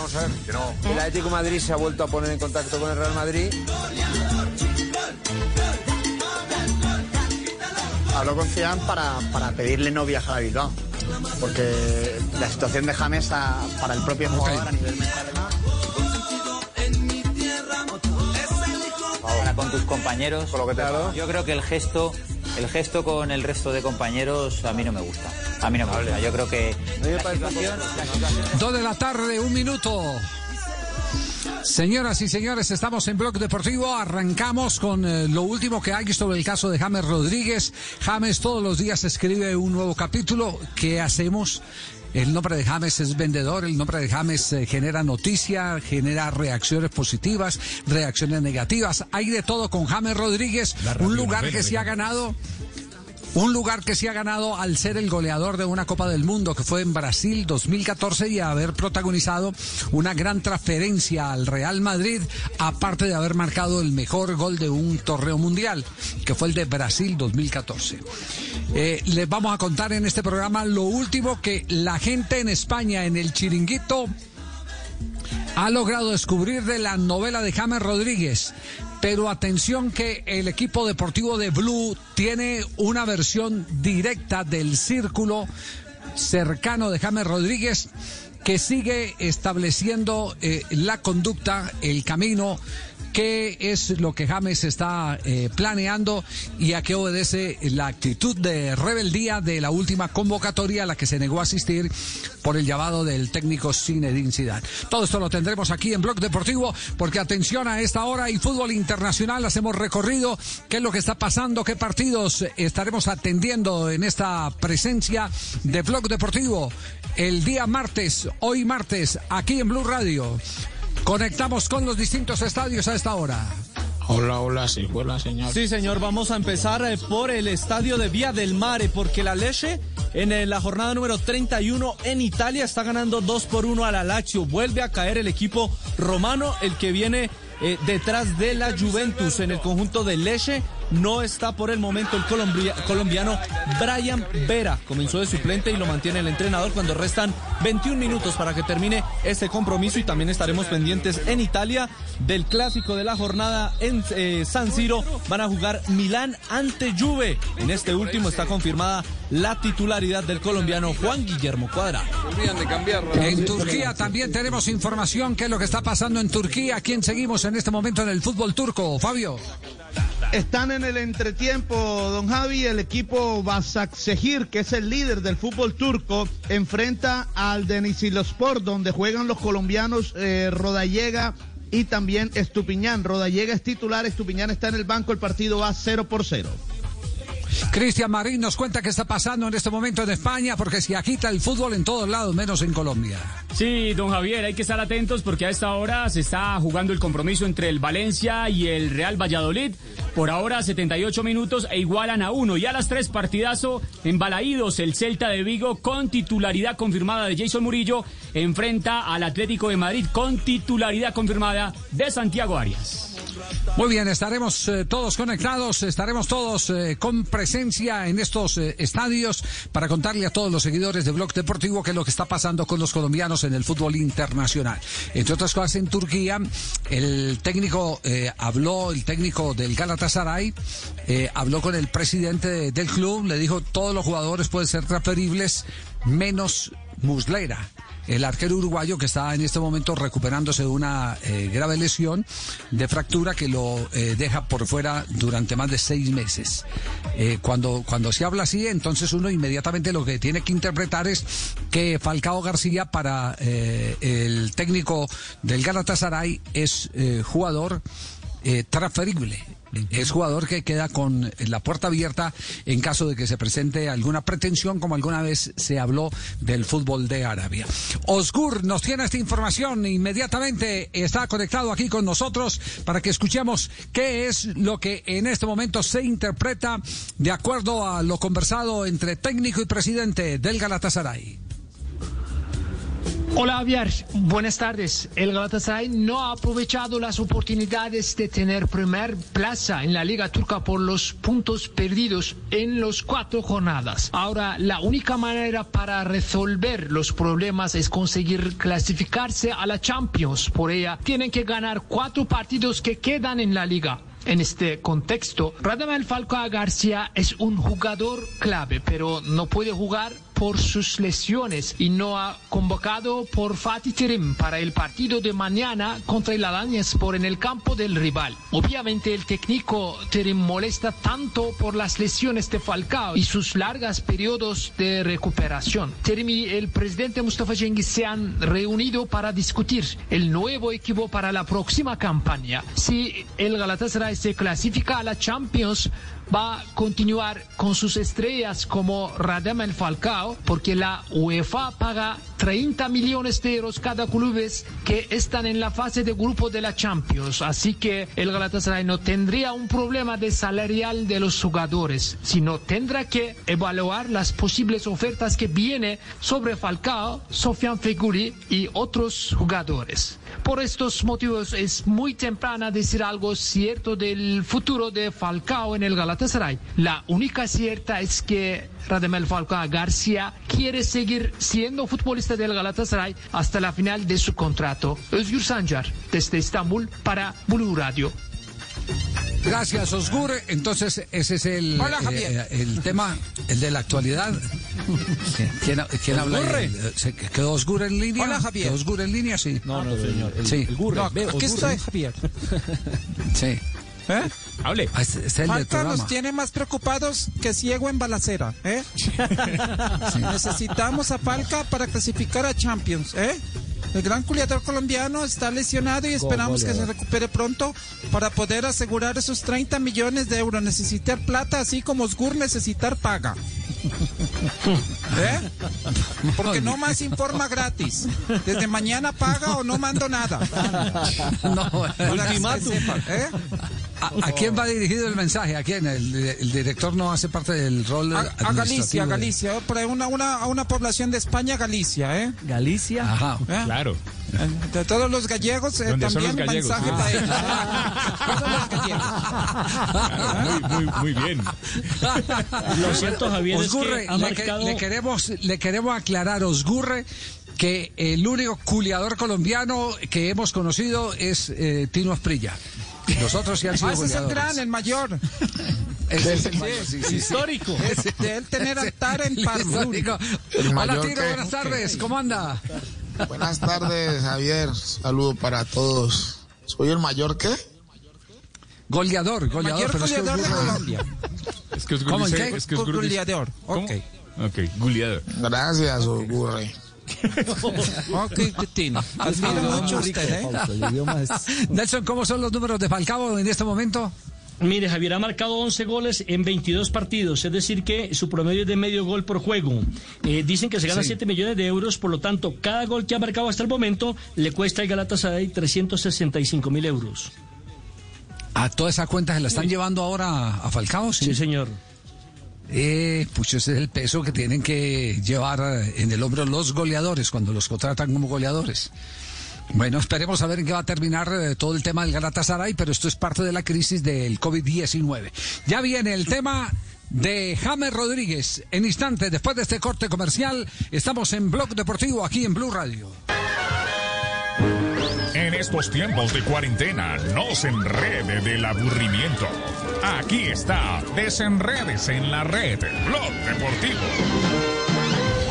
Vamos a ver. El Atlético de Madrid se ha vuelto a poner en contacto con el Real Madrid. Habló con Zidane para, para pedirle no viajar a Bilbao. Porque la situación de James a- para el propio jugador a nivel mental Ahora con tus compañeros. Con lo que te dado. Yo creo que el gesto, el gesto con el resto de compañeros a mí no me gusta. A mí no me gusta. Yo creo que la situación, la situación Dos de la tarde, un minuto. Señoras y señores, estamos en Blog Deportivo. Arrancamos con eh, lo último que hay sobre el caso de James Rodríguez. James todos los días escribe un nuevo capítulo. ¿Qué hacemos? El nombre de James es vendedor, el nombre de James eh, genera noticia, genera reacciones positivas, reacciones negativas. Hay de todo con James Rodríguez, un lugar que se ha ganado un lugar que se ha ganado al ser el goleador de una Copa del Mundo que fue en Brasil 2014 y haber protagonizado una gran transferencia al Real Madrid, aparte de haber marcado el mejor gol de un torneo mundial, que fue el de Brasil 2014. Eh, les vamos a contar en este programa lo último que la gente en España, en el chiringuito, ha logrado descubrir de la novela de James Rodríguez. Pero atención que el equipo deportivo de Blue tiene una versión directa del círculo cercano de James Rodríguez que sigue estableciendo eh, la conducta, el camino, qué es lo que James está eh, planeando y a qué obedece la actitud de rebeldía de la última convocatoria a la que se negó a asistir por el llamado del técnico Zinedine Zidane. Todo esto lo tendremos aquí en Blog Deportivo porque atención a esta hora y fútbol internacional hacemos recorrido qué es lo que está pasando, qué partidos estaremos atendiendo en esta presencia de Blog Deportivo el día martes, hoy martes, aquí en Blue Radio. Conectamos con los distintos estadios a esta hora. Hola, hola, sí, hola, señor. Sí, señor, vamos a empezar eh, por el estadio de Vía del Mare, porque la Leche en eh, la jornada número 31 en Italia está ganando 2 por 1 a la Lazio. Vuelve a caer el equipo romano, el que viene eh, detrás de la Juventus en el conjunto de Leche. No está por el momento el colombia- colombiano Brian Vera. Comenzó de suplente y lo mantiene el entrenador cuando restan 21 minutos para que termine este compromiso y también estaremos pendientes en Italia del clásico de la jornada en eh, San Siro. Van a jugar Milán ante Juve. En este último está confirmada la titularidad del colombiano Juan Guillermo Cuadra. En Turquía también tenemos información qué es lo que está pasando en Turquía. ¿A quién seguimos en este momento en el fútbol turco? Fabio. Están en el entretiempo, don Javi. El equipo Basaksehir, que es el líder del fútbol turco, enfrenta al Denizlispor, donde juegan los colombianos eh, Rodallega y también Estupiñán. Rodallega es titular, Estupiñán está en el banco. El partido va 0 por 0. Cristian Marín nos cuenta qué está pasando en este momento en España porque se agita el fútbol en todos lados, menos en Colombia. Sí, don Javier, hay que estar atentos porque a esta hora se está jugando el compromiso entre el Valencia y el Real Valladolid. Por ahora 78 minutos e igualan a uno. Y a las tres partidazo en Balaídos, el Celta de Vigo con titularidad confirmada de Jason Murillo enfrenta al Atlético de Madrid con titularidad confirmada de Santiago Arias. Muy bien, estaremos eh, todos conectados, estaremos todos eh, con presencia en estos eh, estadios para contarle a todos los seguidores de Blog Deportivo qué es lo que está pasando con los colombianos en el fútbol internacional. Entre otras cosas, en Turquía, el técnico habló, el técnico del Galatasaray, habló con el presidente de- del club, le dijo todos los jugadores pueden ser transferibles menos Muslera el arquero uruguayo que está en este momento recuperándose de una eh, grave lesión de fractura que lo eh, deja por fuera durante más de seis meses. Eh, cuando, cuando se habla así, entonces uno inmediatamente lo que tiene que interpretar es que Falcao García para el técnico del Galatasaray es jugador transferible es jugador que queda con la puerta abierta en caso de que se presente alguna pretensión, como alguna vez se habló del fútbol de Arabia. Osgur nos tiene esta información inmediatamente, está conectado aquí con nosotros para que escuchemos qué es lo que en este momento se interpreta de acuerdo a lo conversado entre técnico y presidente del Galatasaray. Hola Javier, buenas tardes. El Galatasaray no ha aprovechado las oportunidades de tener primer plaza en la Liga Turca por los puntos perdidos en los cuatro jornadas. Ahora, la única manera para resolver los problemas es conseguir clasificarse a la Champions. Por ella, tienen que ganar cuatro partidos que quedan en la liga. En este contexto, Radamel Falcao García es un jugador clave, pero no puede jugar por sus lesiones y no ha convocado por Fatih Terim para el partido de mañana contra el por en el campo del rival. Obviamente el técnico Terim molesta tanto por las lesiones de Falcao y sus largas periodos de recuperación. Terim y el presidente Mustafa Cengiz se han reunido para discutir el nuevo equipo para la próxima campaña. Si el Galatasaray se clasifica a la Champions, va a continuar con sus estrellas como Radamel Falcao, porque la UEFA paga 30 millones de euros cada clubes que están en la fase de grupo de la Champions. Así que el Galatasaray no tendría un problema de salarial de los jugadores, sino tendrá que evaluar las posibles ofertas que viene sobre Falcao, Sofian Feguli y otros jugadores. Por estos motivos es muy temprano decir algo cierto del futuro de Falcao en el Galatasaray. La única cierta es que Radamel Falcao García quiere seguir siendo futbolista del Galatasaray hasta la final de su contrato. Özgür Sancar, desde Estambul para Blue Radio. Gracias, Osgur. Entonces, ese es el, eh, el tema, el de la actualidad. ¿Quién, quién habla? Ahí? ¿Quedó Osgur en línea? Hola, Javier. ¿Quedó Osgur en línea? Sí. No, no, señor. El, sí. El Gurre. aquí está Javier. Sí. ¿Eh? Hable. Es, es el del Falta programa. nos tiene más preocupados que ciego en balacera, ¿eh? Necesitamos a Falca para clasificar a Champions, ¿eh? El gran culiador colombiano está lesionado y esperamos que se recupere pronto para poder asegurar esos 30 millones de euros. Necesitar plata, así como Osgur necesitar paga. ¿Eh? Porque no más informa gratis. Desde mañana paga o no mando nada. No, Para que sepan, ¿eh? ¿A, a quién va dirigido el mensaje? ¿A quién? El, el director no hace parte del rol A, a Galicia, a de- Galicia, una, una, a una población de España, Galicia, ¿eh? Galicia. Ajá. ¿Eh? Claro. De todos los gallegos, eh, ¿Dónde son también los gallegos? mensaje Ah. para ellos. Muy, muy, muy bien. Lo cierto, Javier, es Osgurre, que ha le, que- marcado... le queremos, le queremos aclarar, Osgurre, que el único culiador colombiano que hemos conocido es eh, Tino Asprilla. Los otros sí han sido Ah, ese es el gran, el mayor. Ese es el mayor, sí, sí, sí. Histórico. De él tener altar en El Parma. El Hola, mayor que- buenas tardes. ¿Cómo anda? Buenas tardes, Javier. Saludo para todos. ¿Soy el mayor qué? Goleador, goleador. Mayor es que goleador de Colombia. Es que ¿Cómo, en qué? Es que dice- Goleador. ¿Cómo? Ok. Ok, goleador. Gracias, Ogurre. Ok, Tino. Admiro mucho usted, ¿eh? Nelson, ¿cómo son los números de Falcao en este momento? Mire, Javier ha marcado 11 goles en 22 partidos, es decir, que su promedio es de medio gol por juego. Eh, dicen que se gana Sí. 7 millones de euros, por lo tanto, cada gol que ha marcado hasta el momento le cuesta al Galatasaray 365 mil euros. A toda esa cuenta se la están llevando ahora a Falcao, Sí, señor. Eh, pues ese es el peso que tienen que llevar eh, en el hombro los goleadores cuando los contratan como goleadores. Bueno, esperemos a ver en qué va a terminar eh, todo el tema del Galatasaray, pero esto es parte de la crisis del COVID-19. Ya viene el tema de James Rodríguez. En instantes, después de este corte comercial, estamos en Blog Deportivo aquí en Blue Radio. En estos tiempos de cuarentena, no se enrede del aburrimiento. Aquí está, desenredes en la red, Blog Deportivo.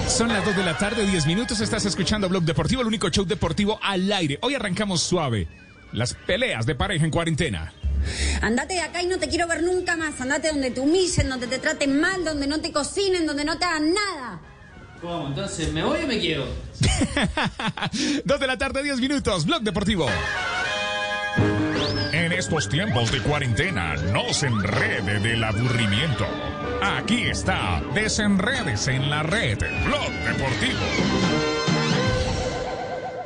Son las 2 de la tarde, 10 minutos. Estás escuchando Blog Deportivo, el único show deportivo al aire. Hoy arrancamos suave. Las peleas de pareja en cuarentena. Andate de acá y no te quiero ver nunca más. Andate donde te humillen, donde te traten mal, donde no te cocinen, donde no te hagan nada. ¿Cómo? Entonces, ¿me voy o me quedo? 2 de la tarde, 10 minutos. Blog Deportivo. En estos tiempos de cuarentena, no se enrede del aburrimiento. Aquí está, desenredes en la red, Blog Deportivo.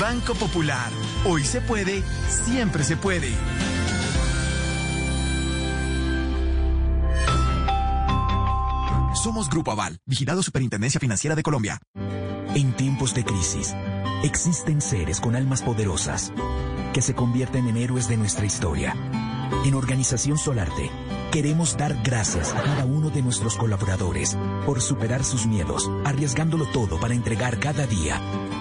Banco Popular. Hoy se puede, siempre se puede. Somos Grupo Aval, vigilado Superintendencia Financiera de Colombia. En tiempos de crisis, existen seres con almas poderosas que se convierten en héroes de nuestra historia. En Organización Solarte, queremos dar gracias a cada uno de nuestros colaboradores por superar sus miedos, arriesgándolo todo para entregar cada día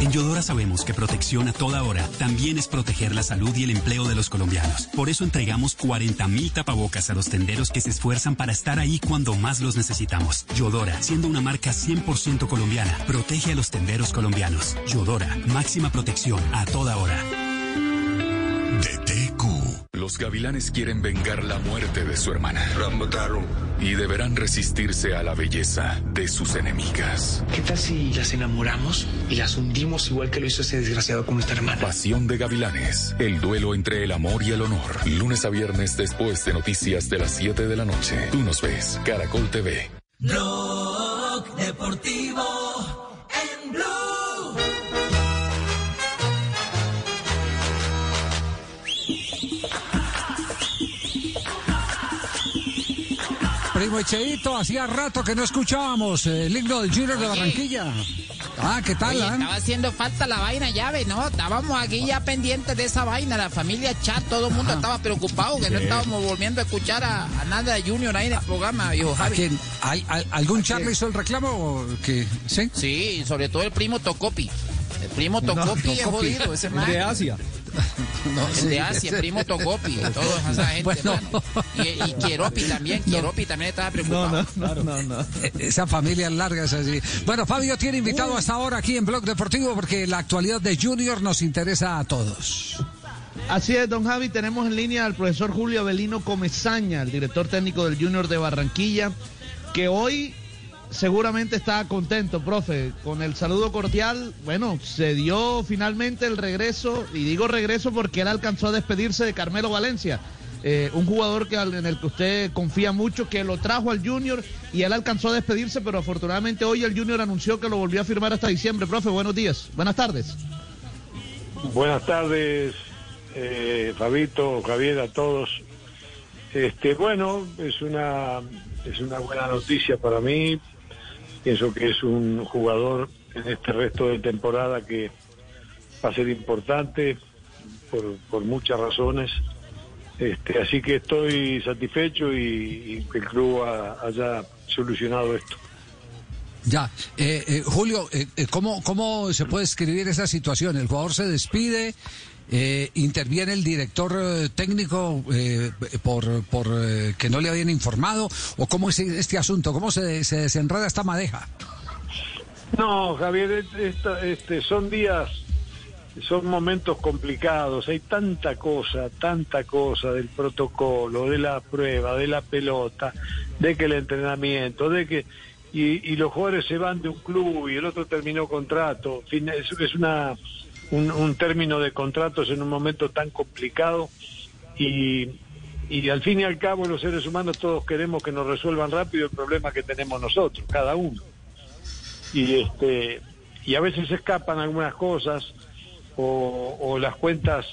En Yodora sabemos que protección a toda hora también es proteger la salud y el empleo de los colombianos. Por eso entregamos 40.000 tapabocas a los tenderos que se esfuerzan para estar ahí cuando más los necesitamos. Yodora, siendo una marca 100% colombiana, protege a los tenderos colombianos. Yodora, máxima protección a toda hora. Los gavilanes quieren vengar la muerte de su hermana. Y deberán resistirse a la belleza de sus enemigas. ¿Qué tal si las enamoramos y las hundimos igual que lo hizo ese desgraciado con nuestra hermana? Pasión de gavilanes. El duelo entre el amor y el honor. Lunes a viernes después de noticias de las 7 de la noche. Tú nos ves. Caracol TV. Blog Deportivo Primo Echeito, hacía rato que no escuchábamos el himno del Junior de Barranquilla. Ah, ¿qué tal? Oye, ah? estaba haciendo falta la vaina llave, ¿no? Estábamos aquí ya pendientes de esa vaina, la familia Chat, todo el mundo estaba preocupado, que no estábamos volviendo a escuchar a, a nada de Junior ahí en el programa, viejo ¿A Javi. quién? ¿Al- al- ¿Algún Charlie hizo el reclamo? o qué? ¿Sí? Sí, sobre todo el primo Tocopi. El primo No, Tocopi es Tocopi. jodido, ese man. de Asia. No, el sí, de Asia, ese- primo Tocopi, toda esa gente, Bueno. Y, y Quieropi también, Quieropi también estaba preocupado. Eh, Esa familia larga es así. Bueno, Fabio tiene invitado hasta ahora aquí en Blog Deportivo porque la actualidad de Junior nos interesa a todos. Así es, don Javi, tenemos en línea al profesor Julio Avelino Comezaña, el director técnico del Junior de Barranquilla, que hoy seguramente está contento, profe, con el saludo cordial. Bueno, se dio finalmente el regreso, y digo regreso porque él alcanzó a despedirse de Carmelo Valencia. eh, un jugador que, en el que usted confía mucho, que lo trajo al Junior y él alcanzó a despedirse, pero afortunadamente hoy el Junior anunció que lo volvió a firmar hasta diciembre. Profe, buenos días, buenas tardes. Buenas tardes, eh, Fabito, Javier, a todos. Este, bueno, es una es una buena noticia para mí. Pienso que es un jugador en este resto de temporada que va a ser importante por, muchas razones. Este, así que estoy satisfecho y, que el club ha- haya solucionado esto. Ya, eh, eh, Julio, eh, ¿cómo, ¿cómo se puede escribir esa situación? El jugador se despide, eh, interviene el director eh, técnico eh, por, por eh, que no le habían informado, o cómo es este asunto, cómo se, se desenreda esta madeja. No, Javier, esta- este, son días, son momentos complicados. Hay tanta cosa, tanta cosa del protocolo, de la prueba, de la pelota, de que el entrenamiento, de que y, y los jugadores se van de un club y el otro terminó contrato. Es una un, un término de contratos en un momento tan complicado y y al fin y al cabo los seres humanos todos queremos que nos resuelvan rápido el problema que tenemos nosotros, cada uno. Y este y a veces escapan algunas cosas o, las cuentas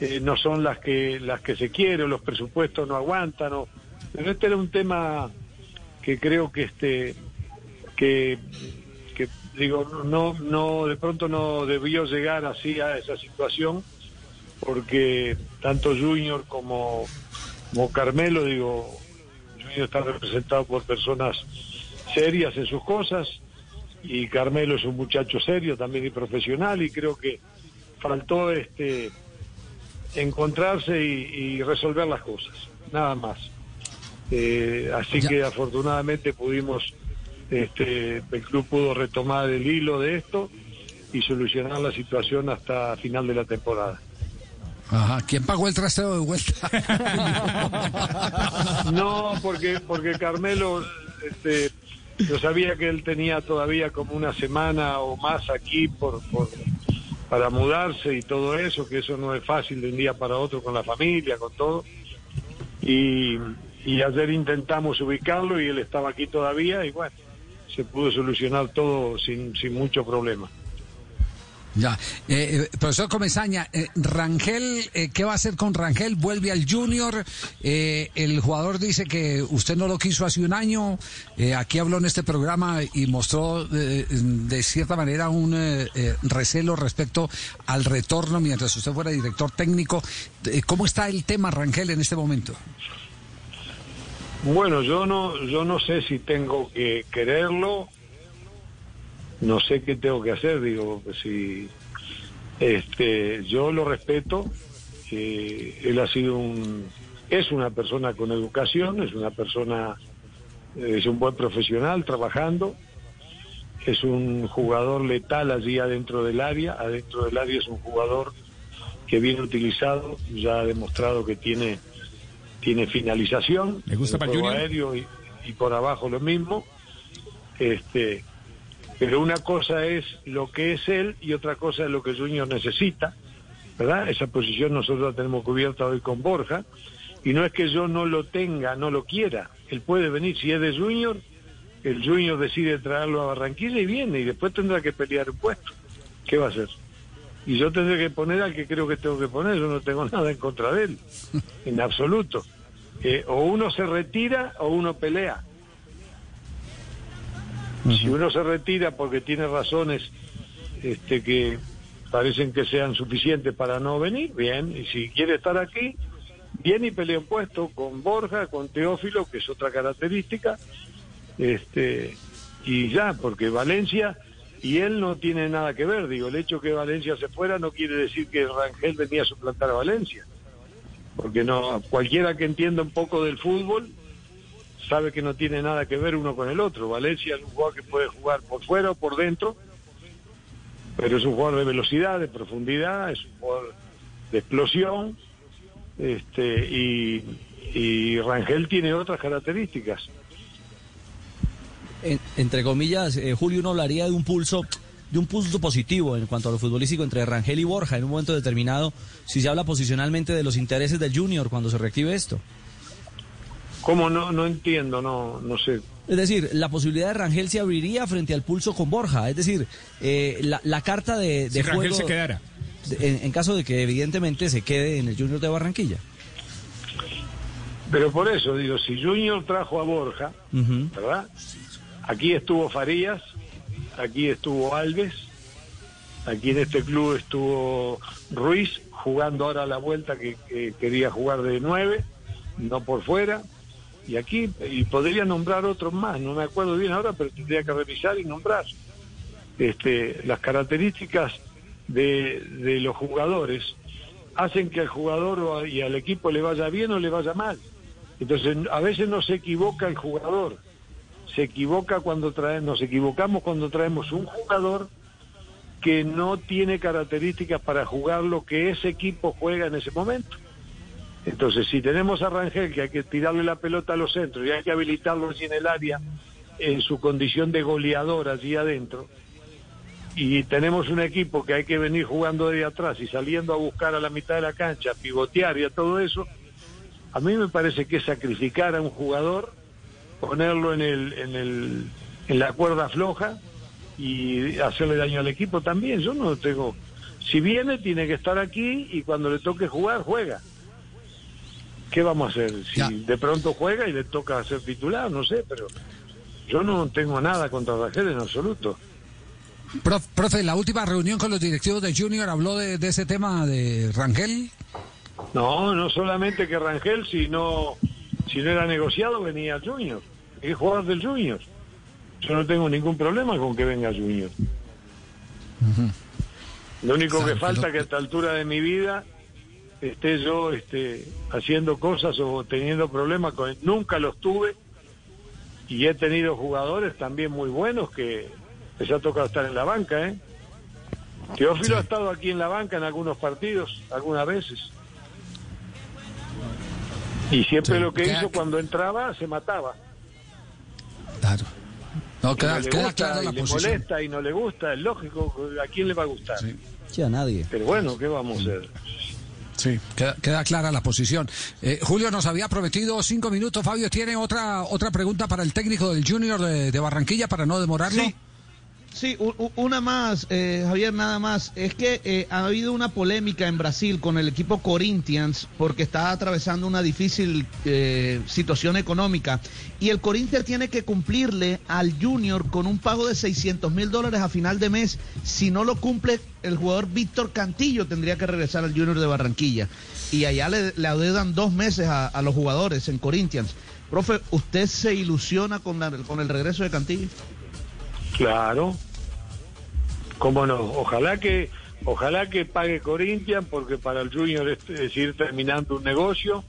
eh, no son las que las que se quiere, o los presupuestos no aguantan, o, pero este era un tema que creo que este que digo no no de pronto no debió llegar así a esa situación porque tanto Junior como, como Carmelo digo Junior está representado por personas serias en sus cosas y Carmelo es un muchacho serio también y profesional y creo que faltó este encontrarse y, y resolver las cosas nada más. Eh, así que afortunadamente pudimos este el club pudo retomar el hilo de esto y solucionar la situación hasta final de la temporada Ajá. ¿Quién pagó el trasteo de vuelta? No, porque porque Carmelo, este, yo sabía que él tenía todavía como una semana o más aquí por, por para mudarse y todo eso, que eso no es fácil de un día para otro con la familia, con todo. Y, y ayer intentamos ubicarlo y él estaba aquí todavía y bueno, se pudo solucionar todo sin, sin mucho problema. Ya, eh, eh, profesor Comesaña, eh, Rangel, eh, ¿qué va a hacer con Rangel? ¿Vuelve al Junior? Eh, el jugador dice que usted no lo quiso hace un año. Aquí habló en este programa y mostró de cierta manera un recelo respecto al retorno mientras usted fuera director técnico. ¿Cómo está el tema Rangel en este momento? Bueno, yo no, yo no sé si tengo que quererlo, no sé qué tengo que hacer, digo, si este, yo lo respeto, eh, él ha sido un, es una persona con educación, es una persona, es un buen profesional trabajando, es un jugador letal allí adentro del área, adentro del área es un jugador que bien utilizado, ya ha demostrado que tiene tiene finalización, ¿Le gusta para el juego aéreo y, y por abajo lo mismo. Este, pero una cosa es lo que es él y otra cosa es lo que Junior necesita, ¿verdad? Esa posición nosotros la tenemos cubierta hoy con Borja y no es que yo no lo tenga, no lo quiera, él puede venir si es de Junior, el Junior decide traerlo a Barranquilla y viene y después tendrá que pelear un puesto. ¿Qué va a hacer? Y yo tendré que poner al que creo que tengo que poner, yo no tengo nada en contra de él, en absoluto. Eh, o uno se retira o uno pelea. Si uno se retira porque tiene razones este, que parecen que sean suficientes para no venir, bien. Y si quiere estar aquí, viene y pelea un puesto con Borja, con Teófilo, que es otra característica. Este, y ya, porque Valencia y él no tiene nada que ver. Digo, el hecho que Valencia se fuera no quiere decir que Rangel venía a suplantar a Valencia. Porque no, cualquiera que entienda un poco del fútbol sabe que no tiene nada que ver uno con el otro. Valencia es un jugador que puede jugar por fuera o por dentro, pero es un jugador de velocidad, de profundidad, es un jugador de explosión, este, y, Rangel tiene otras características. En- entre comillas, eh, Julio, uno hablaría de un pulso de un pulso positivo en cuanto a lo futbolístico entre Rangel y Borja en un momento determinado, si se habla posicionalmente de los intereses del Junior cuando se reactive esto. ¿Cómo no, no entiendo? No, no sé. Es decir, la posibilidad de Rangel se abriría frente al pulso con Borja. Es decir, eh, la, la carta de, de Si Rangel se quedara. de- en, en caso de que evidentemente se quede en el Junior de Barranquilla. Pero por eso digo, si Junior trajo a Borja. ¿verdad? Aquí estuvo Farías, aquí estuvo Alves, aquí en este club estuvo Ruiz, jugando ahora la vuelta que, que quería jugar de nueve, no por fuera. Y aquí, y podría nombrar otros más, no me acuerdo bien ahora, pero tendría que revisar y nombrar. Este, las características de, de los jugadores hacen que al jugador y al equipo le vaya bien o le vaya mal. Entonces, a veces no se equivoca el jugador, se equivoca cuando trae, nos equivocamos cuando traemos un jugador que no tiene características para jugar lo que ese equipo juega en ese momento. Entonces, si tenemos a Rangel que hay que tirarle la pelota a los centros y hay que habilitarlo allí en el área en su condición de goleador allí adentro, y tenemos un equipo que hay que venir jugando de atrás y saliendo a buscar a la mitad de la cancha, pivotear y a todo eso, a mí me parece que sacrificar a un jugador, ponerlo en el, en el, en la cuerda floja y hacerle daño al equipo también. Yo no tengo. Si viene, tiene que estar aquí y cuando le toque jugar, juega. ¿Qué vamos a hacer? Si de pronto juega y le toca ser titular, no sé, pero yo no tengo nada contra Rangel en absoluto. Prof- profe, la última reunión con los directivos de Junior habló de, de ese tema de Rangel. No, no solamente que Rangel, si no, si no era negociado, venía Junior. Es jugador del Junior. Yo no tengo ningún problema con que venga Junior. Lo único que falta que a esta altura de mi vida esté yo este, haciendo cosas o teniendo problemas con él. Nunca los tuve y he tenido jugadores también muy buenos que les ha tocado estar en la banca. ¿eh? Teófilo ha estado aquí en la banca en algunos partidos, algunas veces. Y siempre Sí. lo que hizo cuando entraba se mataba. Claro. No, Y queda, no le queda gusta, clara y la le posición. molesta y no le gusta, es lógico, ¿a quién le va a gustar? Sí, a nadie. Pero bueno, ¿qué vamos a hacer? Sí, queda, queda clara la posición. Eh, Julio nos había prometido cinco minutos. Fabio, ¿tiene otra otra pregunta para el técnico del Junior de, de Barranquilla para no demorarlo? Sí. Sí, una más, eh, Javier, nada más. Es que eh, ha habido una polémica en Brasil con el equipo Corinthians porque está atravesando una difícil eh, situación económica y el Corinthians tiene que cumplirle al Junior con un pago de 600 mil dólares a final de mes. Si no lo cumple, el jugador Víctor Cantillo tendría que regresar al Junior de Barranquilla. Y allá le, le adeudan dos meses a, a los jugadores en Corinthians. Profe, ¿usted se ilusiona con, la- con el regreso de Cantillo? Claro. ¿Cómo no? Ojalá que ojalá que pague Corinthians porque para el Junior es, es ir terminando un negocio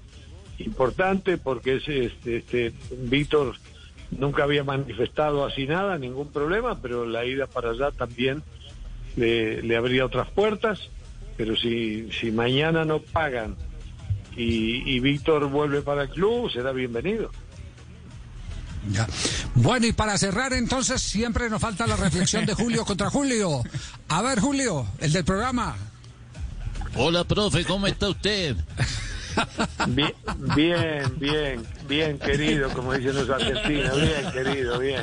importante porque ese este, este Víctor nunca había manifestado así nada, ningún problema, pero la ida para allá también le, le abría otras puertas, pero si si mañana no pagan y, y Víctor vuelve para el club, será bienvenido. Ya. Bueno, y para cerrar entonces, siempre nos falta la reflexión de Julio contra Julio. A ver, Julio, el del programa. Hola, profe, ¿cómo está usted? Bien, bien, bien, bien querido, como dicen los argentinos, bien querido, bien.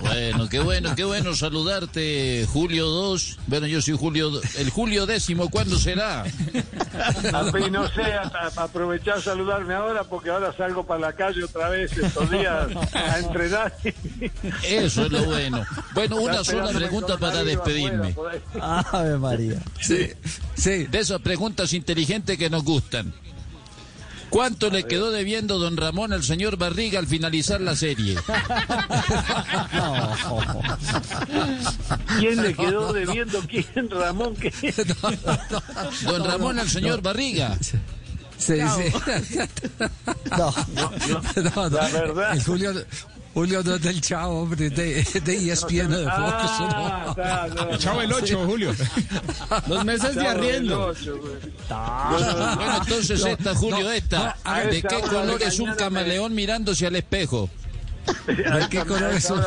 Bueno, qué bueno, qué bueno saludarte, Julio 2. Bueno, yo soy Julio, el Julio décimo, ¿cuándo será? No sé, aprovechar a saludarme ahora porque ahora salgo para la calle otra vez estos días a entrenar. Eso es lo bueno. Bueno, una sola pregunta para despedirme. Ave María. Sí, sí. De esas preguntas inteligentes que nos gustan. ¿Cuánto le quedó debiendo don Ramón al señor Barriga al finalizar la serie? ¿Quién le quedó debiendo? ¿Quién? Ramón, ¿qué? Don Ramón al señor Barriga. Sí, No. sí. No, no, la verdad. El Julio, Julio no es del Chavo, hombre, de, de ESPN de Fox. Ah, no. está, no, El Chavo el no. ocho, Julio. Dos meses de arriendo. Bueno, entonces No, esta, Julio, no, esta. ¿De qué color es un camaleón mirándose al espejo? ¿De qué color es un-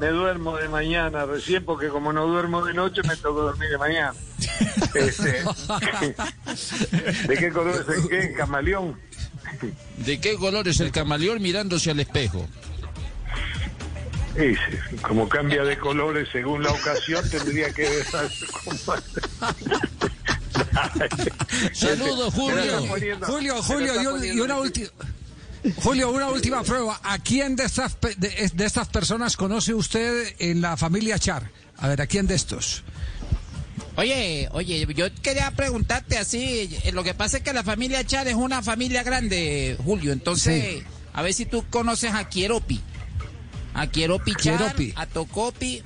Me duermo de mañana recién porque como no duermo de noche me toca dormir de mañana. Este, ¿De qué color es el qué? Camaleón. ¿De qué color es el camaleón mirándose al espejo? Sí, como cambia de colores según la ocasión tendría que dejar Saludos, Julio. Julio, Julio, y, un- y una última. Julio, una última prueba. ¿A quién de estas, pe- de, de estas personas conoce usted en la familia Char? A ver, ¿a quién de estos? Oye, oye, yo quería preguntarte así, eh, lo que pasa es que la familia Char es una familia grande, Julio, entonces, a ver si tú conoces a Quieropi. A Quieropi Char, Quieropi. a Tocopi.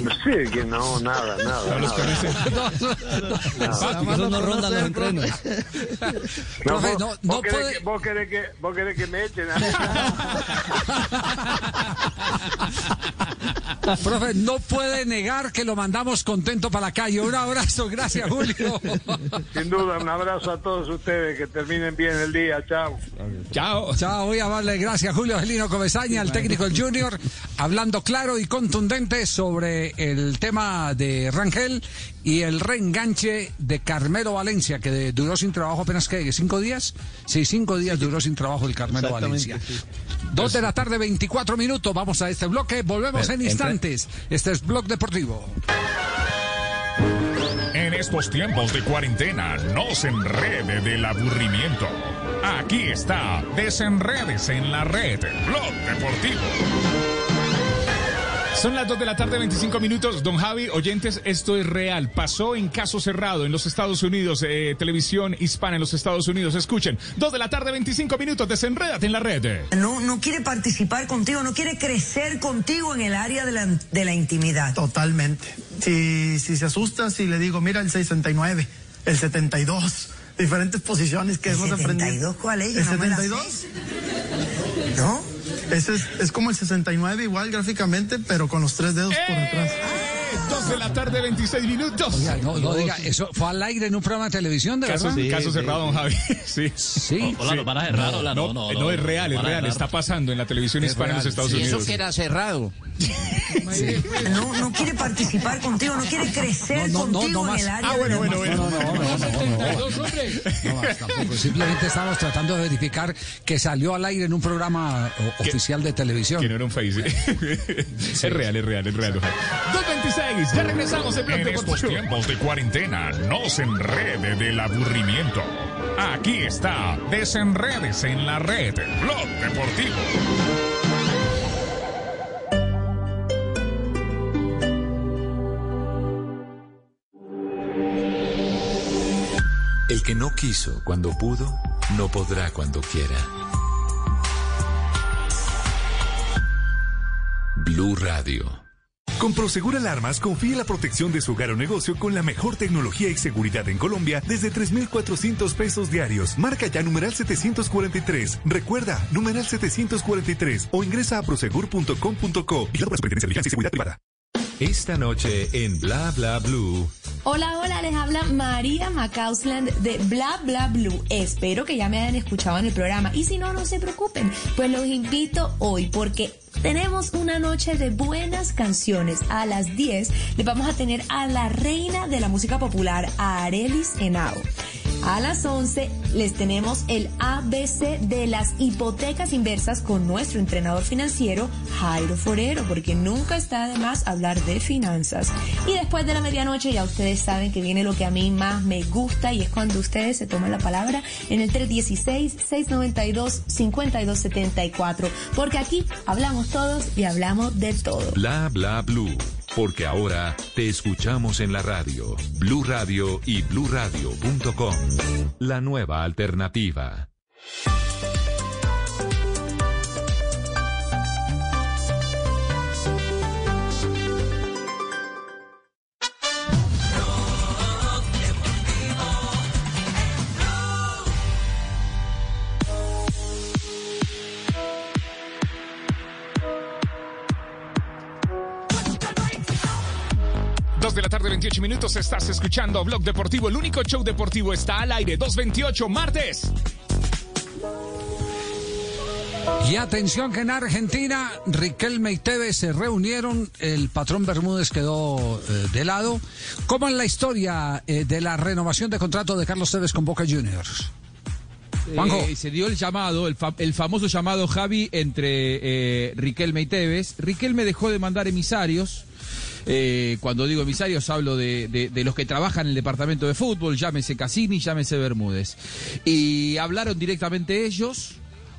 No sé, que no, nada, nada. No los nada. conoce. Esos no rondan los entrenos. No, Profe, vos, no- vos querés puede- que, vos, querés que, vos querés que me echen. Profe, no puede negar que lo mandamos contento para la calle. Un abrazo, gracias, Julio. Sin duda, un abrazo a todos ustedes, que terminen bien el día, chao. Chao. Chao, voy a darle gracias, Julio Angelino Comesaña, el técnico del Junior. hablando claro y contundente sobre el tema de Rangel y el reenganche de Carmelo Valencia, que de- duró sin trabajo apenas que cinco días. Sí, cinco días duró sin trabajo el Carmelo Valencia. sí. Dos de la tarde, 24 minutos. Vamos a este bloque. Volvemos Pero, en entre- instantes. Este es Blog Deportivo. En estos tiempos de cuarentena, no se enrede del aburrimiento. Aquí está, desenredes en la red, Blog Deportivo. Son las 2 de la tarde, 25 minutos. Don Javi, oyentes, esto es real. Pasó en caso cerrado en los Estados Unidos, eh, televisión hispana en los Estados Unidos. Escuchen, 2 de la tarde, 25 minutos. Desenrédate en la red. No, no quiere participar contigo, no quiere crecer contigo en el área de la, de la intimidad. Totalmente. Si, si se asusta, si le digo, mira el 69, el 72, diferentes posiciones que ¿El hemos aprendido. 72 cuál es? Yo ¿El no me la 72? ¿No? Ese es, es como el 69 igual gráficamente, pero con los tres dedos por detrás. 2 de la tarde, 26 minutos. Oiga, no, no diga, eso fue al aire en un programa de televisión, ¿de Caso, verdad? caso cerrado, don Javi. Sí. Sí. Hola, lo van a cerrar, no, hola, no, no, no, no, no, es real, es real. Está pasando en la televisión Es hispana en los real. Estados Sí, Unidos. eso que Era cerrado. No, no quiere participar contigo, no quiere crecer No, no, no, contigo no en más. el área Ah, bueno, bueno, bueno. No, no, no, no, no, no. No más, tampoco. Simplemente estamos tratando de verificar que salió al aire en un programa o- oficial de televisión. Que no era un face. es real, es real, es real. don Javi. 226, ya regresamos en En estos tiempos de cuarentena, no se enrede del aburrimiento. Aquí está, desenredes en la red, Blog Deportivo. El que no quiso cuando pudo, no podrá cuando quiera. Blue Radio. Con Prosegur Alarmas, confíe la protección de su hogar o negocio con la mejor tecnología y seguridad en Colombia desde 3,400 pesos diarios. Marca ya numeral 743. Recuerda, numeral 743 o ingresa a prosegur.com.co. Y la Superintendencia de Vigilancia y Seguridad Privada. Esta noche en Bla Bla Blue. Hola, hola, les habla María Macausland de Bla Bla Blue. Espero que ya me hayan escuchado en el programa y si no, no se preocupen, pues los invito hoy porque tenemos una noche de buenas canciones. A las 10 le vamos a tener a la reina de la música popular, a Arelis Henao. A las 11 les tenemos el ABC de las hipotecas inversas con nuestro entrenador financiero Jairo Forero, porque nunca está de más hablar de finanzas. Y después de la medianoche ya ustedes saben que viene lo que a mí más me gusta y es cuando ustedes se toman la palabra en el 316-692-5274, porque aquí hablamos todos y hablamos de todo. Bla Bla Blue. Porque ahora te escuchamos en la radio. Blue Radio y bluradio.com. La nueva alternativa. 28 minutos. Estás escuchando Blog Deportivo. El único show deportivo está al aire. 228, martes. Y atención que en Argentina, Riquelme y Tevez se reunieron, el patrón Bermúdez quedó eh, de lado. ¿Cómo es la historia eh, de la renovación de contrato de Carlos Tevez con Boca Juniors? Eh, se dio el llamado, el, fa- el famoso llamado Javi entre eh, Riquelme y Tevez. Riquelme dejó de mandar emisarios. Eh, cuando digo emisarios hablo de, de- los que trabajan en el departamento de fútbol, llámese Cassini, llámese Bermúdez. Y hablaron directamente ellos,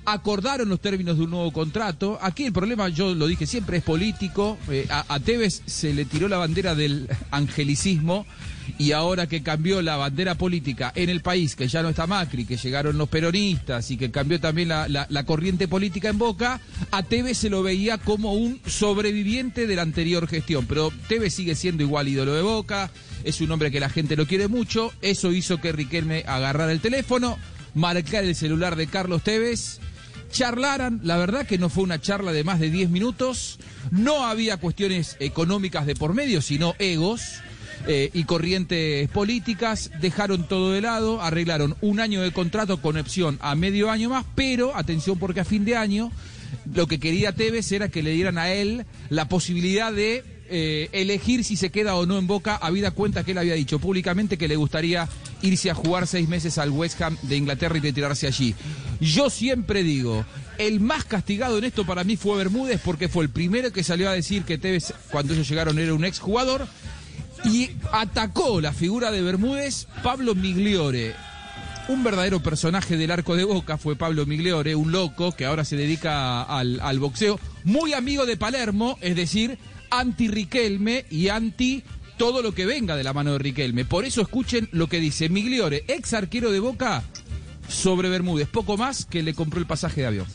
acordaron los términos de un nuevo contrato. Aquí el problema, yo lo dije siempre, es político. Eh, a Tevez se le tiró la bandera del angelicismo y ahora que cambió la bandera política en el país, que ya no está Macri, que llegaron los peronistas y que cambió también la, corriente política en Boca, a Tevez se lo veía como un sobreviviente de la anterior gestión. Pero Tevez sigue siendo igual ídolo de Boca, es un hombre que la gente lo quiere mucho, eso hizo que Riquelme agarrara el teléfono, marcar el celular de Carlos Tevez. Charlaran, la verdad que no fue una charla de más de 10 minutos, no había cuestiones económicas de por medio, sino egos eh, y corrientes políticas, dejaron todo de lado, arreglaron un año de contrato con opción a medio año más, pero atención porque a fin de año lo que quería Tevez era que le dieran a él la posibilidad de eh, elegir si se queda o no en Boca, habida cuenta que él había dicho públicamente que le gustaría irse a jugar seis meses al West Ham de Inglaterra y retirarse allí. Yo siempre digo, el más castigado en esto para mí fue Bermúdez porque fue el primero que salió a decir que Tevez cuando ellos llegaron era un exjugador y atacó la figura de Bermúdez Pablo Migliore. Un verdadero personaje del arco de Boca fue Pablo Migliore, un loco que ahora se dedica al, boxeo, muy amigo de Palermo, es decir, anti Riquelme y anti todo lo que venga de la mano de Riquelme. Por eso escuchen lo que dice Migliore, ex arquero de Boca, sobre Bermúdez. Poco más que le compró el pasaje de avión.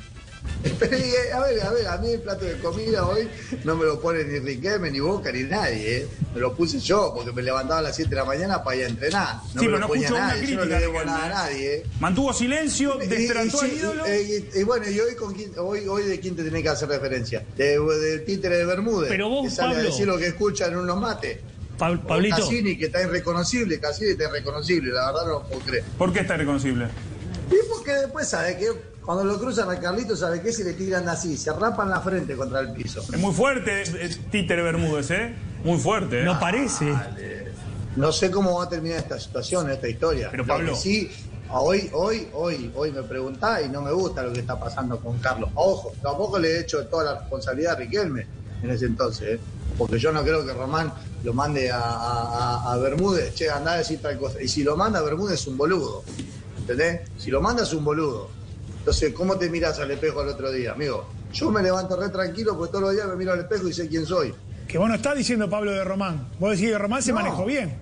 Y, a ver, a ver, a mí el plato de comida hoy no me lo pone ni Riquelme, ni Boca, ni nadie. ¿eh? Me lo puse yo porque me levantaba a las 7 de la mañana para ir a entrenar. No Sí, me pero lo no ponía escuchó una nadie. Yo no le debo nada a ¿eh? nadie. ¿eh? Mantuvo silencio, sí, al ídolo. eh, Y, y bueno, y hoy, con quién, hoy, hoy de quién te tenés que hacer referencia? De- del títere de Bermúdez. Pero vos, que sale Pablo- a decir lo que escuchan en unos mates. Pa- Pablito. Cassini, que está irreconocible, Cassini está irreconocible, la verdad no lo puedo creer. ¿Por qué está reconocible? Y porque después sabe que cuando lo cruzan a Carlito, sabe que si le tiran así, se rapan la frente contra el piso. Es muy fuerte eh, Títere Bermúdez, ¿eh? Muy fuerte. ¿eh? No parece. No sé cómo va a terminar esta situación, esta historia. Pero, Lo Pablo- que sí, hoy, hoy, hoy, hoy me preguntá y no me gusta lo que está pasando con Carlos. Ojo, tampoco le he hecho toda la responsabilidad a Riquelme en ese entonces, ¿eh? porque yo no creo que Román lo mande a, a- a- a Bermúdez, che, anda a decir tal cosa. Y si lo manda a Bermúdez es un boludo, ¿entendés? Si lo manda es un boludo. Entonces, ¿cómo te miras al espejo al otro día, amigo? Yo me levanto re tranquilo porque todos los días me miro al espejo y sé quién soy. Que vos no estás diciendo Pablo de Román. Vos decís que Román se No. manejó bien.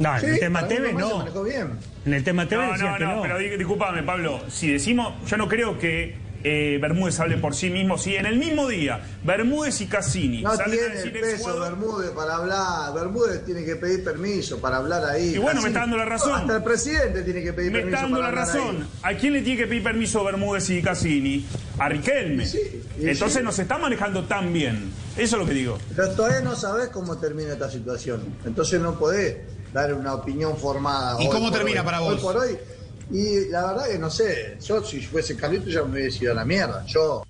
No, Sí, en el tema Tevez Román se no. manejó bien. En el tema Tevez no, no, que no, no. pero di- discúlpame, Pablo. Si decimos, yo no creo que eh, Bermúdez hable por sí mismo. Si en el mismo día Bermúdez y Cassini No salen a tiene decir el peso exjugador- Bermúdez para hablar. Bermúdez tiene que pedir permiso para hablar ahí. Y bueno, me está dando la razón. Hasta el presidente tiene que pedir Me permiso está dando la para razón. ahí. ¿A quién le tiene que pedir permiso Bermúdez y Cassini? A Riquelme. y Entonces sí. no se está manejando tan bien. Eso es lo que digo. Pero todavía no sabés cómo termina esta situación. Entonces no podés dar una opinión formada. ¿Y hoy cómo termina hoy. para Hoy vos? por hoy. Y la verdad que no sé. Yo, si fuese Carlito, ya me hubiese ido a la mierda. Yo.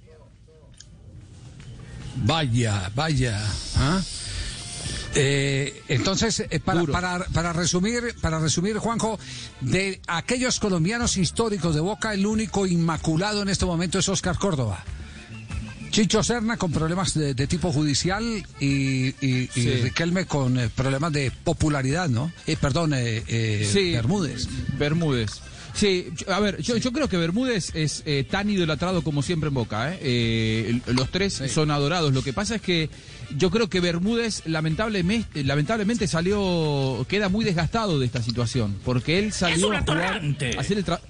Vaya, vaya. ¿ah? Eh, entonces, eh, para, para, para resumir, para resumir, Juanjo, de aquellos colombianos históricos de Boca, el único inmaculado en este momento es Oscar Córdoba. Chicho Serna con problemas de, de tipo judicial y, y- y Sí. Riquelme con eh, problemas de popularidad, ¿no? Eh, perdón, eh, eh, Sí, Bermúdez. Bermúdez. Sí, a ver, yo, yo creo que Bermúdez es eh, tan idolatrado como siempre en Boca. ¿eh? Eh, los tres son adorados. Lo que pasa es que yo creo que Bermúdez lamentablemente, lamentablemente salió, queda muy desgastado de esta situación, porque él salió a jugar, a hacer el, tra-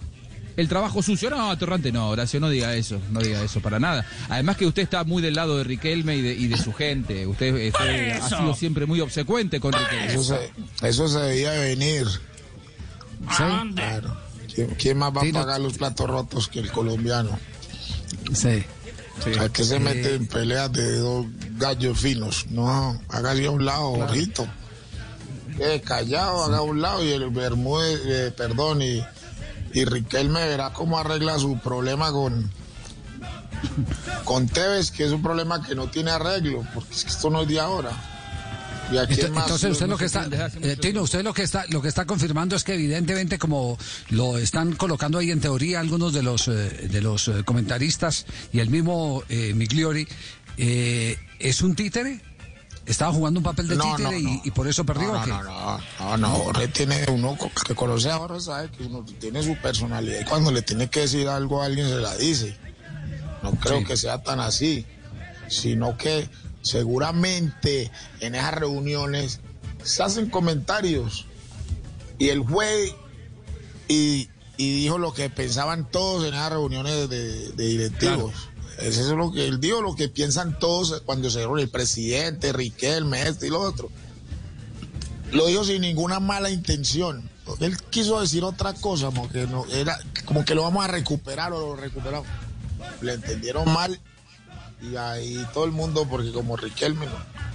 el trabajo sucio. No, atorrante no, Horacio, no diga eso, no diga eso para nada. Además que usted está muy del lado de Riquelme y de, y de su gente. Usted eh, ha sido siempre muy obsecuente con Riquelme. Eso se, eso se debía venir. Claro. ¿Quién, quién más va Sí, a no- pagar los platos rotos que el colombiano? Sí. ¿A qué se mete en peleas de dos gallos finos? No, hágase a un lado, ojito. Eh, callado, haga a un lado y el Bermúdez, eh, perdón, y, y Riquelme verá cómo arregla su problema con, con Tevez, que es un problema que no tiene arreglo, porque es que esto no es de ahora. ¿Y a quién Ento- más Entonces usted lo que está, eh, Tino, usted lo que está, lo que está confirmando es que evidentemente como lo están colocando ahí en teoría algunos de los eh, de los eh, comentaristas y el mismo eh, Migliori es un títere, estaba jugando un papel de No, títere no, y, y por eso perdió. No, ¿o no, no, no, no, no, Jorge tiene uno que conoce a Jorge sabe que uno tiene su personalidad y cuando le tiene que decir algo a alguien se la dice. No creo Sí. que sea tan así, sino que seguramente en esas reuniones se hacen comentarios y él fue y, y dijo lo que pensaban todos en esas reuniones de, de directivos. Eso es lo que él dijo, lo que piensan todos cuando se reúne el presidente, Riquelme, este y lo otro. Lo dijo sin ninguna mala intención. Él quiso decir otra cosa, como que, no, era, como que lo vamos a recuperar o lo recuperamos. Le entendieron mal y ahí todo el mundo, porque como Riquelme,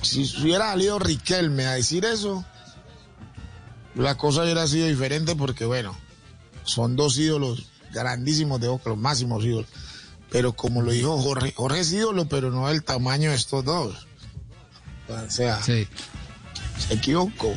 si hubiera salido Riquelme a decir eso, la cosa hubiera sido diferente porque, bueno, son dos ídolos grandísimos de Boca, los máximos ídolos. Pero como lo dijo Jorge, Jorge es ídolo, pero no del tamaño de estos dos. O sea, se equivocó.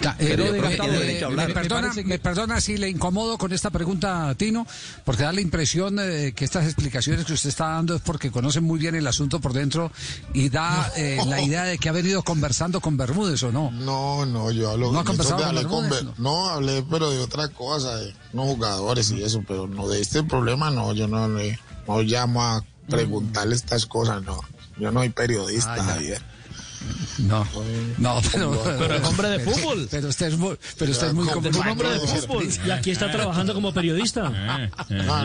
Me, perdona, Me parece que- me perdona si le incomodo con esta pregunta, Tino, porque da la impresión eh, que estas explicaciones que usted está dando es porque conoce muy bien el asunto por dentro y da eh, la idea de que ha venido conversando con Bermúdez, ¿o no? No, no, yo hablo ¿No ha conversado hablé con con Bermúdez? Ber- no, hablé, pero de otra cosa, de unos jugadores y eso, pero no de este problema, no, yo no, le- no llamo a preguntarle estas cosas, no. Yo no soy periodista, Ah. Javier. No, no, pero, Pero es hombre de fútbol. Pero usted es muy, pero usted es muy complicado. un hombre de fútbol. Y aquí está trabajando como periodista. No,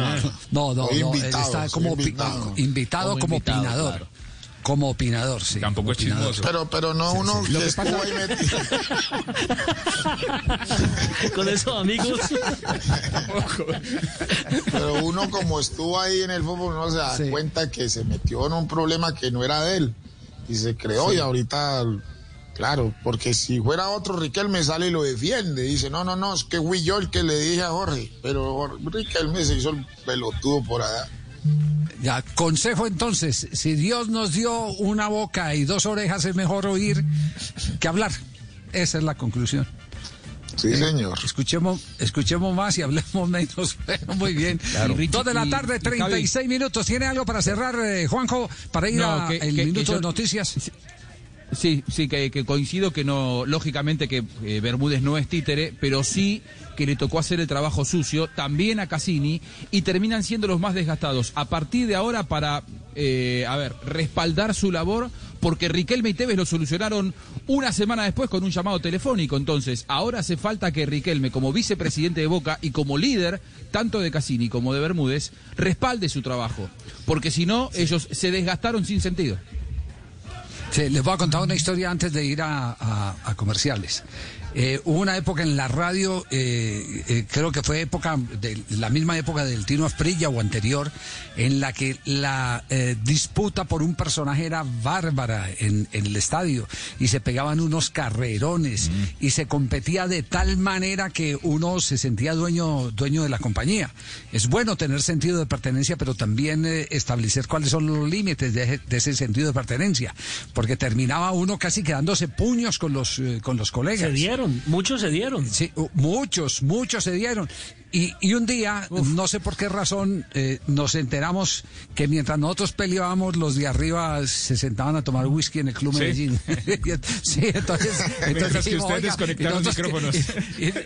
no, no, Soy él invitado, está como invitado. invitado, Como opinador. claro. Como opinador, sí. Tampoco es opinador. chismoso. Pero, pero no uno sí. Lo que pasa-. Con esos amigos. Pero uno como estuvo ahí en el fútbol no se da cuenta que se metió en un problema que no era de él y se creó Sí. y ahorita, claro, porque si fuera otro Riquelme sale y lo defiende, dice, no, no, no, es que fui yo el que le dije a Jorge, pero Riquelme se hizo el pelotudo por allá. Ya, consejo entonces, si Dios nos dio una boca y dos orejas, es mejor oír que hablar. Esa es la conclusión. Sí, señor. Escuchemos, escuchemos más y hablemos menos. Muy bien. Claro. Dos de la tarde, y- 36 minutos. ¿Tiene algo para cerrar, eh, Juanjo, para ir No, a que- el que- que minuto yo- de noticias? Sí, sí, que, que coincido que no, lógicamente que eh, Bermúdez no es títere, pero sí que le tocó hacer el trabajo sucio, también a Cassini, y terminan siendo los más desgastados. A partir de ahora, para, eh, a ver, respaldar su labor, porque Riquelme y Tevez lo solucionaron una semana después con un llamado telefónico. Entonces, ahora hace falta que Riquelme, como vicepresidente de Boca y como líder, tanto de Cassini como de Bermúdez, respalde su trabajo. Porque si no, ellos se desgastaron sin sentido. Sí, les voy a contar una historia antes de ir a, a- a comerciales. Eh, hubo una época en la radio, eh, eh, creo que fue época de la misma época del Tino Asprilla o anterior, en la que la eh, disputa por un personaje era bárbara en, en el estadio y se pegaban unos carrerones y se competía de tal manera que uno se sentía dueño, dueño de la compañía. Es bueno tener sentido de pertenencia, pero también eh, establecer cuáles son los límites de, de ese sentido de pertenencia, porque terminaba uno casi quedándose puños con los, eh, con los colegas. Se muchos se dieron. Sí, uh, muchos, muchos se dieron. Y, y un día, no sé por qué razón, eh, nos enteramos que mientras nosotros peleábamos, los de arriba se sentaban a tomar whisky en el Club Sí. Medellín. sí, entonces, entonces que ustedes "Oiga, desconectaron ¿y nosotros micrófonos".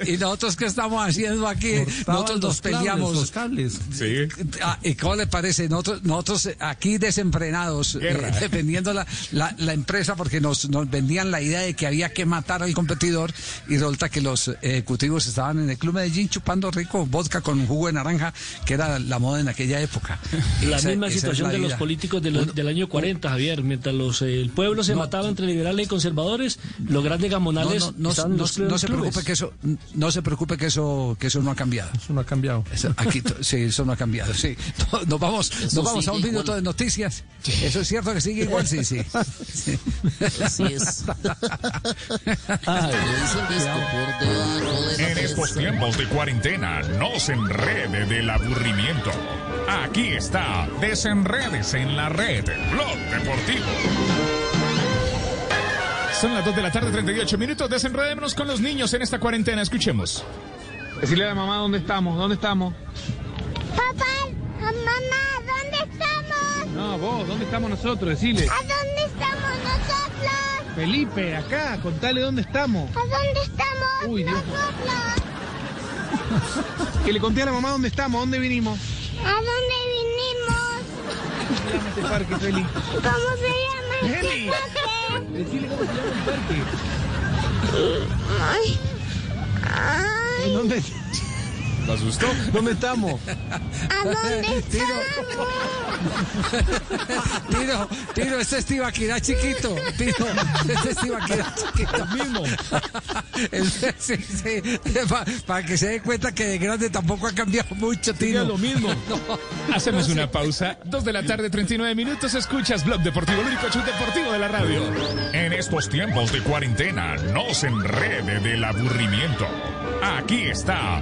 y, y nosotros qué estamos haciendo aquí? Cortaban nosotros nos los peleamos. los cables. Sí. Ah, ¿Y cómo le parece? Nosotros, nosotros aquí desenfrenados, eh, defendiendo la, la, la empresa porque nos, nos vendían la idea de que había que matar al competidor y resulta que los ejecutivos estaban en el Club Medellín chupando rico vodka con jugo de naranja, que era la moda en aquella época. La Esa- misma esa situación la de los políticos de los- del año 40, Javier. Mientras los, eh, el pueblo se No, mataba entre liberales y conservadores, los grandes gamonales no, no, estaban en no- los no clubes. se preocupe que eso no se preocupe que eso que eso no ha cambiado. Eso no ha cambiado. Eso- aquí sí, eso no ha cambiado, sí. No- Nos vamos, Eso nos vamos a un minuto igual. de noticias. Eso es cierto que sigue igual, sí, sí. Sí. Así es. En estos tiempos de cuarentena, no se enrede del aburrimiento. Aquí está, desenredes en la red, Blog Deportivo. Son las 2 de la tarde, 38 minutos. Desenredémonos con los niños en esta cuarentena. Escuchemos. Decirle a la mamá dónde estamos, dónde estamos. Papá, mamá, ¿dónde estamos? No, vos, ¿dónde estamos nosotros? Decile. ¿A dónde estamos nosotros? Felipe, acá, contale dónde estamos. ¿A dónde estamos Uy, Dios. nosotros? Que le conté a la mamá dónde estamos, dónde vinimos. ¿A dónde vinimos? ¿Cómo se llama este parque, Feli? ¿Cómo se llama este parque? Decile cómo se llama el parque. Ay. Ay. ¿Dónde? ¿Lo asustó? ¿Dónde estamos? ¿A dónde estamos? Tiro, tiro, este es Tibaquirá chiquito. Tiro, este es Tibaquirá chiquito. mismo. Sí, sí, para que se dé cuenta que de grande tampoco ha cambiado mucho, Tiro. lo mismo. Hacemos una pausa. 2 de la tarde, 39 minutos. Escuchas Blog Deportivo, el único show deportivo de la radio. En estos tiempos de cuarentena, no se enrede del aburrimiento. Aquí está,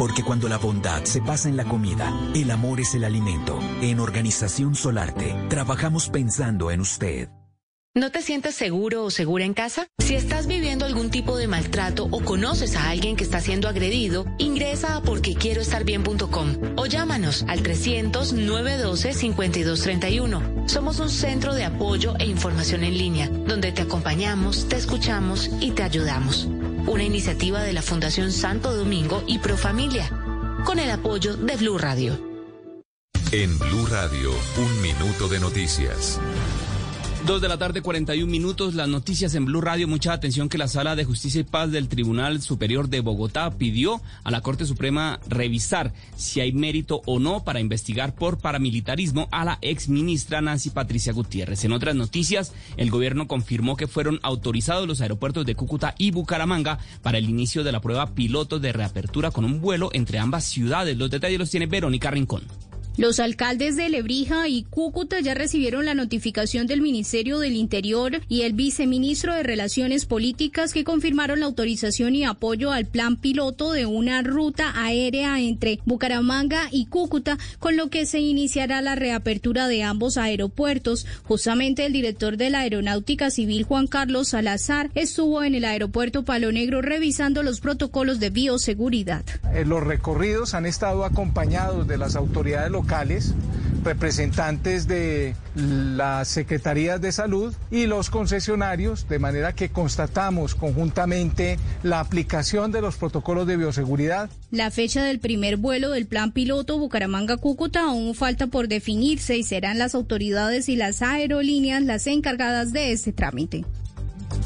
Porque cuando la bondad se pasa en la comida, el amor es el alimento. En Organización Solarte, trabajamos pensando en usted. ¿No te sientes seguro o segura en casa? Si estás viviendo algún tipo de maltrato o conoces a alguien que está siendo agredido, ingresa a porquequieroestarbien.com o llámanos al 300-912-5231. Somos un centro de apoyo e información en línea, donde te acompañamos, te escuchamos y te ayudamos. Una iniciativa de la Fundación Santo Domingo y Profamilia, con el apoyo de Blue Radio. En Blue Radio, un minuto de noticias. Dos de la tarde, 41 minutos. Las noticias en Blue Radio. Mucha atención que la Sala de Justicia y Paz del Tribunal Superior de Bogotá pidió a la Corte Suprema revisar si hay mérito o no para investigar por paramilitarismo a la exministra Nancy Patricia Gutiérrez. En otras noticias, el gobierno confirmó que fueron autorizados los aeropuertos de Cúcuta y Bucaramanga para el inicio de la prueba piloto de reapertura con un vuelo entre ambas ciudades. Los detalles los tiene Verónica Rincón. Los alcaldes de Lebrija y Cúcuta ya recibieron la notificación del Ministerio del Interior y el viceministro de Relaciones Políticas que confirmaron la autorización y apoyo al plan piloto de una ruta aérea entre Bucaramanga y Cúcuta, con lo que se iniciará la reapertura de ambos aeropuertos. Justamente el director de la Aeronáutica Civil, Juan Carlos Salazar, estuvo en el aeropuerto Palo Negro revisando los protocolos de bioseguridad. Eh, Los recorridos han estado acompañados de las autoridades locales, representantes de las secretarías de salud y los concesionarios, de manera que constatamos conjuntamente la aplicación de los protocolos de bioseguridad. La fecha del primer vuelo del plan piloto Bucaramanga-Cúcuta aún falta por definirse y serán las autoridades y las aerolíneas las encargadas de este trámite.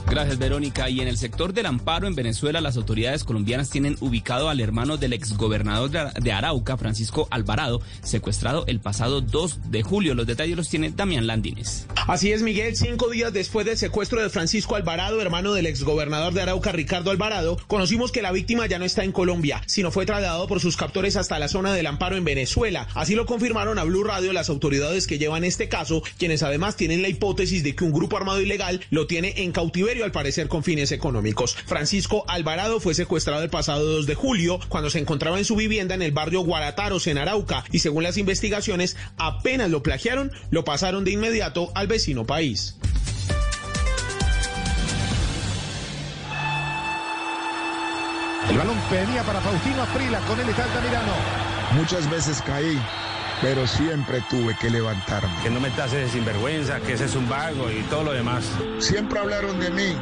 Gracias, Verónica. Y en el sector del amparo en Venezuela, las autoridades colombianas tienen ubicado al hermano del exgobernador de Arauca, Francisco Alvarado, secuestrado el pasado 2 de julio. Los detalles los tiene Damián Landines. Así es, Miguel. Cinco días después del secuestro de Francisco Alvarado, hermano del exgobernador de Arauca, Ricardo Alvarado, conocimos que la víctima ya no está en Colombia, sino fue trasladado por sus captores hasta la zona del amparo en Venezuela. Así lo confirmaron a Blue Radio las autoridades que llevan este caso, quienes además tienen la hipótesis de que un grupo armado ilegal lo tiene en cautiverio, al parecer con fines económicos. Francisco Alvarado fue secuestrado el pasado 2 de julio, cuando se encontraba en su vivienda en el barrio Guarataros, en Arauca, y según las investigaciones, apenas lo plagiaron, lo pasaron de inmediato al vecino país. El balón venía para Faustino Aprila, con él está Altamirano. Muchas veces caí, pero siempre tuve que levantarme. Que no me tases de sinvergüenza, que ese es un vago y todo lo demás. Siempre hablaron de mí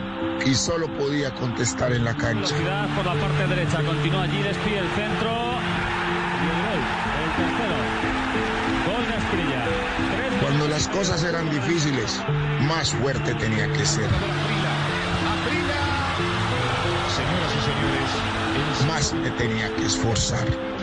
y solo podía contestar en la cancha. Velocidad por la parte derecha, continúa allí, despide el centro. Y el gol, el tercero. Gol de Asprilla. Cuando las cosas eran difíciles, más fuerte tenía que ser. Señoras y señores, Más me tenía que esforzar.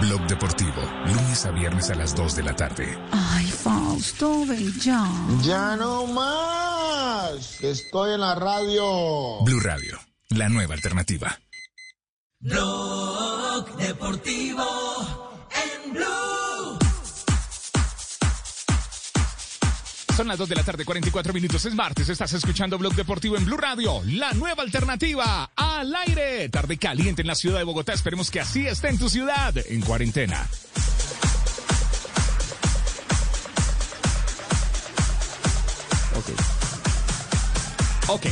Blog Deportivo, lunes a viernes a las 2 de la tarde. Ay, Fausto, ven ya. Ya no más, estoy en la radio. Blue Radio, la nueva alternativa. Blog Deportivo en Blue. Son las 2 de la tarde, 44 minutos. Es martes. Estás escuchando Blog Deportivo en Blue Radio. La nueva alternativa al aire. Tarde caliente en la ciudad de Bogotá. Esperemos que así esté en tu ciudad. En cuarentena. Ok. Ok.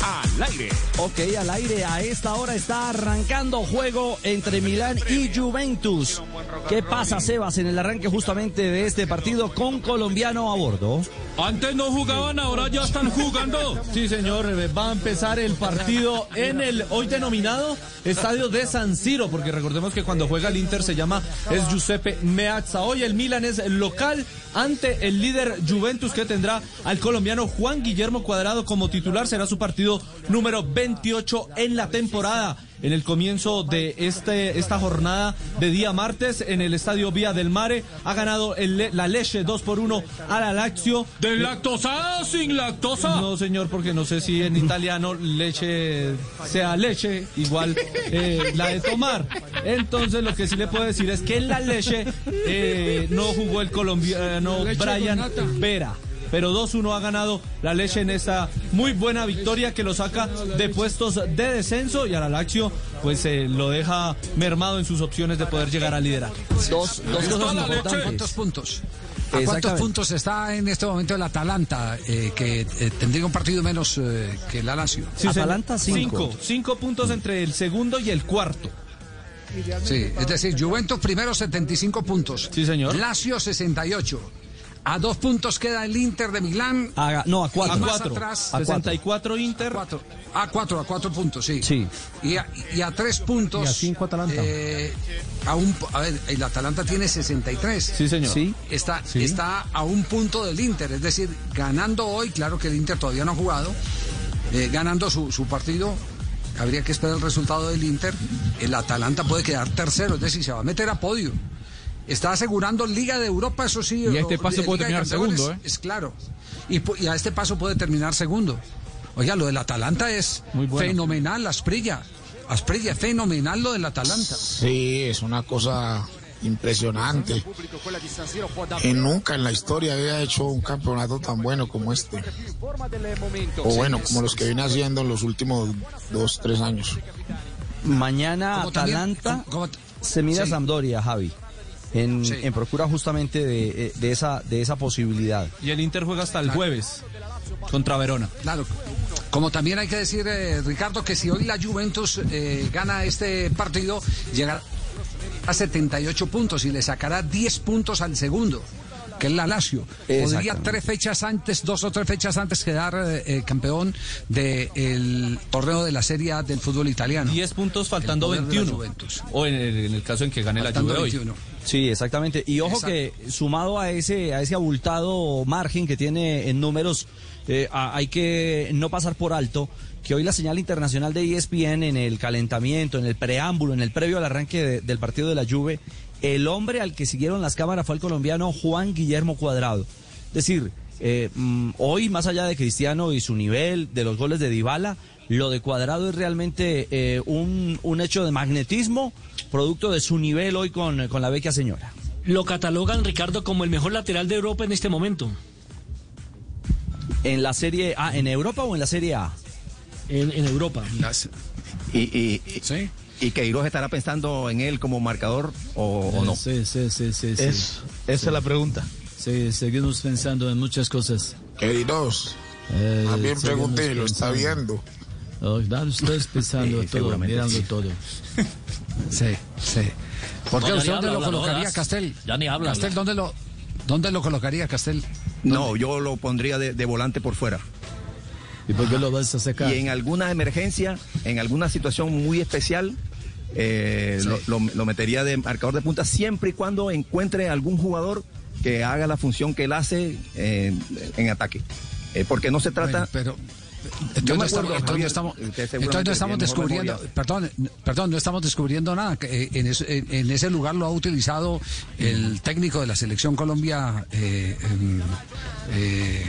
Al al aire. Ok, al aire a esta hora está arrancando juego entre Milán y Juventus. ¿Qué pasa, Sebas, en el arranque justamente de este partido con colombiano a bordo? Antes no jugaban, ahora ya están jugando. Sí, señor, eh, va a empezar el partido en el hoy denominado Estadio de San Siro, porque recordemos que cuando juega el Inter se llama es Giuseppe Meazza. Hoy el Milan es local ante el líder Juventus que tendrá al colombiano Juan Guillermo Cuadrado como titular. Será su partido número 28 en la temporada. En el comienzo de este, esta jornada de día martes en el estadio Vía del Mare ha ganado el la Leche 2 por 1 a la Lazio. ¿De lactosa sin lactosa? No, señor, porque no sé si en italiano leche sea leche, igual eh, la de tomar. Entonces, lo que sí le puedo decir es que en la leche eh, no jugó el colombiano Leche Brian. Vera. Pero 2-1 ha ganado la leche en esta muy buena victoria que lo saca de puestos de descenso y a la Lazio pues eh, lo deja mermado en sus opciones de poder llegar a liderar. Dos, dos cosas importantes. ¿Cuántos puntos? ¿A cuántos puntos está en este momento el Atalanta, eh, que eh, tendría un partido menos eh, que el Lazio? Sí, Atalanta 5. 5 puntos entre el segundo y el cuarto. Sí, es decir, Juventus primero 75 puntos. Sí, señor. Lazio 68. A dos puntos queda el Inter de Milán. A- no, a cuatro. Y más A cuatro. atrás. A 64 Inter. A cuatro, a cuatro puntos, sí. Sí. Y a, y a tres puntos. Y a cinco Atalanta. eh, a, un, a ver, el Atalanta tiene 63. Sí, señor. Sí. Está, Sí. está a un punto del Inter. Es decir, ganando hoy, claro que el Inter todavía no ha jugado. eh, ganando su, su partido. Habría que esperar el resultado del Inter. El Atalanta puede quedar tercero, es decir, se va a meter a podio. Está asegurando Liga de Europa, eso sí. Y a este paso de puede terminar segundo, ¿eh? Es claro. Y, y a este paso puede terminar segundo. Oiga, lo del Atalanta es bueno. fenomenal, Asprilla. Asprilla, fenomenal lo del Atalanta. Sí, es una cosa impresionante. Y nunca en la historia había hecho un campeonato tan bueno como este. O bueno, como los que viene haciendo en los últimos dos, tres años. Mañana Atalanta se mira a Sí. Sampdoria, Javi. En, Sí. en procura justamente de, eh, de esa, de esa posibilidad. Y el Inter juega hasta el jueves contra Verona. Claro. Como también hay que decir, eh, Ricardo, que si hoy la Juventus eh, gana este partido, llegará a 78 puntos y le sacará 10 puntos al segundo, que es la Lazio. Podría tres fechas antes, dos o tres fechas antes quedar eh, eh, campeón del torneo de la Serie A del fútbol italiano. 10 puntos faltando El poder de la 21. Juventus. O en el, en el caso en que gane Faltando la Juve 21. hoy. Sí, exactamente. Y ojo Exacto. que sumado a ese, a ese abultado margen que tiene en números, eh, a- hay que no pasar por alto que hoy la señal internacional de ESPN en el calentamiento, en el preámbulo, en el previo al arranque de- del partido de la Juve, el hombre al que siguieron las cámaras fue el colombiano Juan Guillermo Cuadrado. Es decir, eh, mm, hoy más allá de Cristiano y su nivel, de los goles de Dybala, lo de Cuadrado es realmente eh, un, un hecho de magnetismo, producto de su nivel hoy con, con la vecchia señora. Lo catalogan, Ricardo, como el mejor lateral de Europa en este momento. ¿En la Serie A, en Europa o en la Serie A? En, en Europa. Y, y, y, y Queiroz estará pensando en él como marcador o, o no. Sí, sí, sí, sí. sí. Es- esa es la pregunta. Sí, seguimos pensando en muchas cosas. Queridos, Eh, también pregunté, lo está viendo. Oh, ustedes pensando Sí, todo, mirando sí. todo. Sí, sí. ¿Por qué No, usted dónde habla, lo habla, no colocaría, jodas. Castel? Ya ni habla, Castel, habla. ¿dónde lo, ¿dónde lo colocaría, Castel? No, yo lo pondría de, de volante por fuera. ¿Y por qué lo vas a sacar? Y en alguna emergencia, en alguna situación muy especial, eh, Sí. lo, lo- lo metería de marcador de punta siempre y cuando encuentre algún jugador que haga la función que él hace eh, en ataque. Eh, porque no se trata... Bueno, pero Entonces, no estamos, entonces no Javier, estamos, usted entonces seguramente no estamos tiene mejor descubriendo, perdón, perdón, no estamos descubriendo nada. En, ese- en- ese lugar lo ha utilizado el técnico de la selección Colombia, eh, eh,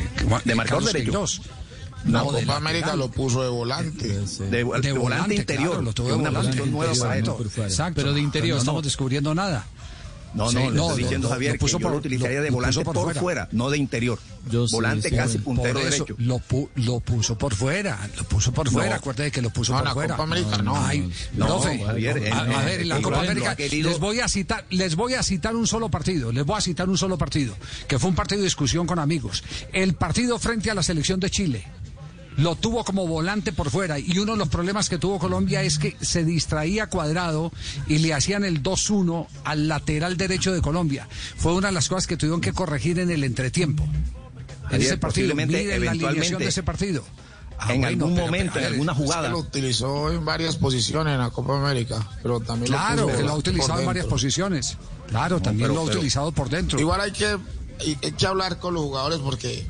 De Carlos derecho. Queiroz. La No, Copa América lo puso de volante. De, de volante, interior. claro, lo tuvo de una volante posición nueva interior, esto. Exacto. Pero de interior, No no. estamos descubriendo nada. No, Sí, no, le no, estoy diciendo, Javier, lo puso que yo por- lo utilizaría de lo volante por, por fuera. fuera. no de interior. Yo volante sí, casi puntero Por eso, derecho. lo, pu- lo puso por fuera, lo puso por No. fuera, acuérdate que lo puso No, por la fuera. Copa América no. Ay, No, profe, Javier, a, ver, en la Copa América querido- les voy a citar, les voy a citar un solo partido, les voy a citar un solo partido, que fue un partido de discusión con amigos. El partido frente a la selección de Chile. Lo tuvo como volante por fuera y uno de los problemas que tuvo Colombia es que se distraía cuadrado y le hacían el 2-1 al lateral derecho de Colombia. Fue una de las cosas que tuvieron que corregir en el entretiempo. En ese partido, miren la alineación de ese partido. Ah, en bueno, algún pero- momento, pero- en alguna Es que jugada. lo utilizó en varias posiciones en la Copa América, pero también Claro, puso que lo ha utilizado en varias posiciones. Claro, también pero- lo ha pero- utilizado por dentro. Igual hay que, hay que hablar con los jugadores porque,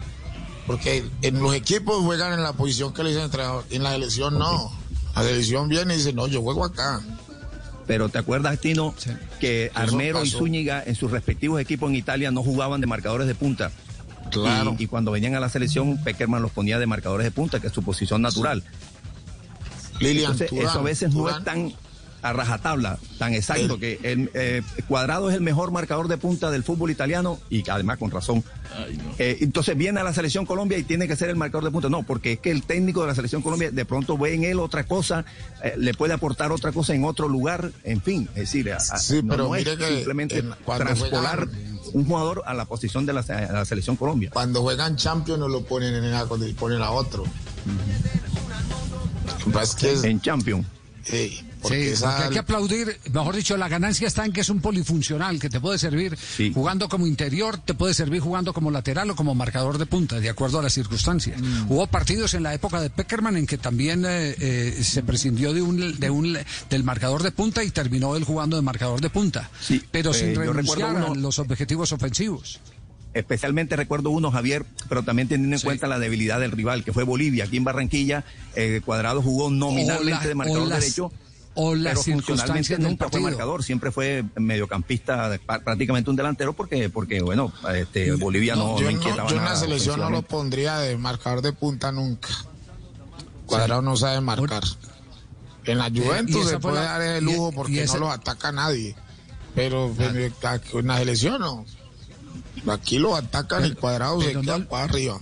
porque en los equipos juegan en la posición que le dice el entrenador. En la selección no. La selección viene y dice, no, yo juego acá. Pero ¿te acuerdas, Tino, que Armero y. Zúñiga en sus respectivos equipos en Italia no jugaban de marcadores de punta? Claro. Y, y cuando venían a la selección, Peckerman los ponía de marcadores de punta, que es su posición natural. Lilian Entonces, Turán, eso a veces no es tan a rajatabla, tan exacto, que el eh, Cuadrado es el mejor marcador de punta del fútbol italiano y además con razón. Eh, entonces viene a la selección Colombia y tiene que ser el marcador de punta. No, porque es que el técnico de la selección Colombia de pronto ve en él otra cosa, eh, le puede aportar otra cosa en otro lugar, en fin, es decir, a- Sí, no, pero no es que simplemente juegan- un jugador a la posición de la, a la selección Colombia. Cuando juegan Champions no lo ponen en la cuando ponen a otro. Lo que pasa es que es- En Champions. Sí, Sí, porque esa- porque hay que aplaudir, mejor dicho, la ganancia está en que es un polifuncional, que te puede servir jugando como interior, te puede servir jugando como lateral o como marcador de punta, de acuerdo a las circunstancias. Hubo partidos en la época de Peckerman en que también eh, eh, se prescindió de un, de un, del marcador de punta y terminó él jugando de marcador de punta, pero eh, sin recuerdo renunciar a los objetivos ofensivos. Especialmente recuerdo uno, Javier, pero también teniendo en cuenta la debilidad del rival, que fue Bolivia. Aquí en Barranquilla, eh, Cuadrado jugó nominalmente la- de marcador las- derecho. o las pero funcionalmente nunca fue marcador, siempre fue mediocampista, prácticamente un delantero, porque, porque bueno, este, Bolivia no, yo, no no- inquietaba yo en la selección no lo pondría de marcador de punta nunca. Cuadrado no sabe marcar. En la Eh, Juventus se puede la- dar el lujo y porque esa- no los ataca nadie. Pero en la selección no. Aquí los atacan y cuadrado se pero queda no- para arriba.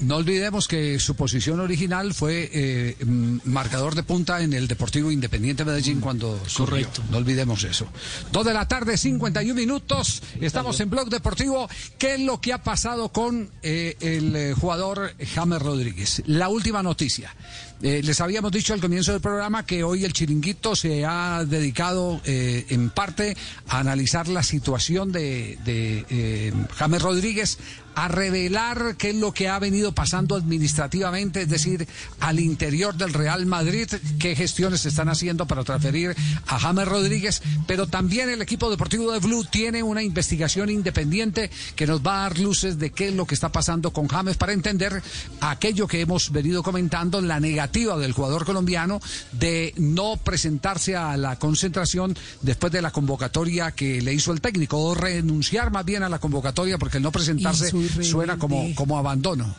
No olvidemos que su posición original fue eh, mm, marcador de punta en el Deportivo Independiente Medellín cuando surgió. Correcto. No olvidemos eso. Dos de la tarde, 51 minutos. Estamos en Blog Deportivo. ¿Qué es lo que ha pasado con eh, el eh, jugador James Rodríguez? La última noticia. Eh, les habíamos dicho al comienzo del programa que hoy el chiringuito se ha dedicado eh, en parte a analizar la situación de, de, eh, James Rodríguez, a revelar qué es lo que ha venido pasando administrativamente, es decir, al interior del Real Madrid, qué gestiones se están haciendo para transferir a James Rodríguez, pero también el equipo deportivo de Blue tiene una investigación independiente que nos va a dar luces de qué es lo que está pasando con James para entender aquello que hemos venido comentando, la negativa del jugador colombiano de no presentarse a la concentración después de la convocatoria que le hizo el técnico, o renunciar más bien a la convocatoria porque el no presentarse suena como, como abandono.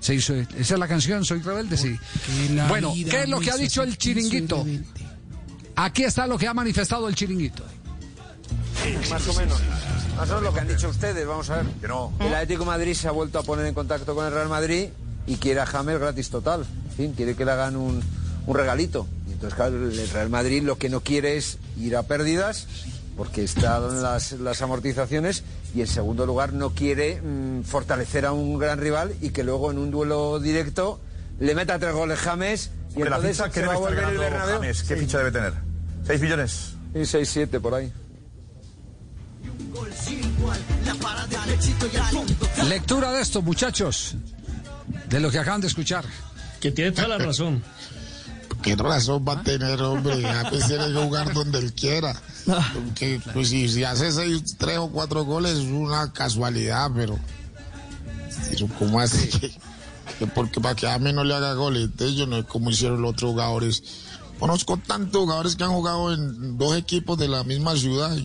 Sí, soy- esa es la canción, Soy Rebelde, sí. Bueno, ¿qué es lo que ha dicho el chiringuito? Aquí está lo que ha manifestado el chiringuito. Más o menos. Más o menos lo que han dicho ustedes, vamos a ver. El Atlético de Madrid se ha vuelto a poner en contacto con el Real Madrid y quiere a James gratis total. En fin, quiere que le hagan un, un regalito. Y entonces, claro, el Real Madrid lo que no quiere es ir a pérdidas porque están las, las amortizaciones y en segundo lugar no quiere mm, fortalecer a un gran rival y que luego en un duelo directo le meta tres goles James y Hombre, la entonces ficha que se va a volver el Bernabéu. James, ¿qué Sí. ficha debe tener? ¿6 millones? Sí, seis, siete por ahí. Lectura de esto, muchachos, de lo que acaban de escuchar. Que tiene toda la razón. ¿Qué razón va a tener, hombre? Ya pues tiene que jugar donde él quiera. Porque, pues, si, si hace seis, tres o cuatro goles es una casualidad, pero. pero ¿Cómo que, que porque para que a mí no le haga goles? Entonces, yo no es como hicieron los otros jugadores. Conozco tantos jugadores que han jugado en dos equipos de la misma ciudad.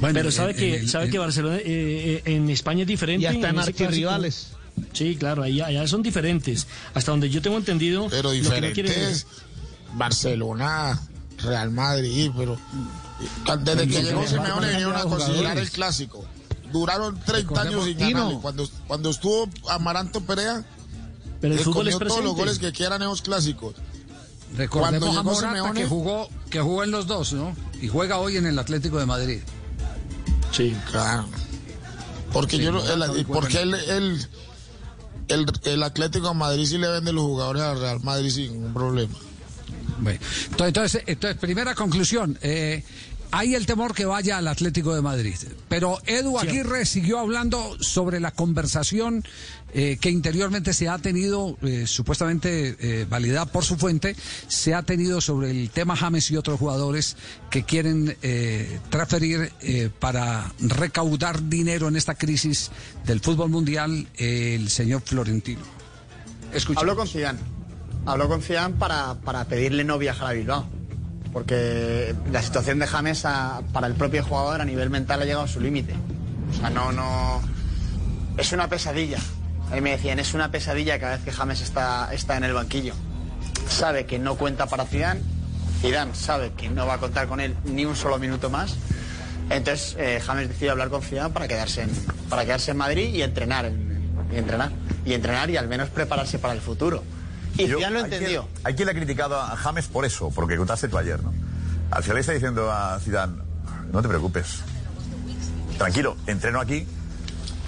Pero sabe que sabe que Barcelona eh, eh, en España es diferente. Y hasta en archirrivales. Sí, claro, allá, allá son diferentes. Hasta donde yo tengo entendido. Pero lo que no diferentes. Barcelona, Real Madrid, pero. Desde que llegó Simeone vinieron a considerar el clásico. Duraron 30 años sin ganarle. Cuando, cuando estuvo Amaranto Perea, Pero el le fútbol es todos los goles que quieran esos clásicos. Recordemos a Cuando llegó Morata Simeone- que jugó, que jugó en los dos, ¿no? Y juega hoy en el Atlético de Madrid. Sí, claro. Porque Sí, yo no- él- porque en- él, él, el, el Atlético de Madrid sí le vende los jugadores al Real Madrid sin ningún problema. Bueno, entonces, entonces, primera conclusión. eh, hay el temor que vaya al Atlético de Madrid. Pero Edu Aguirre siguió hablando sobre la conversación eh, que interiormente se ha tenido, eh, supuestamente eh, validada por su fuente, se ha tenido sobre el tema James y otros jugadores que quieren eh, transferir eh, para recaudar dinero en esta crisis del fútbol mundial el señor Florentino. Escuchemos. Habló con Zidane. Habló con Zidane para, para pedirle no viajar a Bilbao. Porque la situación de James para el propio jugador a nivel mental ha llegado a su límite. O sea, no, no. Es una pesadilla. A mí me decían, es una pesadilla cada vez que James está, está en el banquillo. Sabe que no cuenta para Zidane. Zidane sabe que no va a contar con él ni un solo minuto más. Entonces eh, James decide hablar con Zidane para quedarse en, para quedarse en Madrid y entrenar, en- y entrenar y entrenar y al menos prepararse para el futuro. Y Yo- Zidane lo hay quien- entendió. Hay quien le ha criticado a James por eso, por lo que contaste tú ayer, ¿no? Al final le está diciendo a Zidane, no te preocupes, tranquilo, entreno aquí,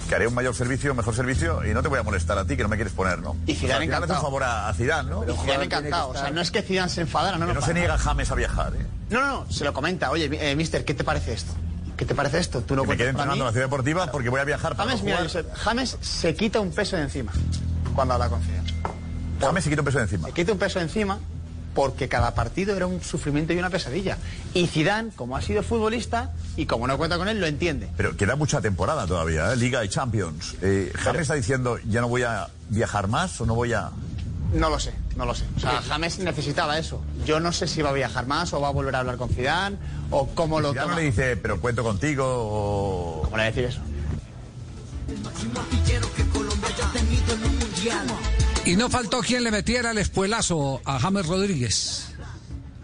que haré un mayor servicio, mejor servicio, y no te voy a molestar a ti, que no me quieres poner, ¿no? Y O sea, Zidane final le hace un encantado. favor a, a Zidane, ¿no? Y Zidane encantado. O sea, no es que Zidane se enfadara, no, Que no se niega. James a viajar, ¿eh? No, no, no, se lo comenta. Oye, eh, mister, ¿qué te parece esto? ¿Qué te parece esto? Tú no Que me para entrenando en la mí. ciudad deportiva porque voy a viajar para James, no mira, jugar. Josep, James se quita un peso de encima cuando habla con Zidane. James se quita un peso de encima. Se quita un peso de encima porque cada partido era un sufrimiento y una pesadilla. Y Zidane, como ha sido futbolista y como no cuenta con él, lo entiende. Pero queda mucha temporada todavía, ¿eh? Liga y Champions. Eh, James está diciendo, ya no voy a viajar más o no voy a... No lo sé, no lo sé. O sea, James necesitaba eso. Yo no sé si va a viajar más o va a volver a hablar con Zidane o cómo lo Ya no toma. le dice, pero cuento contigo o... ¿Cómo le va a decir eso? Y no faltó quien le metiera el espuelazo a James Rodríguez.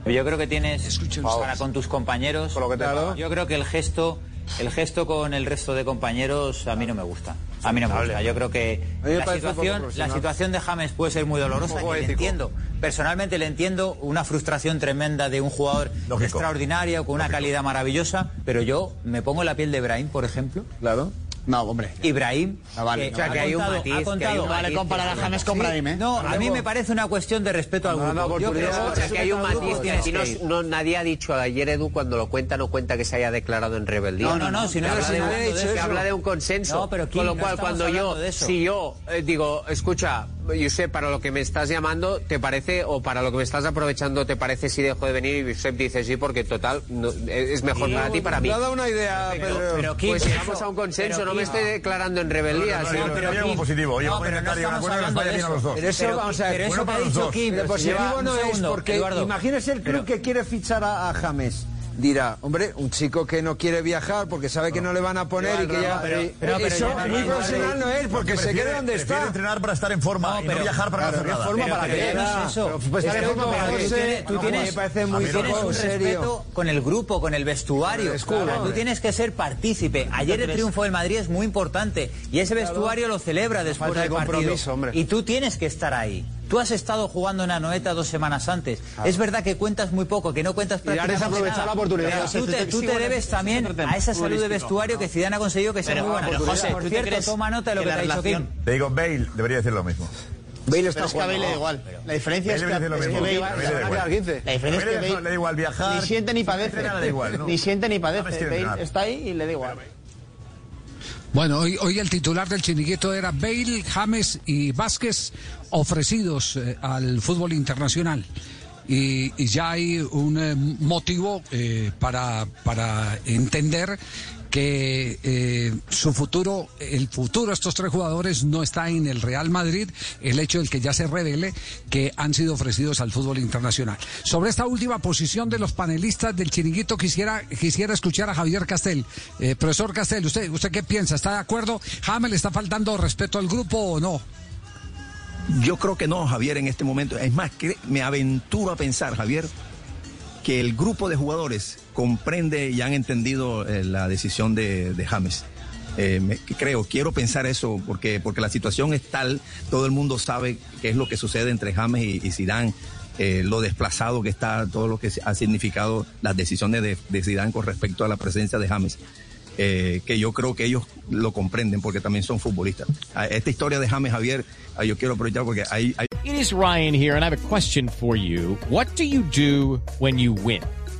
Yo creo que tienes para con tus compañeros. Yo creo que el gesto, el gesto con el resto de compañeros a mí no me gusta. A mí no me gusta. Yo creo que la situación, la situación de James puede ser muy dolorosa. Y le entiendo. Personalmente le entiendo una frustración tremenda de un jugador extraordinario con una calidad maravillosa. Pero yo me pongo en la piel de Brahim, por ejemplo. Claro. No, hombre. Ibrahim. No vale, no ha vale. contado- matiz, ha que contado- hay un No vale matiz, comparar a James con Brahim, ¿eh? No, a mí me parece una cuestión de respeto al No, grupo. no, Yo creo O sea, que hay un matiz que aquí no, que nadie ha dicho ayer Edu cuando lo cuenta no cuenta que se haya declarado en rebeldía. No, no, no, si no Se habla de, un- se eso. habla de un consenso. No, pero, con lo no cual cuando yo si yo eh, digo, escucha, Josep, para lo que me estás llamando, ¿te parece o para lo que me estás aprovechando te parece si dejo de venir y Josep dice sí porque total no- es mejor para ti y para mí? Me ha dado una idea, Pero, Pedro. pero, Kim, pues eso- llegamos a un consenso, pero, no me estoy declarando en rebeldía. No, no, no, pero algo positivo. Oye, vamos a intentar llegar a un acuerdo que nos vaya bien a los dos. Pero eso, Pero- vamos a ver, pero eso bueno que ha dicho. Kim, Pero positivo no es, porque Eduardo. imagínese el club que quiere fichar a, a James. Dirá, hombre, un chico que no quiere viajar porque sabe que no le van a poner y que ya. Pero- eso muy profesional no es porque se queda donde está. entrenar para estar en forma y no viajar para no hacer nada. forma para eso. Pues, estar en forma para tú tienes- un respeto con el grupo, con el vestuario. Tú tienes que ser partícipe. Ayer el triunfo del Madrid es muy importante y ese vestuario lo celebra después del partido. Y tú tienes que estar ahí. Tú has estado jugando en Anoeta dos semanas antes. Es verdad que cuentas muy poco, que no cuentas Y ahora es prácticamente aprovechar nada. la oportunidad. Pero tú te, tú te debes es también a esa salud de vestuario que Zidane ha conseguido que sea muy buena. pero, José, Por ¿tú te cierto, toma nota de lo que te ha dicho Kim. Te digo, Bale debería decir lo mismo. Bale Pero es que a Bale le da igual. La diferencia es que, debería decir lo es que mismo. Bale, le da igual. la diferencia es Bale que le Bale da igual viajar. ni siente ni padece. Ni siente ni padece. Bale está ahí y le da igual. Bueno, hoy, hoy el titular del chiringuito era Bale, James y Vázquez ofrecidos eh, al fútbol internacional. Y, ya hay un eh, motivo eh, para, para entender que eh, su futuro, el futuro de estos tres jugadores no está en el Real Madrid, el hecho del que ya se revele que han sido ofrecidos al fútbol internacional. Sobre esta última posición de los panelistas del chiringuito quisiera, quisiera escuchar a Javier Castel. Eh, profesor Castel, ¿usted, ¿usted qué piensa? ¿Está de acuerdo? ¿James le está faltando respeto al grupo o no? Yo creo que no, Javier, en este momento. Es más, que me aventuro a pensar, Javier, que el grupo de jugadores comprende y han entendido eh, la decisión de, James. Eh, creo, quiero pensar eso porque, porque la situación es tal, todo el mundo sabe qué es lo que sucede entre James y, y Zidane, eh, lo desplazado que está, todo lo que ha significado las decisiones de, de Zidane con respecto a la presencia de James. Eh, que yo creo que ellos lo comprenden porque también son futbolistas. Ah, Esta historia de James Javier, ah, yo quiero aprovechar porque hay, It is Ryan here, and I have a question for you. What do you do when you win?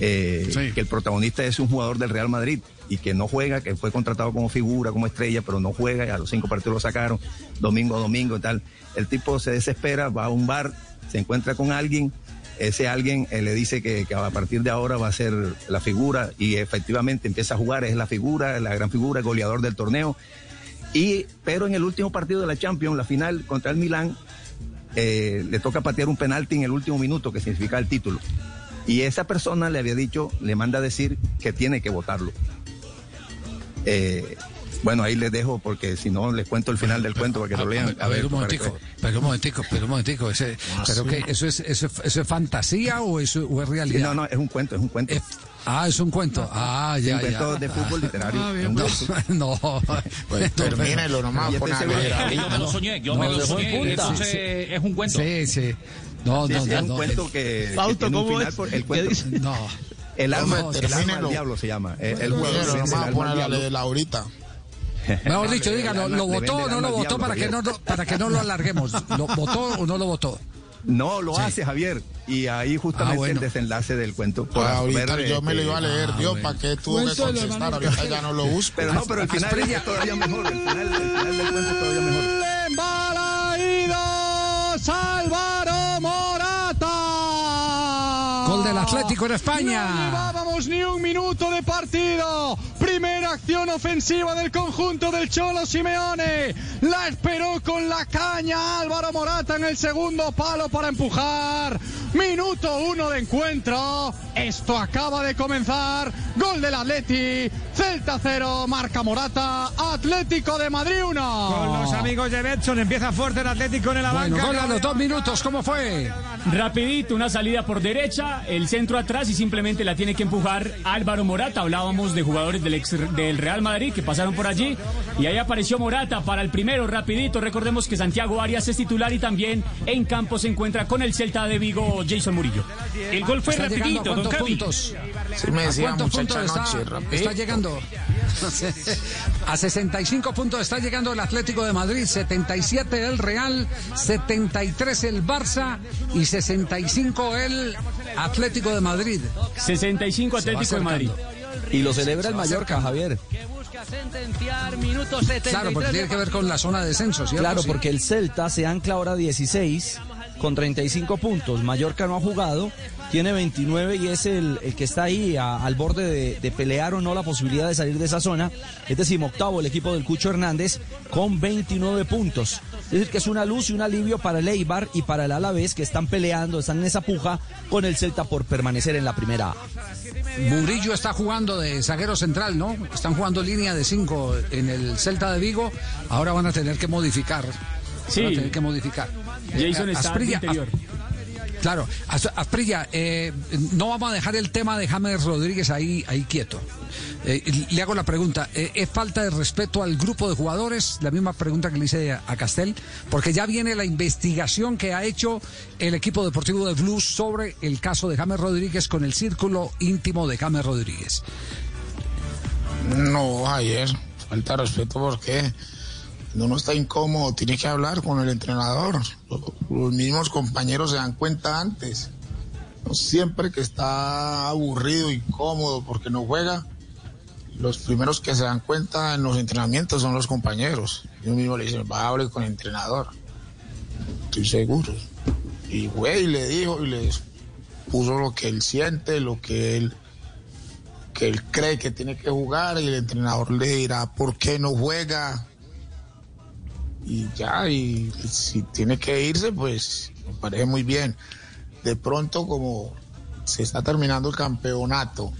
eh, que el protagonista es un jugador del Real Madrid y que no juega, que fue contratado como figura, como estrella, pero no juega, y a los cinco partidos lo sacaron, domingo a domingo y tal. El tipo se desespera, va a un bar, se encuentra con alguien, ese alguien eh, le dice que, que a partir de ahora va a ser la figura y efectivamente empieza a jugar, es la figura, la gran figura, el goleador del torneo. Y, pero en el último partido de la Champions, la final contra el Milán, eh, le toca patear un penalti en el último minuto, que significa el título. Y esa persona le había dicho, le manda a decir que tiene que votarlo. Eh, bueno, ahí les dejo porque si no les cuento el final del cuento para que lo lean. A ver, un momentico, pero un momentico, pero un momentico. Ese, Ah, pero sí. que eso es, eso, es- eso es fantasía o eso o es realidad? Sí, no, no, es un cuento, es un cuento. ah, es un cuento. Ah, Es ya, un ya. cuento de fútbol literario. Ah, Es bien, no, cuento. no. Pues termínelo nomás. Yo me lo soñé, yo No, me lo de soñé. Sí, sí. es un cuento. Sí, sí. No, no, no. es un no. cuento que, que Fausto, un ¿cómo final es? el ¿Qué cuento. dice? No. El alma, el alma al diablo se llama. Eh, El el pon al a diablo. leer ahorita. Mejor dicho, le- ¿lo votó o no lo votó para que no, para que no lo alarguemos? ¿Lo votó o no lo votó? No, lo Sí. hace Javier. Y ahí justamente Ah, bueno. el desenlace del cuento. Pues ahorita ver, yo me lo este, iba a leer, ah, Dios, bueno. ¿para qué tuvo que contestar? Ahorita ya no lo busco. Pero no, pero el final Asprilla. es todavía mejor. El final, el final del cuento es todavía mejor. ¡Embalaídos Álvaro del Atlético en España. No llevábamos ni un minuto de partido. Primera acción ofensiva del conjunto del Cholo Simeone. La esperó con la caña Álvaro Morata en el segundo palo para empujar. Minuto uno de encuentro. Esto acaba de comenzar. Gol del Atleti. Celta 0, marca Morata. Atlético de Madrid 1. Con los amigos de Betson empieza fuerte el Atlético en Bueno, banca. gol a los dos minutos, ¿cómo fue? Rapidito, una salida por derecha, el centro atrás y simplemente la tiene que empujar Álvaro Morata. Hablábamos de jugadores del, ex- del Real Madrid que pasaron por allí y ahí apareció Morata para el primero, rapidito. Recordemos que Santiago Arias es titular y también en campo se encuentra con el Celta de Vigo Jason Murillo. El gol fue ¿Está llegando rapidito, a don puntos? Sí me ¿A decía cuántos muchacha puntos anoche, está, rapidito. está llegando? A 65 puntos está llegando el Atlético de Madrid, 77 el Real, 73 el Barça y 65 el Atlético de Madrid. 65 Se va Atlético de Madrid. Y lo celebra el Mallorca, Javier. sentenciar minuto 73. Claro, porque tiene que ver con la zona de descenso, ¿cierto? Claro, porque el Celta se ancla ahora a 16 con 35 puntos. Mallorca no ha jugado, tiene 29 y es el, el que está ahí a- al borde de, de pelear o no la posibilidad de salir de esa zona. Es decimoctavo el equipo del Cucho Hernández con 29 puntos. Es decir, que es una luz y un alivio para el Eibar y para el Alavés que están peleando, están en esa puja con el Celta por permanecer en la primera A. Murillo está jugando de zaguero central, ¿no? Están jugando línea de 5 en el Celta de Vigo. Ahora van a tener que modificar. Sí. Van a tener que modificar. Jason Eh, está Asprilla- interior. Claro, As- Asprilla, eh, no vamos a dejar el tema de James Rodríguez ahí, ahí quieto. Eh, le hago la pregunta, eh, ¿es falta de respeto al grupo de jugadores? La misma pregunta que le hice a, a Castel, porque ya viene la investigación que ha hecho el equipo deportivo de Blues sobre el caso de James Rodríguez con el círculo íntimo de James Rodríguez. No, ayer, falta de respeto porque cuando uno está incómodo tiene que hablar con el entrenador. Los mismos compañeros se dan cuenta antes. Siempre que está aburrido, incómodo porque no juega, los primeros que se dan cuenta en los entrenamientos son los compañeros. Yo mismo le dicen, va a hablar con el entrenador. Estoy seguro. Y güey, le dijo y les puso lo que él siente, lo que él que él cree que tiene que jugar y el entrenador le dirá por qué no juega y ya y si tiene que irse pues me parece muy bien de pronto como se está terminando el campeonato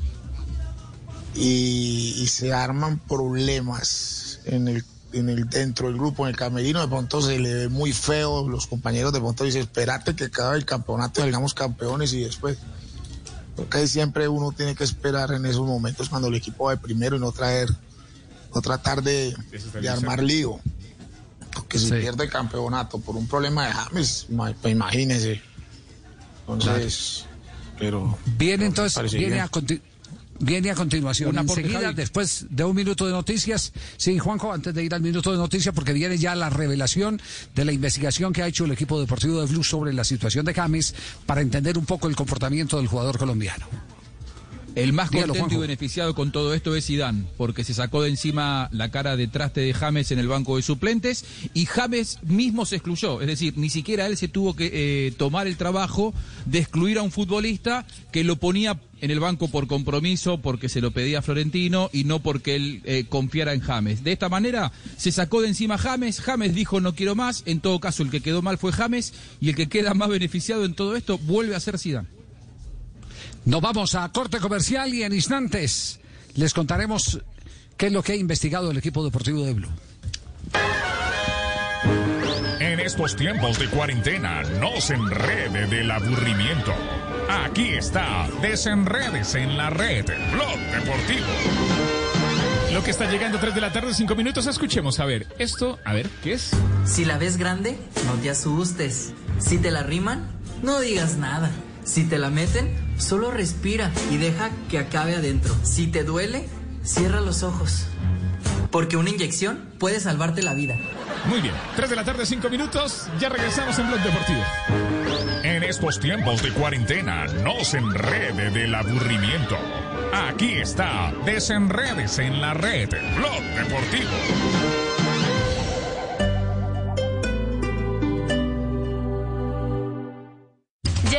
y, y se arman problemas en el, en el dentro del grupo, en el camerino, de pronto se le ve muy feo, los compañeros de pronto dicen, espérate que acabe el campeonato, salgamos campeones y después. Porque siempre uno tiene que esperar en esos momentos cuando el equipo va de primero y no traer, no tratar de, de armar lío. Porque si pierde el campeonato por un problema de James, pues imagínese. Entonces, pero... Viene entonces, viene a, viene a continuación. Un aporte, Enseguida, Javi. después de un minuto de noticias. Sí, Juanjo, antes de ir al minuto de noticias, porque viene ya la revelación de la investigación que ha hecho el equipo deportivo de Blue sobre la situación de James para entender un poco el comportamiento del jugador colombiano. El más Dígalo, contento y beneficiado con todo esto es Zidane, porque se sacó de encima la cara de traste de James en el banco de suplentes y James mismo se excluyó, es decir, ni siquiera él se tuvo que eh, tomar el trabajo de excluir a un futbolista que lo ponía en el banco por compromiso, porque se lo pedía Florentino y no porque él eh, confiara en James. De esta manera se sacó de encima James, James dijo no quiero más, en todo caso el que quedó mal fue James y el que queda más beneficiado en todo esto vuelve a ser Zidane. Nos vamos a corte comercial y en instantes les contaremos qué es lo que ha investigado el equipo deportivo de Blue. En estos tiempos de cuarentena, no se enrede del aburrimiento. Aquí está, desenredes en la red, Blog Deportivo. Lo que está llegando 3 de la tarde, 5 minutos, escuchemos. A ver, esto, a ver, ¿qué es? Si la ves grande, no te asustes. Si te la riman, no digas nada. Si te la meten, solo respira y deja que acabe adentro. Si te duele, cierra los ojos. Porque una inyección puede salvarte la vida. Muy bien, 3 de la tarde, 5 minutos, ya regresamos en Blog Deportivo. En estos tiempos de cuarentena, no se enrede del aburrimiento. Aquí está, desenredes en la red, Blog Deportivo.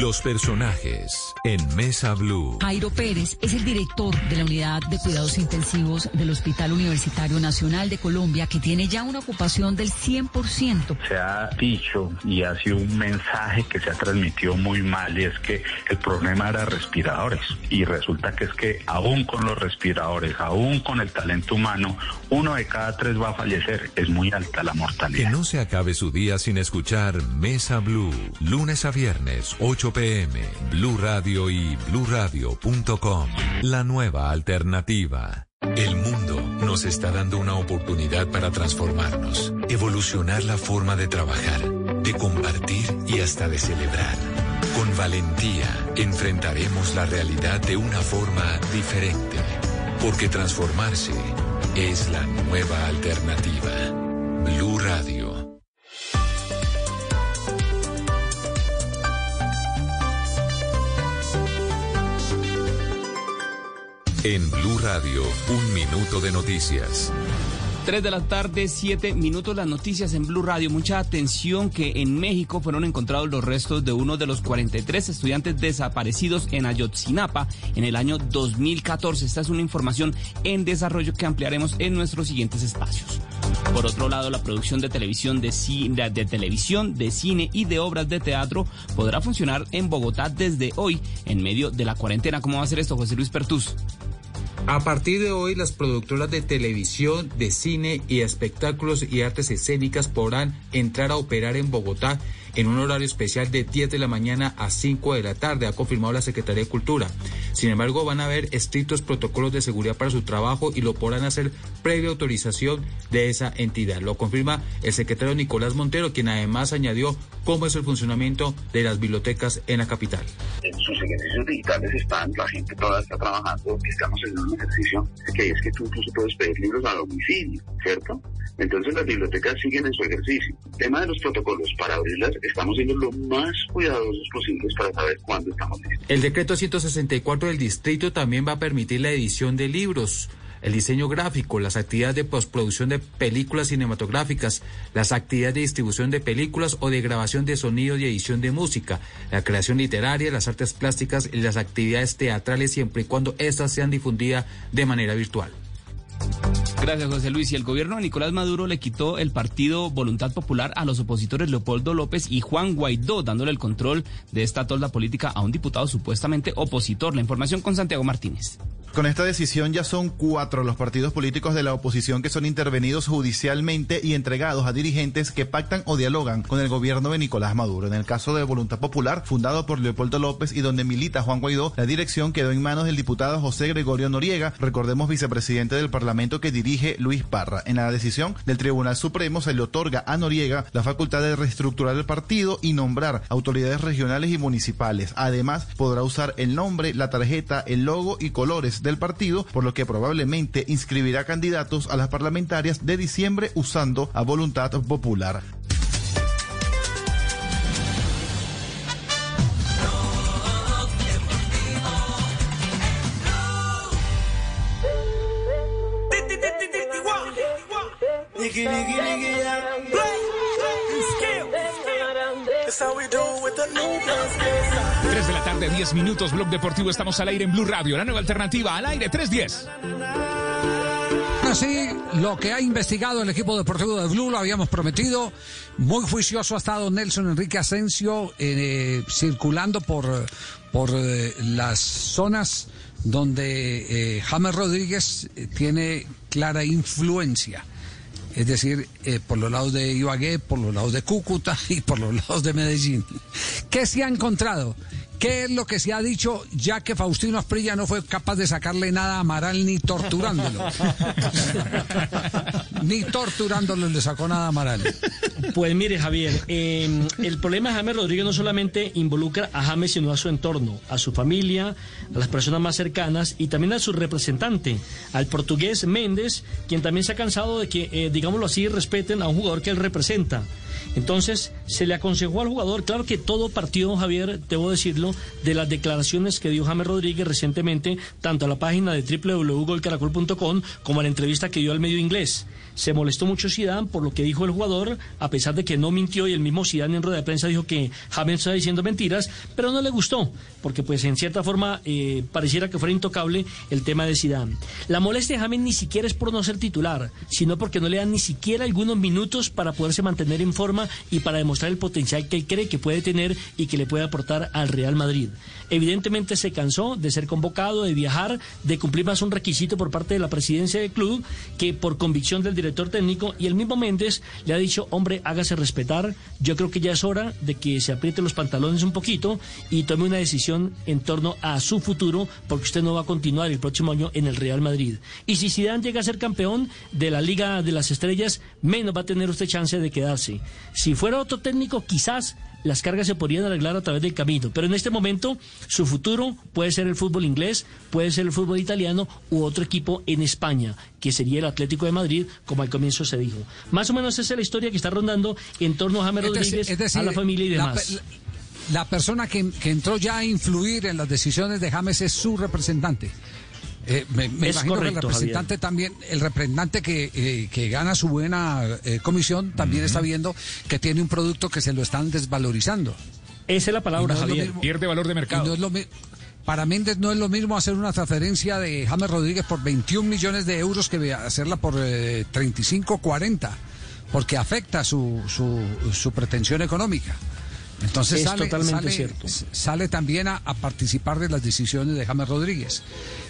Los personajes en Mesa Blue. Jairo Pérez es el director de la unidad de cuidados intensivos del Hospital Universitario Nacional de Colombia, que tiene ya una ocupación del 100%. se ha dicho y ha sido un mensaje que se ha transmitido muy mal y es que el problema era respiradores y resulta que es que aún con los respiradores, aún con el talento humano, uno de cada tres va a fallecer. Es muy alta la mortalidad. Que no se acabe su día sin escuchar Mesa Blue. Lunes a viernes, 8 pm. Blue Radio y bluradio.com. La nueva alternativa. El mundo nos está dando una oportunidad para transformarnos, evolucionar la forma de trabajar, de compartir y hasta de celebrar. Con valentía enfrentaremos la realidad de una forma diferente, porque transformarse es la nueva alternativa. Blue Radio. En Blue Radio, un minuto de noticias. 3 de la tarde, 7 minutos, las noticias en Blue Radio. Mucha atención que en México fueron encontrados los restos de uno de los 43 estudiantes desaparecidos en Ayotzinapa en el año 2014. Esta es una información en desarrollo que ampliaremos en nuestros siguientes espacios. Por otro lado, la producción de televisión, de, cine, de televisión, de cine y de obras de teatro podrá funcionar en Bogotá desde hoy, en medio de la cuarentena. ¿Cómo va a ser esto, José Luis Pertus? A partir de hoy, las productoras de televisión, de cine y espectáculos y artes escénicas podrán entrar a operar en Bogotá en un horario especial de 10 de la mañana a 5 de la tarde, ha confirmado la Secretaría de Cultura. Sin embargo, van a haber estrictos protocolos de seguridad para su trabajo y lo podrán hacer previa autorización de esa entidad. Lo confirma el secretario Nicolás Montero, quien además añadió cómo es el funcionamiento de las bibliotecas en la capital. en sus ejercicios digitales están, la gente toda está trabajando, estamos en un ejercicio que es que tú incluso puedes pedir libros a domicilio, ¿cierto? Entonces las bibliotecas siguen en su ejercicio. Tema de los protocolos, para abrirlas estamos siendo lo más cuidadosos posibles para saber cuándo estamos. El decreto 164 del distrito también va a permitir la edición de libros, el diseño gráfico, las actividades de postproducción de películas cinematográficas, las actividades de distribución de películas o de grabación de sonido y edición de música, la creación literaria, las artes plásticas y las actividades teatrales siempre y cuando éstas sean difundidas de manera virtual. Gracias, José Luis. Y el gobierno de Nicolás Maduro le quitó el partido Voluntad Popular a los opositores Leopoldo López y Juan Guaidó, dándole el control de esta tolda política a un diputado supuestamente opositor. La información con Santiago Martínez. Con esta decisión ya son cuatro los partidos políticos de la oposición que son intervenidos judicialmente y entregados a dirigentes que pactan o dialogan con el gobierno de Nicolás Maduro. En el caso de Voluntad Popular, fundado por Leopoldo López y donde milita Juan Guaidó, la dirección quedó en manos del diputado José Gregorio Noriega, recordemos vicepresidente del Parlamento que dirige Luis Parra. En la decisión del Tribunal Supremo se le otorga a Noriega la facultad de reestructurar el partido y nombrar autoridades regionales y municipales. Además, podrá usar el nombre, la tarjeta, el logo y colores del partido, por lo que probablemente inscribirá candidatos a las parlamentarias de diciembre usando a voluntad popular. De la tarde, 10 minutos, Blog Deportivo. Estamos al aire en Blue Radio, la nueva alternativa, al aire 310. Así, lo que ha investigado el equipo deportivo de Blue lo habíamos prometido. Muy juicioso ha estado Nelson Enrique Asensio eh, circulando por, por eh, las zonas donde eh, James Rodríguez tiene clara influencia. Es decir, eh, por los lados de Ibagué, por los lados de Cúcuta y por los lados de Medellín. ¿Qué se ha encontrado? ¿Qué es lo que se ha dicho ya que Faustino Asprilla no fue capaz de sacarle nada a Amaral ni torturándolo? ni torturándolo le sacó nada a Amaral. Pues mire, Javier, eh, el problema de James Rodríguez no solamente involucra a James, sino a su entorno, a su familia, a las personas más cercanas y también a su representante, al portugués Méndez, quien también se ha cansado de que, eh, digámoslo así, respeten a un jugador que él representa. Entonces, se le aconsejó al jugador, claro que todo partió, Javier, debo decirlo, de las declaraciones que dio James Rodríguez recientemente, tanto a la página de www.golcaracol.com como a la entrevista que dio al medio inglés. Se molestó mucho Zidane por lo que dijo el jugador, a pesar de que no mintió y el mismo Zidane en rueda de prensa dijo que James estaba diciendo mentiras, pero no le gustó, porque pues en cierta forma eh, pareciera que fuera intocable el tema de Zidane. La molestia de James ni siquiera es por no ser titular, sino porque no le dan ni siquiera algunos minutos para poderse mantener en forma y para demostrar el potencial que él cree que puede tener y que le puede aportar al Real Madrid. Evidentemente se cansó de ser convocado, de viajar, de cumplir más un requisito por parte de la presidencia del club que por convicción del director técnico y el mismo Méndez le ha dicho, hombre, hágase respetar, yo creo que ya es hora de que se apriete los pantalones un poquito y tome una decisión en torno a su futuro porque usted no va a continuar el próximo año en el Real Madrid. Y si Zidane llega a ser campeón de la Liga de las Estrellas, menos va a tener usted chance de quedarse. Si fuera otro técnico, quizás las cargas se podrían arreglar a través del camino. Pero en este momento, su futuro puede ser el fútbol inglés, puede ser el fútbol italiano u otro equipo en España, que sería el Atlético de Madrid, como al comienzo se dijo. Más o menos esa es la historia que está rondando en torno a James Es decir- Rodríguez, es decir, a la familia y demás. la persona que, que entró ya a influir en las decisiones de James es su representante. Eh, me me Es imagino que correcto, el representante también, el representante que, eh, que gana su buena eh, comisión, también está viendo que tiene un producto que se lo están desvalorizando. Esa es la palabra, no es Javier. mismo- Pierde valor de mercado. no es lo mi- para Méndez no es lo mismo hacer una transferencia de James Rodríguez por 21 millones de euros que hacerla por eh, 35, 40, porque afecta su, su, su pretensión económica. Entonces Es sale, totalmente sale- cierto. sale también a, a participar de las decisiones de James Rodríguez.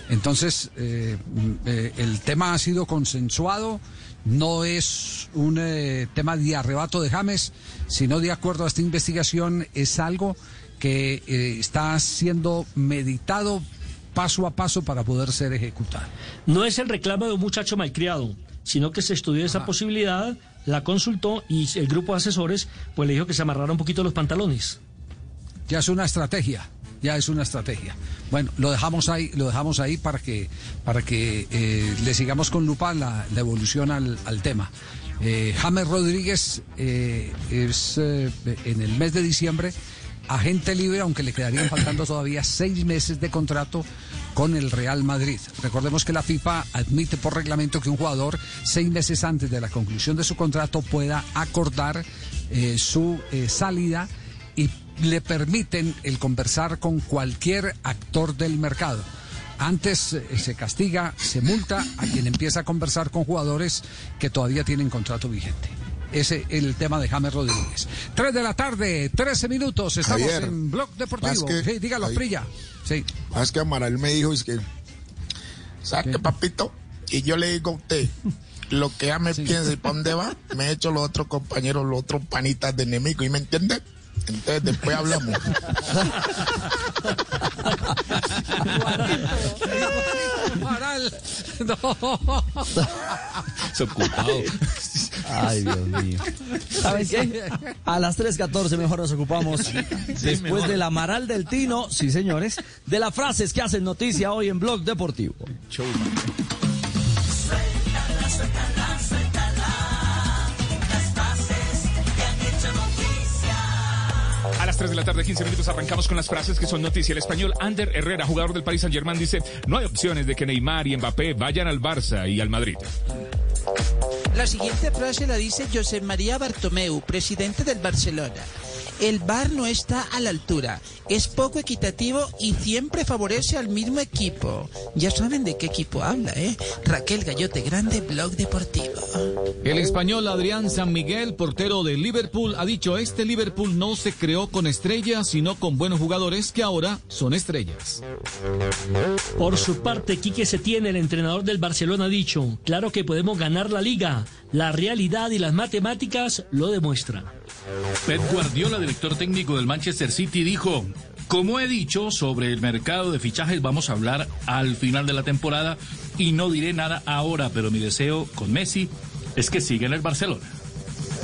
Entonces, eh, mm, eh, el tema ha sido consensuado, no es un eh, tema de arrebato de James, sino de acuerdo a esta investigación es algo que está siendo meditado paso a paso para poder ser ejecutado. No es el reclamo de un muchacho malcriado, sino que se estudió esa posibilidad, la consultó y el grupo de asesores pues le dijo que se amarrara un poquito los pantalones. Ya es una estrategia, ya es una estrategia. Bueno, lo dejamos ahí, lo dejamos ahí para que para que eh, le sigamos con lupa la, evolución al, tema. Eh, James Rodríguez eh, es eh, en el mes de diciembre agente libre, aunque le quedarían faltando todavía seis meses de contrato con el Real Madrid. Recordemos que la FIFA admite por reglamento que un jugador seis meses antes de la conclusión de su contrato pueda acordar su salida y le permiten el conversar con cualquier actor del mercado. Antes eh, se castiga, se multa a quien empieza a conversar con jugadores que todavía tienen contrato vigente. Ese es el tema de James Rodríguez. 3 de la tarde, 13 minutos. Estamos Javier, en Blog Deportivo. que- Sí, dígalo, ahí- Prilla. Sí. Más que Amaral me dijo, es que, ¿sabe qué, papito? Y yo le digo a usted, lo que ya me piensa y para dónde va, me he hecho los otros compañeros, los otros panitas de enemigo, ¿y me entiende? Entonces después hablamos. Amaral. No. Desocupado. Ay, Dios mío. ¿Saben qué? A las 3.14 mejor nos ocupamos, después del amaral del Tino, sí señores, de las frases que hacen noticia hoy en Blog Deportivo. 3 de la tarde, 15 minutos, arrancamos con las frases que son noticia. El español Ander Herrera, jugador del Paris Saint Germain, dice: No hay opciones de que Neymar y Mbappé vayan al Barça y al Madrid. La siguiente frase la dice José María Bartomeu, presidente del Barcelona. El VAR no está a la altura, es poco equitativo y siempre favorece al mismo equipo. Ya saben de qué equipo habla, ¿eh? Raquel Gallote Grande, Blog Deportivo. El español Adrián San Miguel, portero de Liverpool, ha dicho, este Liverpool no se creó con estrellas, sino con buenos jugadores que ahora son estrellas. Por su parte, Quique Setién, el entrenador del Barcelona, ha dicho, claro que podemos ganar la liga. La realidad y las matemáticas lo demuestran. Pep Guardiola, director técnico del Manchester City, dijo, como he dicho sobre el mercado de fichajes vamos a hablar al final de la temporada y no diré nada ahora, pero mi deseo con Messi es que siga en el Barcelona.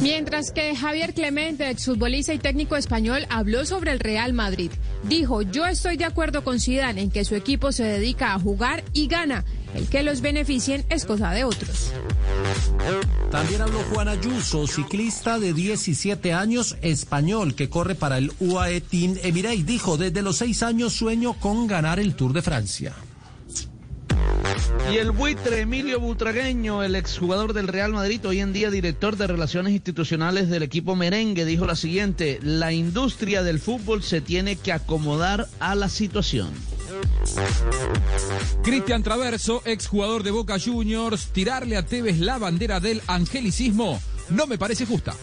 Mientras que Javier Clemente, exfutbolista y técnico español, habló sobre el Real Madrid. Dijo, yo estoy de acuerdo con Zidane en que su equipo se dedica a jugar y gana. El que los beneficien es cosa de otros. También habló Juan Ayuso, ciclista de 17 años, español, que corre para el UAE Team Emirates. Dijo, desde los seis años sueño con ganar el Tour de Francia. Y el buitre Emilio Butragueño, el exjugador del Real Madrid, hoy en día director de Relaciones Institucionales del equipo merengue, dijo lo siguiente, la industria del fútbol se tiene que acomodar a la situación. Cristian Traverso, exjugador de Boca Juniors, tirarle a Tevez la bandera del angelicismo no me parece justa.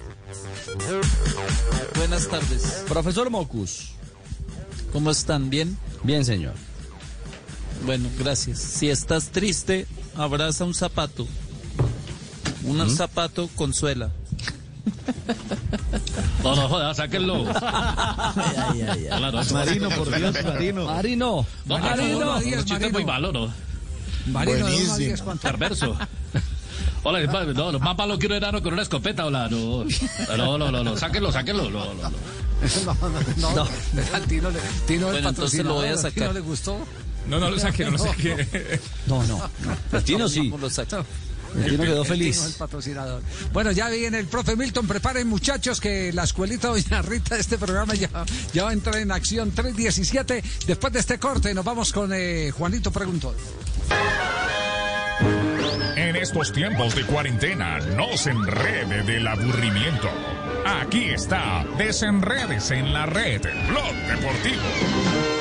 Buenas tardes. Profesor Mocus. ¿Cómo están? ¿Bien? Bien, señor. Bueno, gracias. Si estás triste, abraza un zapato. Un ¿Mm? zapato consuela. No, no, joda, sáquenlo. Ay, Marino, por Dios, Marino. Marino. No, Marino. no, no, Diez, los chistes Marino. muy malos, ¿no? Marino, Buenísimo. Perverso. Hola, es no, lo más malo que un enano con una escopeta, hola, no. No, no, no, no, sáquenlo, sáquenlo, no, no, no. No, no, no. Al Tino, le- Tino el Bueno, entonces lo voy a sacar. Tino le gustó? No, no lo saque, no lo saque. No, no. El Tino sí. ¿Cómo lo saca? El Tino quedó El feliz. Tino, el patrocinador. Bueno, ya viene el profe Milton. Preparen, muchachos, que la escuelita Doña Rita de este programa ya, ya va a entrar en acción 3.17. Después de este corte, nos vamos con eh, Juanito Preguntó. En estos tiempos de cuarentena, no se enrede del aburrimiento. Aquí está, desenredes en la red, Blog Deportivo.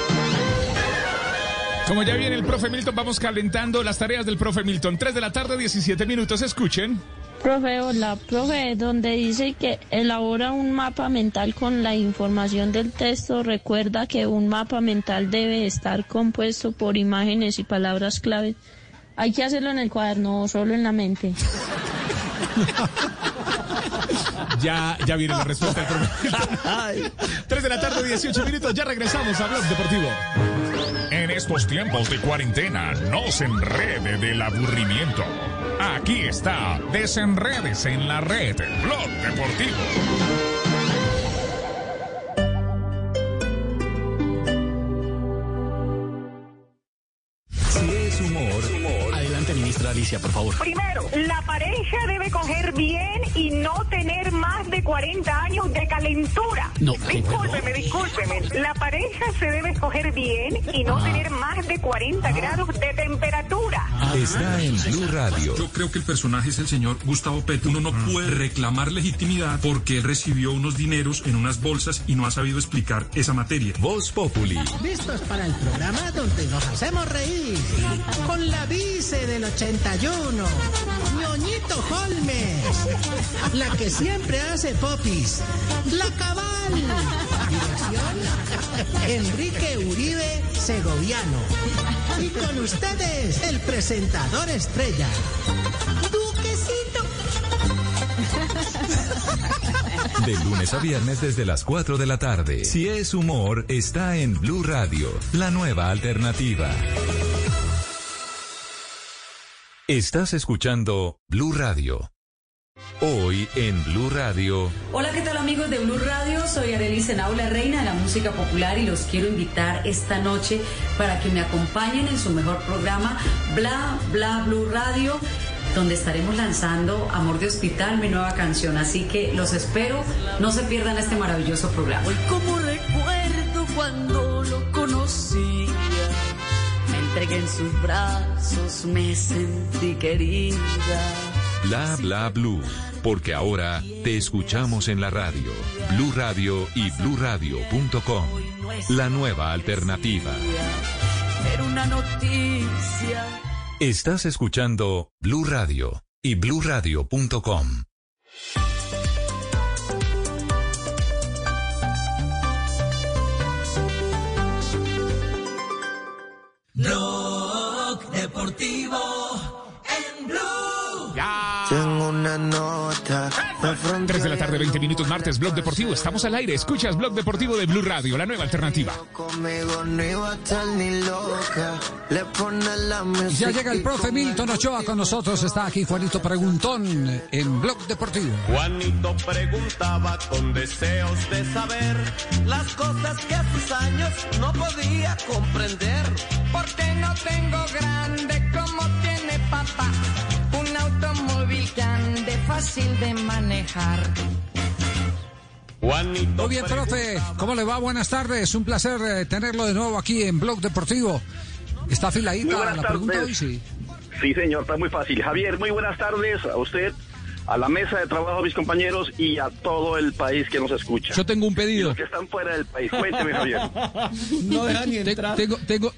Como ya viene el profe Milton, vamos calentando las tareas del profe Milton. 3 de la tarde, 17 minutos. Escuchen. Profe, hola, profe, donde dice que elabora un mapa mental con la información del texto, recuerda que un mapa mental debe estar compuesto por imágenes y palabras claves. Hay que hacerlo en el cuaderno o solo en la mente. Ya, ya viene la respuesta del profe Milton. 3 de la tarde, 18 minutos. Ya regresamos a Blog Deportivo. En estos tiempos de cuarentena, no se enrede del aburrimiento. Aquí está, desenredes en la red, Blog Deportivo. Si es humor, adelante ministra Alicia, por favor. Primero, la pareja debe coger bien y no tener 40 años de calentura. No, discúlpeme, discúlpeme. La pareja se debe escoger bien y no tener más de 40 grados de temperatura. está en Blue Radio. Yo creo que el personaje es el señor Gustavo Petro. Uno no puede reclamar legitimidad porque él recibió unos dineros en unas bolsas y no ha sabido explicar esa materia. Voz Populi. Listos para el programa donde nos hacemos reír. Con la vice del 81, ñoñito Holmes. La que siempre hace popis. La cabal. Dirección, Enrique Uribe Segoviano. Y con ustedes, el presentador estrella. Duquecito. De lunes a viernes desde las 4 de la tarde. Si es humor, está en Blue Radio, la nueva alternativa. Estás escuchando Blue Radio. Hoy en Blue Radio. Hola, ¿qué tal amigos de Blue Radio? Soy Arely Senau, la reina de la música popular y los quiero invitar esta noche para que me acompañen en su mejor programa, Bla Bla Blue Radio, donde estaremos lanzando Amor de Hospital, mi nueva canción. Así que los espero, no se pierdan este maravilloso programa. Hoy como recuerdo cuando lo conocía, me entregué en sus brazos, me sentí querida. Bla bla blue, porque ahora te escuchamos en la radio, Blue Radio y bluradio.com. La nueva alternativa. Una noticia. Estás escuchando Blue Radio y bluradio.com. Tengo una nota. 3 de la tarde, 20 minutos, martes, Blog Deportivo. Estamos al aire. Escuchas Blog Deportivo de Blue Radio, la nueva alternativa. Ya llega el profe Milton Ochoa con nosotros. Está aquí Juanito Preguntón en Blog Deportivo. Juanito preguntaba con deseos de saber las cosas que a sus años no podía comprender. Porque no tengo grande como tiene papá. Automóvil ande fácil de manejar. Juanito Muy bien, profe. ¿Cómo le va? Buenas tardes. Un placer eh, tenerlo de nuevo aquí en Blog Deportivo. ¿Está afiladita la pregunta hoy? Sí. Sí, señor, está muy fácil. Javier, muy buenas tardes a usted, a la mesa de trabajo, a mis compañeros y a todo el país que nos escucha. Yo tengo un Y pedido. los que están fuera del país. Cuénteme, Javier. No deja ni entrar. Tengo, tengo,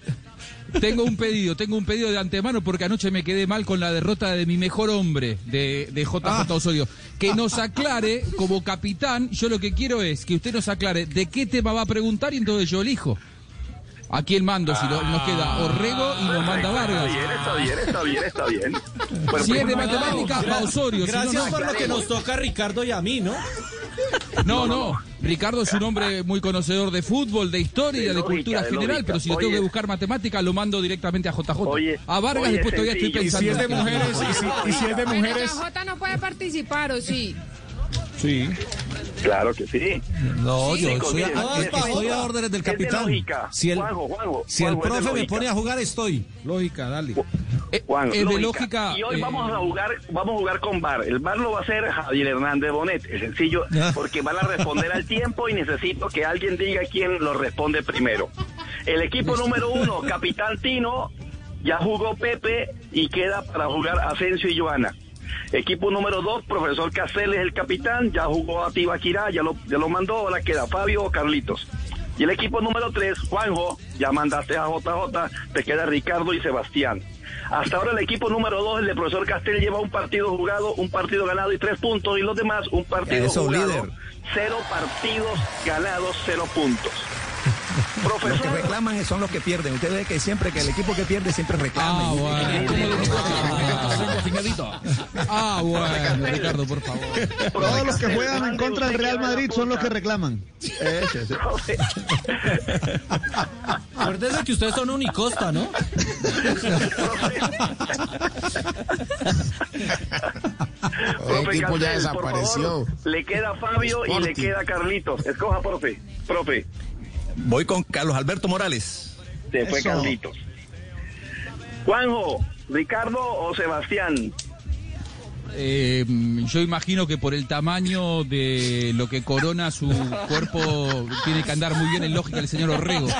tengo un pedido, tengo un pedido de antemano porque anoche me quedé mal con la derrota de mi mejor hombre, de, de JJ Ah. Osorio. Que nos aclare, como capitán, yo lo que quiero es que usted nos aclare de qué tema va a preguntar y entonces yo elijo. ¿A quién mando? Si no- nos queda Orrego y nos manda Vargas. Está bien, está bien, está bien, está bien. Bueno, Si es de matemáticas, va Osorio. si no, Gracias no. por lo que nos toca a Ricardo y a mí, ¿no? No, no. Ricardo es un hombre muy conocedor de fútbol, de historia, De de, lógica, cultura de general, lógica. pero si lo tengo que buscar matemática, lo mando directamente a JJ. Oye, a Vargas oye, después todavía estoy pensando. Y si es de mujeres, y si- y si es de Bueno, mujeres. J no puede participar, ¿o sí? Sí. Claro que sí. No, Sí, yo estoy a, estoy a órdenes del de capitán. lógica. Si el, Juanjo, Juanjo, si el de profe me pone a jugar, estoy. Lógica, dale. Juan, es de lógica, Y hoy eh, vamos a jugar, vamos a jugar con VAR. El VAR lo va a hacer Javier Hernández Bonet. Es sencillo, porque van a responder al tiempo y necesito que alguien diga quién lo responde primero. El equipo número uno, Capitán Tino, ya jugó Pepe y queda para jugar Asensio y Joana. Equipo número dos, profesor Castel es el capitán, ya jugó a Tibaquirá, ya lo, ya lo mandó, ahora queda Fabio o Carlitos. Y el equipo número tres, Juanjo, ya mandaste a JJ, te queda Ricardo y Sebastián. Hasta ahora el equipo número dos, el de profesor Castel, lleva un partido jugado, un partido ganado y tres puntos, y los demás un partido jugado, líder. cero partidos ganados, cero puntos. Los que reclaman son los que pierden. Usted ve que siempre que el equipo que pierde siempre reclama. Ah, bueno. Ah, bueno, Ricardo, por favor. Todos los que juegan en contra del Real Madrid son los que reclaman. Acuérdese que ustedes son unicosta, ¿no? Profe equipo ya desapareció. le queda Fabio y le queda Carlitos. Escoja, profe. Profe, Voy con Carlos Alberto Morales. se fue Eso. Carlitos. Juanjo, Ricardo o Sebastián. eh, yo imagino que por el tamaño de lo que corona su cuerpo tiene que andar muy bien en lógica el señor Orrego. Qué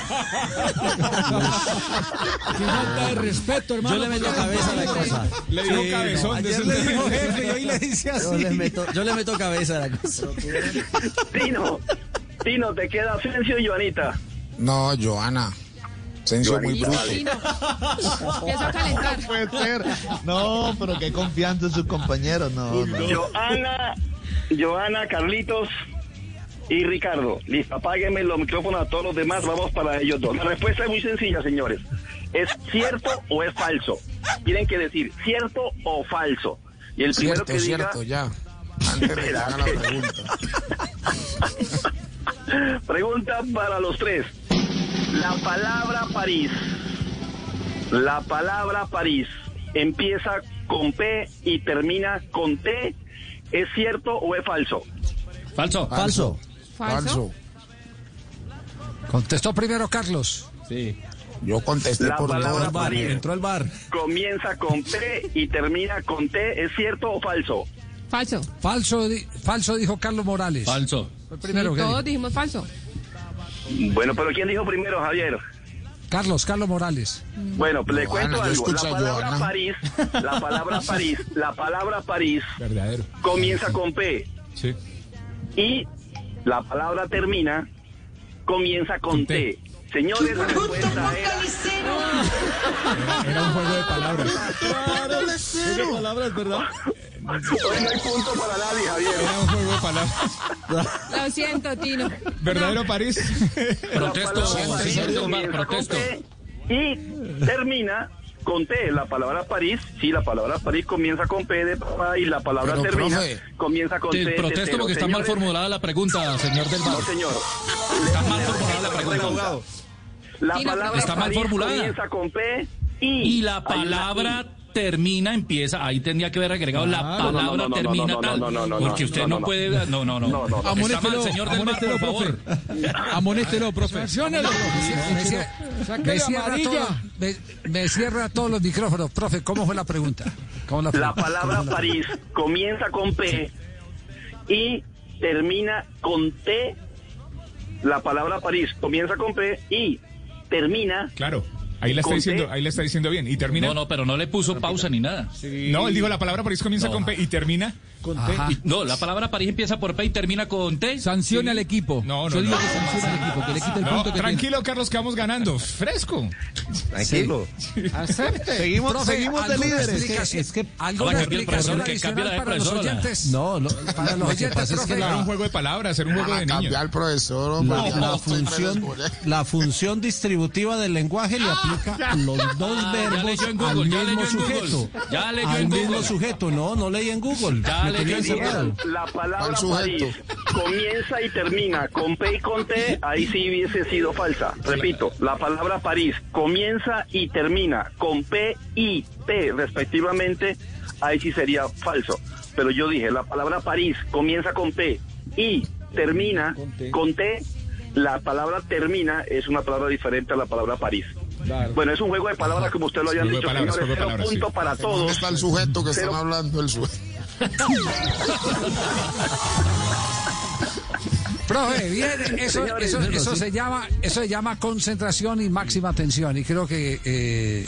falta de respeto, hermano. Yo le meto cabeza a la cosa. Le dijo Sí, cabezón. no, de ayer le dijo jefe y hoy le dice así. Yo le meto, yo le meto cabeza a la cosa. Tino, Tino, te queda Asensio y Joanita. No, Joana. Asensio muy bruto. Empieza a calentar. No puede ser. No, pero qué confianza en sus compañeros. No, no. Joana, Joana, Carlitos y Ricardo. Listo, apáguenme los micrófonos a todos los demás. Vamos para ellos dos. La respuesta es muy sencilla, señores. ¿Es cierto o es falso? Tienen que decir cierto o falso. Y el primero Cierto, que diga... cierto, ya. Antes de que haga la pregunta. Pregunta para los tres. La palabra París, la palabra París empieza con P y termina con T. ¿Es cierto o es falso? Falso. Falso. Falso. Contestó primero Carlos. Sí. Yo contesté La por palabra. París Entró al bar. comienza con P y termina con T. ¿Es cierto o falso? Falso. Falso, di- falso dijo Carlos Morales. Falso. Fue el primero Sí, que todos dijo. dijimos falso. Bueno, pero ¿quién dijo primero, Javier? Carlos, Carlos Morales. Bueno, le Joana, cuento algo. La palabra Joana. París, la palabra París, la palabra París Verdadero. comienza con P Sí. y la palabra termina, comienza con, Con T. T. Señores, la respuesta era Era, un juego de palabras. Esa palabra es verdad. Hoy no hay punto para nadie, Javier. Era un juego de palabras. Lo siento, Tino. ¿Verdadero París? Protesto, palabra París con protesto. T y termina con T. La palabra París, sí, la palabra París comienza con P de papá y la palabra Pero, termina, profe. comienza con Te T. de protesto tetero. porque está mal Señores, formulada la pregunta, señor del bar. No, señor. Está mal formulada la pregunta. La palabra Está mal formulada. comienza con P y, Y la palabra termina, empieza, ahí tendría que haber agregado la palabra no, no, no, termina no, tal. porque usted no, puede, no, no, no. Amonéstelo, señor del por favor. profe. Amonéstelo, profe. Me, cierra amarilla. todo- me- me cierra todos los micrófonos. Profe, ¿cómo fue la pregunta? ¿Cómo la, palabra ¿Cómo la- París comienza con P y termina con T. La palabra París comienza con P y termina. Claro. Ahí la está diciendo, T. ahí la está diciendo bien. Y termina. No, no, pero no le puso pausa ni nada. No, él dijo la palabra París comienza No. con P y termina. Con. Y- No, la palabra París empieza por P y termina con T. Sancione al equipo. No, no, Yo digo no. que sancione al equipo, que le quite el No, punto que tranquilo, Carlos, que vamos ganando. Fresco. Tranquilo. Acepte. Seguimos, Profe, seguimos de ¿alguna líderes. es que- ¿Alguna Ahora cambia el profesor, que cambie la para los oyentes? No, lo, Para los lo que oyentes, pasa es que. Era un juego de palabras, era un juego de niños. cambiar al profesor, No, la función distributiva del lenguaje le aplica los dos Ah, ya verbos en al Google, mismo sujeto. Ya leyó al en mismo Google. sujeto. No, no leí en Google. Ya Me leyó en. La palabra Al sujeto. París comienza y termina con P y con T, ahí sí hubiese sido falsa. Repito, la palabra París comienza y termina con P y T respectivamente, ahí sí sería falso. Pero yo dije, la palabra París comienza con P y termina con T, la palabra termina es una palabra diferente a la palabra París. Bueno, es un juego de palabras como usted lo hayan dicho, palabras, señores. Cero palabras, punto sí. para ¿Dónde todos. está el sujeto que Cero- están hablando? El sujeto. Profe, bien, eso, Señores, eso, eso sí. se llama, eso se llama concentración y máxima atención y creo que eh,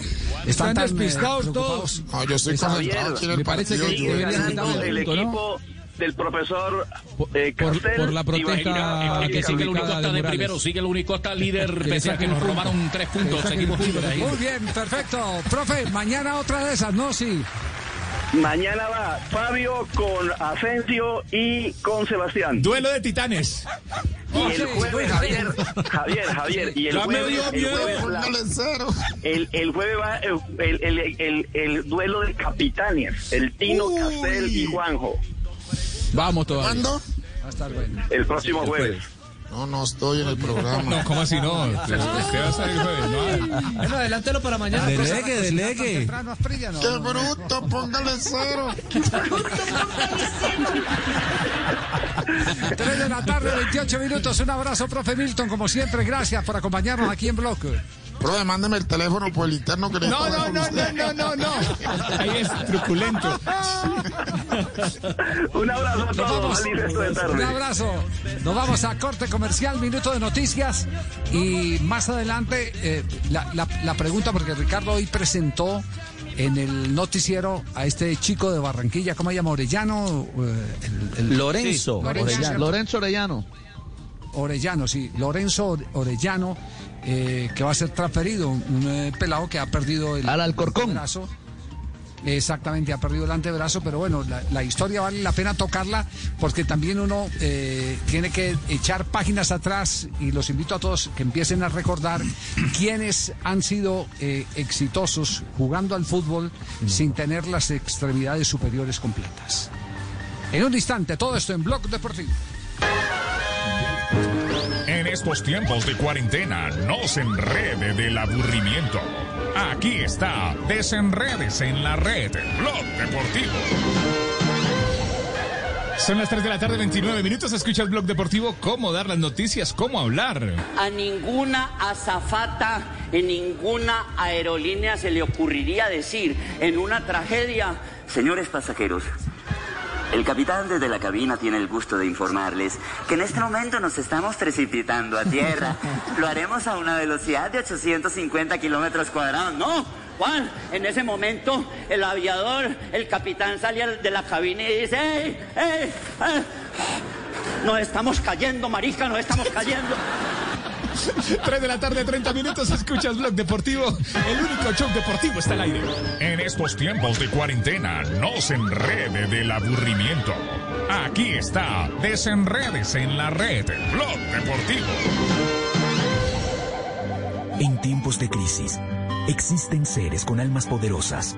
están, Están tan, eh, despistados preocupados. No, yo estoy concentrado aquí en el Me parece partido. que ganando quitarle el punto, ¿no? Del profesor eh, por- Castel por la protesta que sigue el único Ubicada de primero, sigue el único hasta líder, Que pese a que nos robaron tres puntos. Seguimos ahí. Muy bien, perfecto. Profe, mañana otra de esas, ¿no? Sí. Mañana va Fabio con Asensio y con Sebastián. Duelo de titanes. Y el jueves, Javier, Javier, Javier, y el Ya me jueves, el jueves, la- Póngale cero. el, el jueves va el, el, el, el- el duelo de capitanes, el Tino, Uy. Castel y Juanjo, Vamos todavía. ¿Cuándo? el próximo jueves. No, no estoy en el programa. No, ¿cómo así no? Usted va a salir jueves, no. Bueno, adelántelo para mañana. Delegue, delegue. Temprano, fría, no, ¡Qué no, no. bruto! Póngale cero. 3 de la tarde, 28 minutos. Un abrazo, profe Milton, como siempre. Gracias por acompañarnos aquí en Bloque. Profe, mándeme el teléfono por el interno que No, no, no, no, no, no, no. Ahí es truculento. Un abrazo a Nos todos. Un abrazo. Nos vamos a corte comercial, minuto de noticias. Y más adelante, eh, la, la- la pregunta, porque Ricardo hoy presentó en el noticiero a este chico de Barranquilla, ¿cómo se llama? Orellano. eh, el- el- Lorenzo Sí, Orellano. Lorenzo Orellano. Orellano, sí, Lorenzo Ore- Orellano, eh, que va a ser transferido, un, eh, pelado que ha perdido el Al Alcorcón. antebrazo. Exactamente, ha perdido el antebrazo, pero bueno, la, la historia vale la pena tocarla porque también uno eh, tiene que echar páginas atrás y los invito a todos que empiecen a recordar quiénes han sido eh, exitosos jugando al fútbol sin tener las extremidades superiores completas. En un instante, todo esto en Blog Deportivo. Estos tiempos de cuarentena, no se enrede del aburrimiento. Aquí está, desenredes en la red, Blog Deportivo. Son las 3 de la tarde, 29 minutos. Escucha el blog deportivo. Cómo dar las noticias, cómo hablar. A ninguna azafata en ninguna aerolínea se le ocurriría decir en una tragedia, señores pasajeros, el capitán desde la cabina tiene el gusto de informarles que en este momento nos estamos precipitando a tierra. Lo haremos a una velocidad de 850 kilómetros cuadrados. No, Juan, en ese momento el aviador, el capitán sale al- de la cabina y dice, ¡Ey, ey, ey! Nos estamos cayendo, marica, nos estamos cayendo. 3 de la tarde, 30 minutos. Escuchas blog deportivo. El único show deportivo está al aire. En estos tiempos de cuarentena, no se enrede del aburrimiento. Aquí está, desenredes en la red, Blog Deportivo. En tiempos de crisis, existen seres con almas poderosas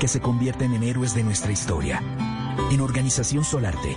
que se convierten en héroes de nuestra historia. En Organización Solarte,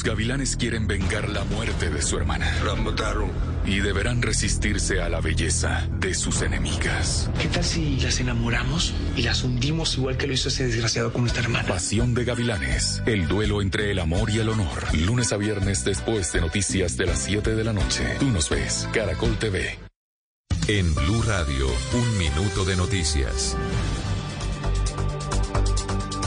Los gavilanes quieren vengar la muerte de su hermana. Y deberán resistirse a la belleza de sus enemigas. ¿Qué tal si las enamoramos y las hundimos igual que lo hizo ese desgraciado con nuestra hermana? Pasión de gavilanes. El duelo entre el amor y el honor. Lunes a viernes después de noticias de las 7 de la noche. Tú nos ves. Caracol TV. En Blue Radio, un minuto de noticias.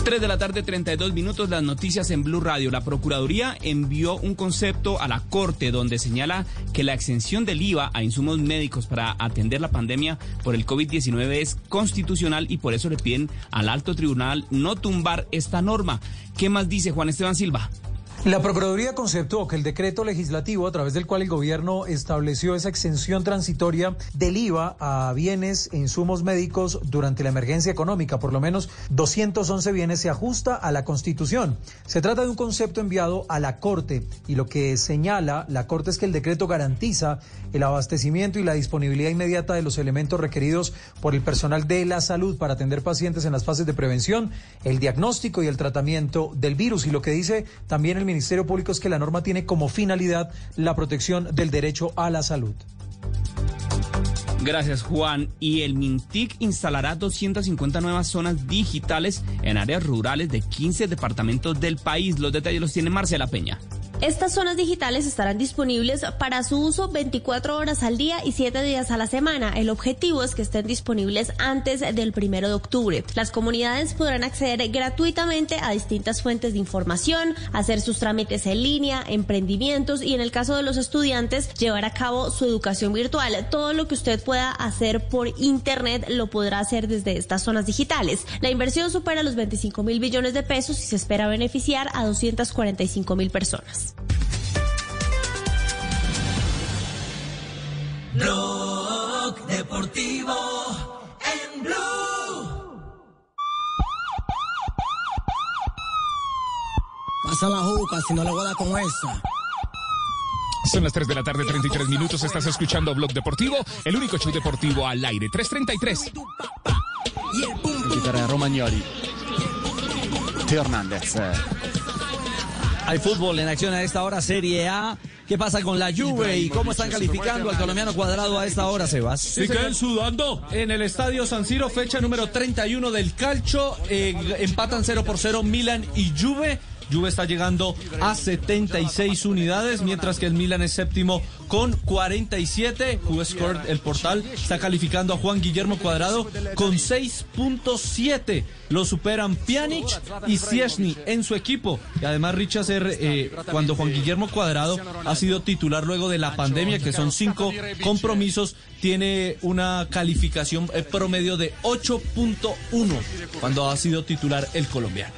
3 de la tarde, 32 minutos, las noticias en Blue Radio. La Procuraduría envió un concepto a la Corte donde señala que la exención del IVA a insumos médicos para atender la pandemia por el COVID-19 es constitucional y por eso le piden al alto tribunal no tumbar esta norma. ¿Qué más dice Juan Esteban Silva? La Procuraduría conceptuó que el decreto legislativo a través del cual el gobierno estableció esa exención transitoria del IVA a bienes e insumos médicos durante la emergencia económica, por lo menos 211 bienes, se ajusta a la Constitución. Se trata de un concepto enviado a la Corte y lo que señala la Corte es que el decreto garantiza el abastecimiento y la disponibilidad inmediata de los elementos requeridos por el personal de la salud para atender pacientes en las fases de prevención, el diagnóstico y el tratamiento del virus. Y lo que dice también el Ministerio Público es que la norma tiene como finalidad la protección del derecho a la salud. Gracias, Juan. Y el Mintic instalará 250 nuevas zonas digitales en áreas rurales de 15 departamentos del país. Los detalles los tiene Marcela Peña. Estas zonas digitales estarán disponibles para su uso 24 horas al día y 7 días a la semana. El objetivo es que estén disponibles antes del primero de octubre. Las comunidades podrán acceder gratuitamente a distintas fuentes de información, hacer sus trámites en línea, emprendimientos y en el caso de los estudiantes llevar a cabo su educación virtual. Todo lo que usted pueda hacer por internet lo podrá hacer desde estas zonas digitales. La inversión supera los 25 mil billones de pesos y se espera beneficiar a 245 mil personas. Blog Deportivo en Blue. Pasa la juca, si no le voy a dar con esa. Son las 3 de la tarde, 33 minutos. Estás escuchando Blog Deportivo, el único show deportivo al aire. 333. Chitarra Romagnoli. Hernández. Hay fútbol en acción a esta hora, Serie A. ¿Qué pasa con la Juve y cómo están calificando al colombiano cuadrado a esta hora, Sebas? Se quedan sudando en el estadio San Siro, fecha número 31 del calcio. eh, empatan 0 por 0 Milan y Juve. Juve está llegando a 76 unidades, mientras que el Milan es séptimo con 47. Scored, el portal, está calificando a Juan Guillermo Cuadrado con 6.7. Lo superan Pjanic y Ciesny en su equipo. Y además Richard eh, cuando Juan Guillermo Cuadrado ha sido titular luego de la pandemia, que son cinco compromisos, tiene una calificación eh, promedio de 8.1 cuando ha sido titular el colombiano.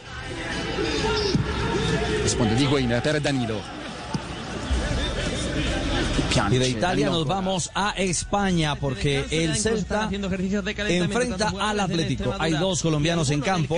Responde Diego per Danilo. Y de Italia nos vamos a España porque el Celta enfrenta al Atlético. Hay dos colombianos en campo.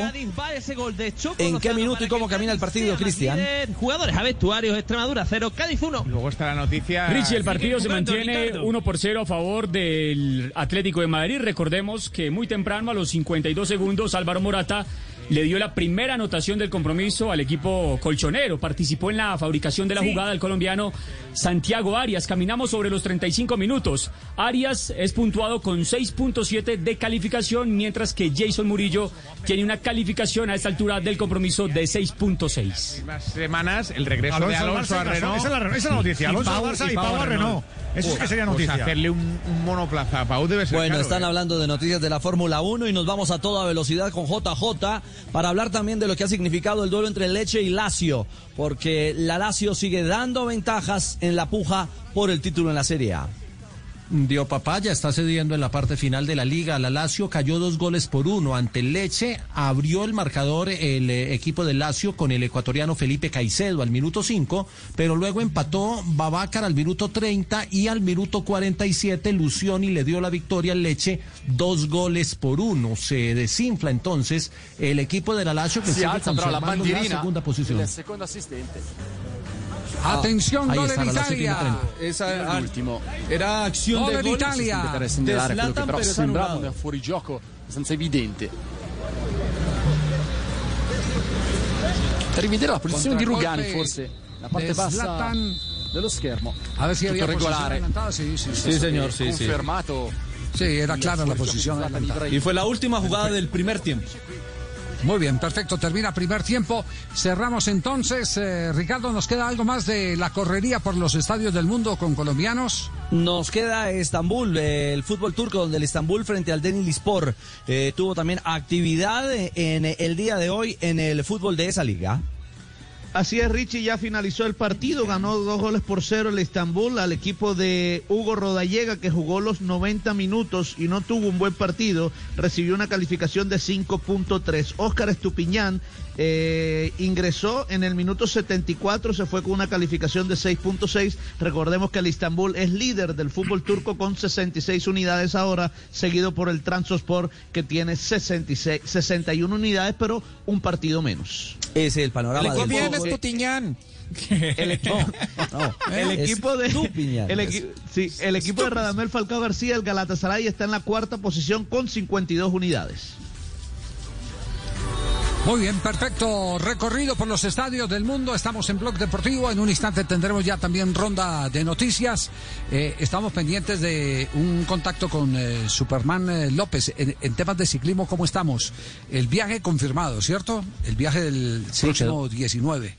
¿En qué minuto y cómo camina el partido, Cristian? Jugadores a vestuarios, Extremadura 0, Cádiz 1. Luego está la noticia. Richie, el partido se mantiene Ricardo. 1 por 0 a favor del Atlético de Madrid. Recordemos que muy temprano, a los 52 segundos, Álvaro Morata le dio la primera anotación del compromiso al equipo colchonero. Participó en la fabricación de la jugada el colombiano Santiago Arias. Caminamos sobre los 35 minutos. Arias es puntuado con 6.7 de calificación, mientras que Jason Murillo tiene una calificación a esta altura del compromiso de 6.6. Más semanas, el regreso Alonso de al Alonso Barça a y. Renault. Esa es la- esa es la noticia. Alonso al Barça y Pau a Renault. Eso sí que sería Pues noticia. hacerle un, un monoplaza a Pau debe ser Bueno, caro, están ¿eh? hablando de noticias de la Fórmula 1 y nos vamos a toda velocidad con JJ para hablar también de lo que ha significado el duelo entre Leche y Lazio, porque la Lazio sigue dando ventajas en la puja por el título en la Serie A. Dio papaya, está cediendo en la parte final de la liga. La Lazio cayó dos goles por uno ante el Leche. Abrió el marcador el eh, equipo de Lazio con el ecuatoriano Felipe Caicedo al minuto 5, pero luego empató Babacar al minuto 30 y al minuto 47 Lucioni le dio la victoria al Leche dos goles por uno. Se desinfla entonces el equipo de la Lazio que Si sigue alza la la segunda posición. assistente. Atención, ahí gol en Italia. Esa L'ultimo. era acción Gol de en gol. Italia. Per De segnalare quello che Zlatan, però sembrava un fuorigioco abbastanza evidente. Per rivedere la posizione di Rugani forse la parte de bassa Zlatan. dello schermo. A ver si Tutto regolare. adelantada. Sí, sí, sí. Sí, señor, sí, sí. Confermato. Sí, era clara la adelantada. Y fue la última jugada del primer tiempo. Muy bien, perfecto. Termina primer tiempo. Cerramos entonces. Eh, Ricardo, ¿nos queda algo más de la correría por los estadios del mundo con colombianos? Nos queda Estambul, el fútbol turco, donde el Estambul frente al Denizlispor eh, tuvo también actividad en el día de hoy en el fútbol de esa liga. Así es, Richie ya finalizó el partido, ganó dos goles por cero el Estambul al equipo de Hugo Rodallega que jugó los 90 minutos y no tuvo un buen partido, recibió una calificación de 5.3. Óscar Estupiñán eh, ingresó en el minuto 74, se fue con una calificación de 6.6. Recordemos que el Estambul es líder del fútbol turco con 66 unidades ahora, seguido por el Transospor que tiene 66, 61 unidades, pero un partido menos. Ese es el panorama del Bien, fútbol. Estupiñán. El, equipo, el es equipo de el, equi- sí, el equipo de Radamel Falcao García, el Galatasaray está en la cuarta posición con 52 unidades. Muy bien, perfecto. Recorrido por los estadios del mundo. Estamos en Blog Deportivo. En un instante tendremos ya también ronda de noticias. Eh, estamos pendientes de un contacto con eh, Superman eh, López. En, en temas de ciclismo, ¿cómo estamos? El viaje confirmado, ¿cierto? El viaje del próximo 19.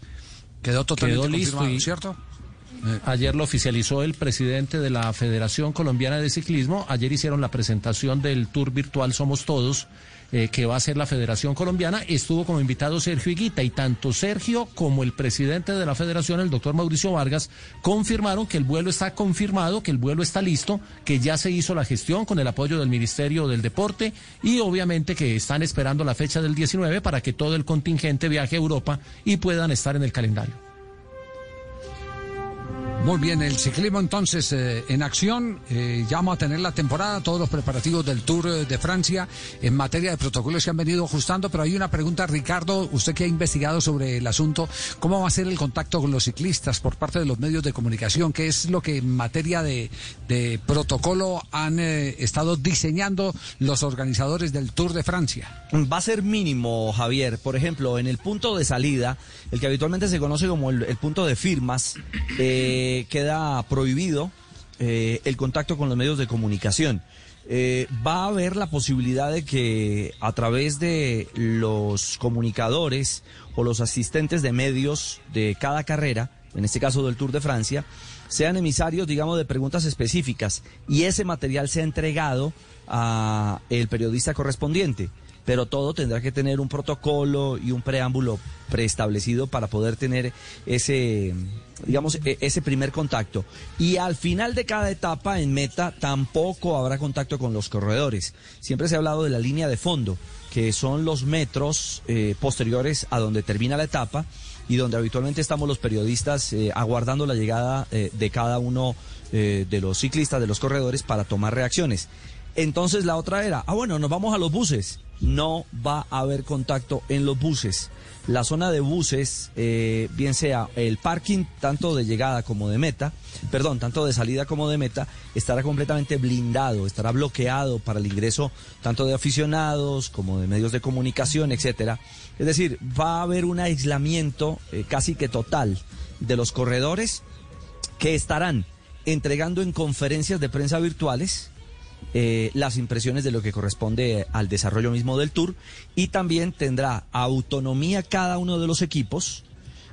Quedó totalmente Quedó listo confirmado, y- ¿cierto? Ayer lo oficializó el presidente de la Federación Colombiana de Ciclismo. Ayer hicieron la presentación del Tour Virtual Somos Todos, eh, que va a ser la Federación Colombiana. Estuvo como invitado Sergio Higuita y tanto Sergio como el presidente de la Federación, el doctor Mauricio Vargas, confirmaron que el vuelo está confirmado, que el vuelo está listo, que ya se hizo la gestión con el apoyo del Ministerio del Deporte y obviamente que están esperando la fecha del 19 para que todo el contingente viaje a Europa y puedan estar en el calendario. Muy bien, el ciclismo entonces eh, en acción. Eh, ya vamos a tener la temporada, todos los preparativos del Tour eh, de Francia en materia de protocolos se han venido ajustando, pero hay una pregunta, Ricardo, usted que ha investigado sobre el asunto, ¿cómo va a ser el contacto con los ciclistas por parte de los medios de comunicación? ¿Qué es lo que en materia de, protocolo han eh, estado diseñando los organizadores del Tour de Francia? Va a ser mínimo, Javier. Por ejemplo, en el punto de salida, el que habitualmente se conoce como el, punto de firmas, queda prohibido eh, el contacto con los medios de comunicación. Eh, va a haber la posibilidad de que a través de los comunicadores o los asistentes de medios de cada carrera, en este caso del Tour de Francia, sean emisarios, digamos, de preguntas específicas y ese material sea entregado a el periodista correspondiente. Pero todo tendrá que tener un protocolo y un preámbulo preestablecido para poder tener ese, digamos, e- ese primer contacto. Y al final de cada etapa en meta tampoco habrá contacto con los corredores. Siempre se ha hablado de la línea de fondo, que son los metros eh, posteriores a donde termina la etapa y donde habitualmente estamos los periodistas eh, aguardando la llegada eh, de cada uno de los ciclistas, de los corredores, para tomar reacciones. Entonces la otra era, ah bueno, nos vamos a los buses. No va a haber contacto en los buses. La zona de buses, eh, bien sea el parking tanto de llegada como de meta, perdón, tanto de salida como de meta, estará completamente blindado, estará bloqueado para el ingreso tanto de aficionados como de medios de comunicación, etcétera. Es decir, va a haber un aislamiento eh, casi que total de los corredores que estarán entregando en conferencias de prensa virtuales eh, las impresiones de lo que corresponde al desarrollo mismo del tour y también tendrá autonomía cada uno de los equipos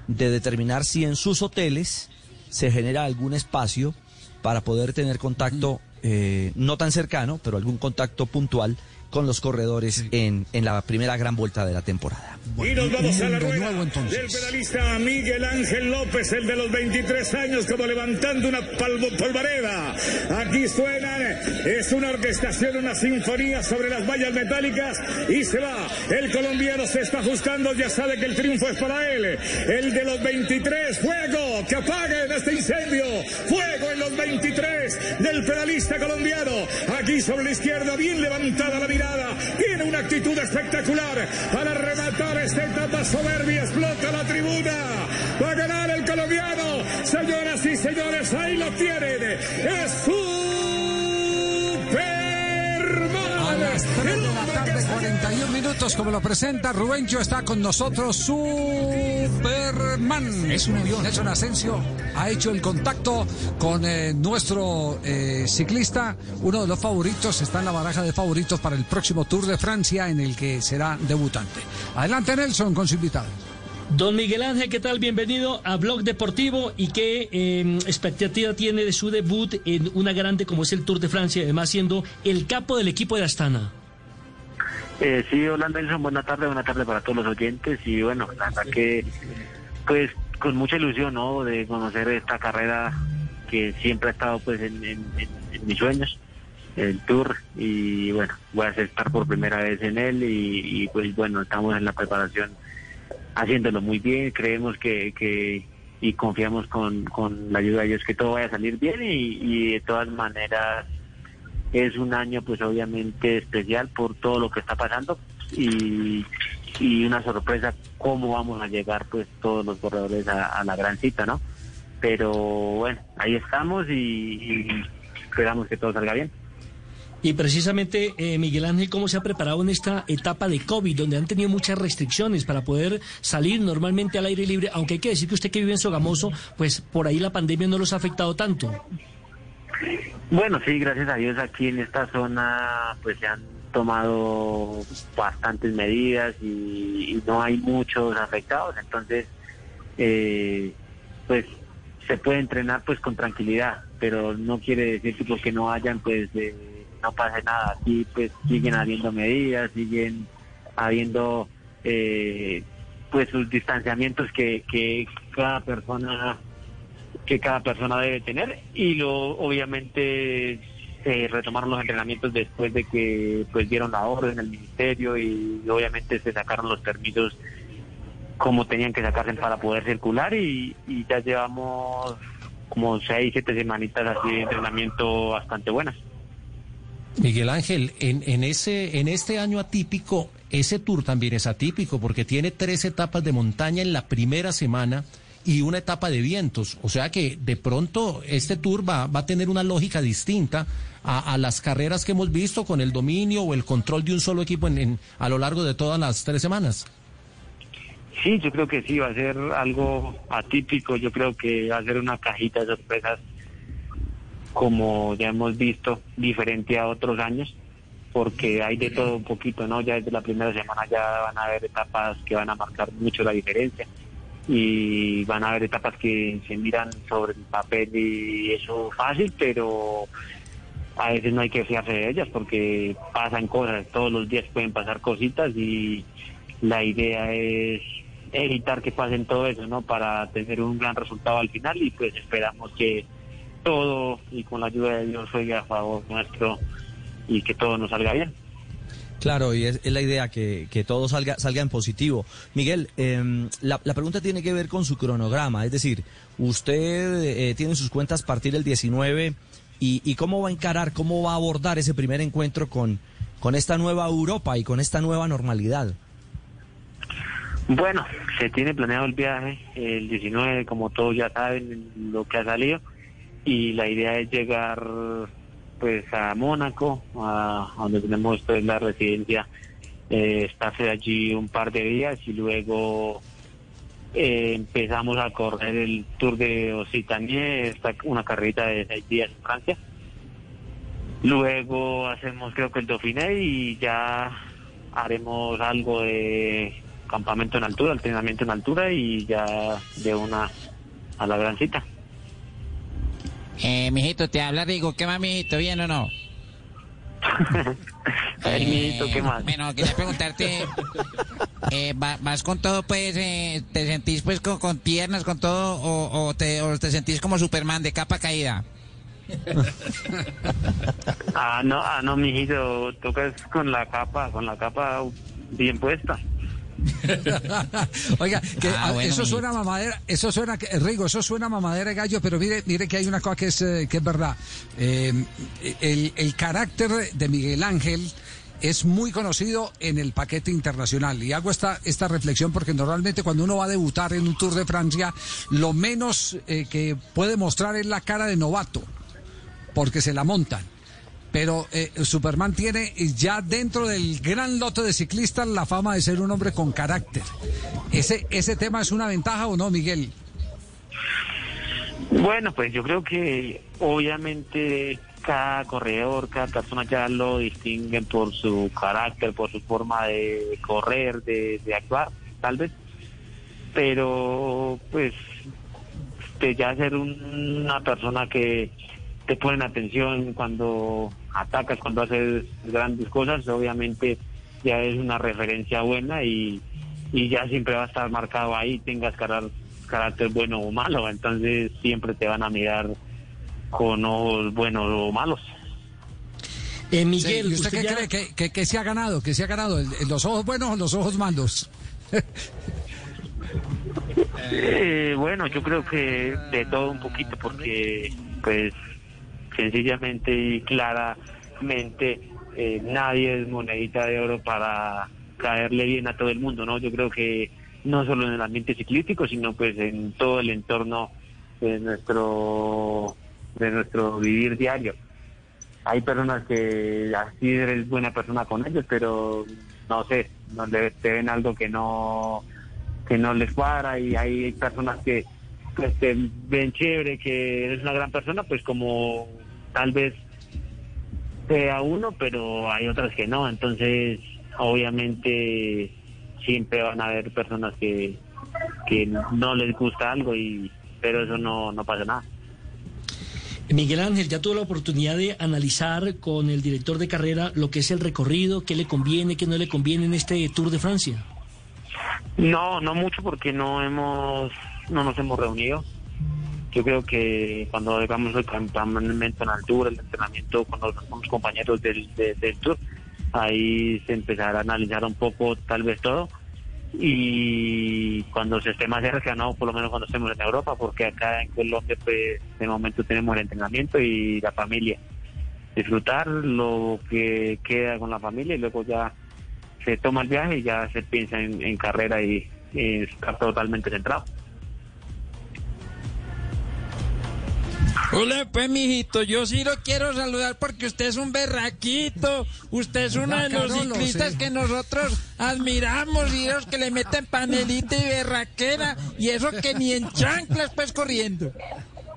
de determinar si en sus hoteles se genera algún espacio para poder tener contacto eh, no tan cercano, pero algún contacto puntual con los corredores en, en la primera gran vuelta de la temporada. Y nos vamos a la de rueda nuevo, entonces. del pedalista Miguel Ángel López, el de los 23 años, como levantando una palvo- polvareda. Aquí suenan, es una orquestación, una sinfonía sobre las vallas metálicas y se va. El colombiano se está ajustando, ya sabe que el triunfo es para él. El de los 23, fuego, que apaguen este incendio. Fuego en los 23 del pedalista colombiano. Aquí sobre la izquierda, bien levantada la mirada. Tiene una actitud espectacular para rematar esta etapa soberbia. Explota la tribuna. Va a ganar el colombiano. Señoras y señores, ahí lo tienen. Es Superman. A las 3 de la tarde, 41 minutos, como lo presenta Rubencho, está con nosotros Superman. Es un avión. Nelson Asensio ha hecho el contacto con eh, nuestro eh, ciclista, uno de los favoritos, está en la baraja de favoritos para el próximo Tour de Francia, en el que será debutante. Adelante, Nelson, con su invitado. Don Miguel Ángel, ¿qué tal? Bienvenido a Blog Deportivo y qué eh, expectativa tiene de su debut en una grande como es el Tour de Francia, además siendo el capo del equipo de Astana. Eh, sí, hola Nelson, buena tarde, buena tarde para todos los oyentes y bueno, la verdad que pues con mucha ilusión, ¿no? De conocer esta carrera que siempre ha estado pues en, en- en- mis sueños, el Tour y bueno, voy a estar por primera vez en él y, y, pues bueno, estamos en la preparación haciéndolo muy bien, creemos que, que y confiamos con, con la ayuda de ellos que todo vaya a salir bien y, y de todas maneras es un año pues obviamente especial por todo lo que está pasando y, y una sorpresa cómo vamos a llegar pues todos los corredores a, a la gran cita, ¿no? Pero bueno, ahí estamos y, y esperamos que todo salga bien. Y precisamente, eh, Miguel Ángel, ¿cómo se ha preparado en esta etapa de COVID, donde han tenido muchas restricciones para poder salir normalmente al aire libre? Aunque hay que decir que usted que vive en Sogamoso, pues por ahí la pandemia no los ha afectado tanto. Bueno, sí, gracias a Dios aquí en esta zona pues se han tomado bastantes medidas y, no hay muchos afectados, entonces eh, pues se puede entrenar pues con tranquilidad, pero no quiere decir que porque no hayan pues eh, no pase nada. Aquí pues siguen habiendo medidas, siguen habiendo eh, pues sus distanciamientos que, que cada persona que cada persona debe tener y lo obviamente se retomaron los entrenamientos después de que pues dieron la orden el ministerio y obviamente se sacaron los permisos como tenían que sacarse para poder circular y, y ya llevamos como seis, siete semanitas así de entrenamiento bastante buenas. Miguel Ángel, en, en, ese, en este año atípico, ese tour también es atípico porque tiene tres etapas de montaña en la primera semana y una etapa de vientos. O sea que de pronto este tour va, va a tener una lógica distinta a, las carreras que hemos visto con el dominio o el control de un solo equipo en, a lo largo de todas las tres semanas. Sí, yo creo que sí, va a ser algo atípico. Yo creo que va a ser una cajita de sorpresas como ya hemos visto, diferente a otros años, porque hay de todo un poquito, ¿no? Ya desde la primera semana ya van a haber etapas que van a marcar mucho la diferencia y van a haber etapas que se miran sobre el papel y eso fácil, pero a veces no hay que fiarse de ellas porque pasan cosas, todos los días pueden pasar cositas y la idea es evitar que pasen todo eso, ¿no? Para tener un gran resultado al final y pues esperamos que todo y con la ayuda de Dios juegue a favor nuestro y que todo nos salga bien. Claro, y es, es la idea que, que, todo salga, salga en positivo. Miguel, eh, la, la, pregunta tiene que ver con su cronograma, es decir, usted eh, tiene sus cuentas a partir del 19 y, y, cómo va a encarar, cómo va a abordar ese primer encuentro con, con esta nueva Europa y con esta nueva normalidad. Bueno, se tiene planeado el viaje el 19, como todos ya saben lo que ha salido y la idea es llegar pues a Mónaco, a, donde tenemos pues la residencia, eh, estarse allí un par de días y luego eh, empezamos a correr el Tour de Occitanie, una carrera de seis días en Francia. Luego hacemos creo que el Dauphiné y ya haremos algo de campamento en altura, entrenamiento en altura y ya de una a la gran cita. Eh, mijito, te habla Rigo. ¿Qué más, mijito? ¿Bien o no? Ay, mijito, ¿qué más? Bueno, quería preguntarte, eh, ¿vas con todo, pues, eh, te sentís, pues, con, con, piernas, con todo, o, o, te, o te sentís como Superman de capa caída? ah, no, ah, no, mijito, tocas con la capa, con la capa bien puesta. Oiga, que ah, bueno, eso suena mamadera, eso suena, Rigo, eso suena mamadera de gallo, pero mire, mire que hay una cosa que es, eh, que es verdad. Eh, el, el carácter de Miguel Ángel es muy conocido en el paquete internacional. Y hago esta, esta reflexión porque normalmente cuando uno va a debutar en un Tour de Francia, lo menos eh, que puede mostrar es la cara de novato, porque se la montan pero eh, Superman tiene ya dentro del gran lote de ciclistas la fama de ser un hombre con carácter. ¿Ese, ese tema es una ventaja o no, Miguel? Bueno, pues yo creo que obviamente cada corredor, cada persona ya lo distinguen por su carácter, por su forma de correr, de, de actuar, tal vez. Pero pues de ya ser un, una persona que te ponen atención cuando atacas, cuando haces grandes cosas, obviamente ya es una referencia buena y, y ya siempre va a estar marcado ahí, tengas carácter, carácter bueno o malo, entonces siempre te van a mirar con ojos buenos o malos. Eh, Miguel, sí, ¿usted, ¿usted, qué ya... cree que, que, que, se ha ganado? ¿Que se ha ganado? ¿Los ojos buenos o los ojos malos? eh, bueno, yo creo que de todo un poquito porque pues sencillamente y claramente eh, nadie es monedita de oro para caerle bien a todo el mundo, ¿no? Yo creo que no solo en el ambiente ciclístico, sino pues en todo el entorno de nuestro de nuestro vivir diario. Hay personas que así eres buena persona con ellos, pero no sé, no te ven algo que no que no les cuadra y hay personas que pues ven chévere, que eres una gran persona, pues como tal vez sea uno, pero hay otras que no. Entonces, obviamente, siempre van a haber personas que, que no les gusta algo y pero eso no, no pasa nada. Miguel Ángel, ya tuvo la oportunidad de analizar con el director de carrera lo que es el recorrido, qué le conviene, qué no le conviene en este Tour de Francia. No, no mucho porque no hemos, no nos hemos reunido. Yo creo que cuando hagamos el campamento en altura, el entrenamiento con los, compañeros del, de- tour, ahí se empezará a analizar un poco tal vez todo y cuando se esté más cerca, no, por lo menos cuando estemos en Europa, porque acá en Colombia pues de momento tenemos el entrenamiento y la familia. Disfrutar lo que queda con la familia y luego ya se toma el viaje y ya se piensa en, carrera y estar totalmente centrado. Hola, pues, mijito, yo sí lo quiero saludar porque usted es un berraquito. Usted es uno de los ciclistas sí. que nosotros admiramos y los que le meten panelita y berraquera y eso que ni en chanclas, pues, corriendo.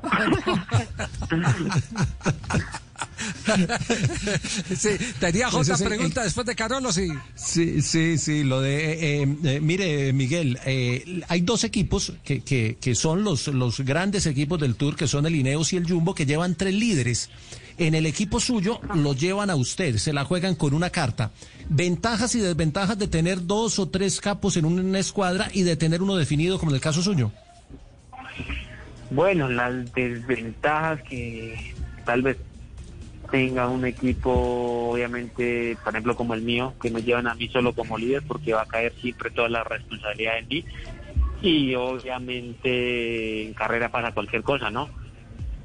sí, tenía otra es el- pregunta después de Carolo, sí. Sí, sí, sí, lo de, eh, eh, eh, mire, Miguel, eh, hay dos equipos que, que, que son los, los grandes equipos del Tour, que son el Ineos y el Jumbo, que llevan tres líderes. En el equipo suyo lo llevan a usted, se la juegan con una carta. Ventajas y desventajas de tener dos o tres capos en una escuadra y de tener uno definido, como en el caso suyo. Bueno, las desventajas que tal vez tenga un equipo, obviamente, por ejemplo, como el mío, que me llevan a mí solo como líder, porque va a caer siempre toda la responsabilidad en mí. Y obviamente en carrera pasa cualquier cosa, ¿no?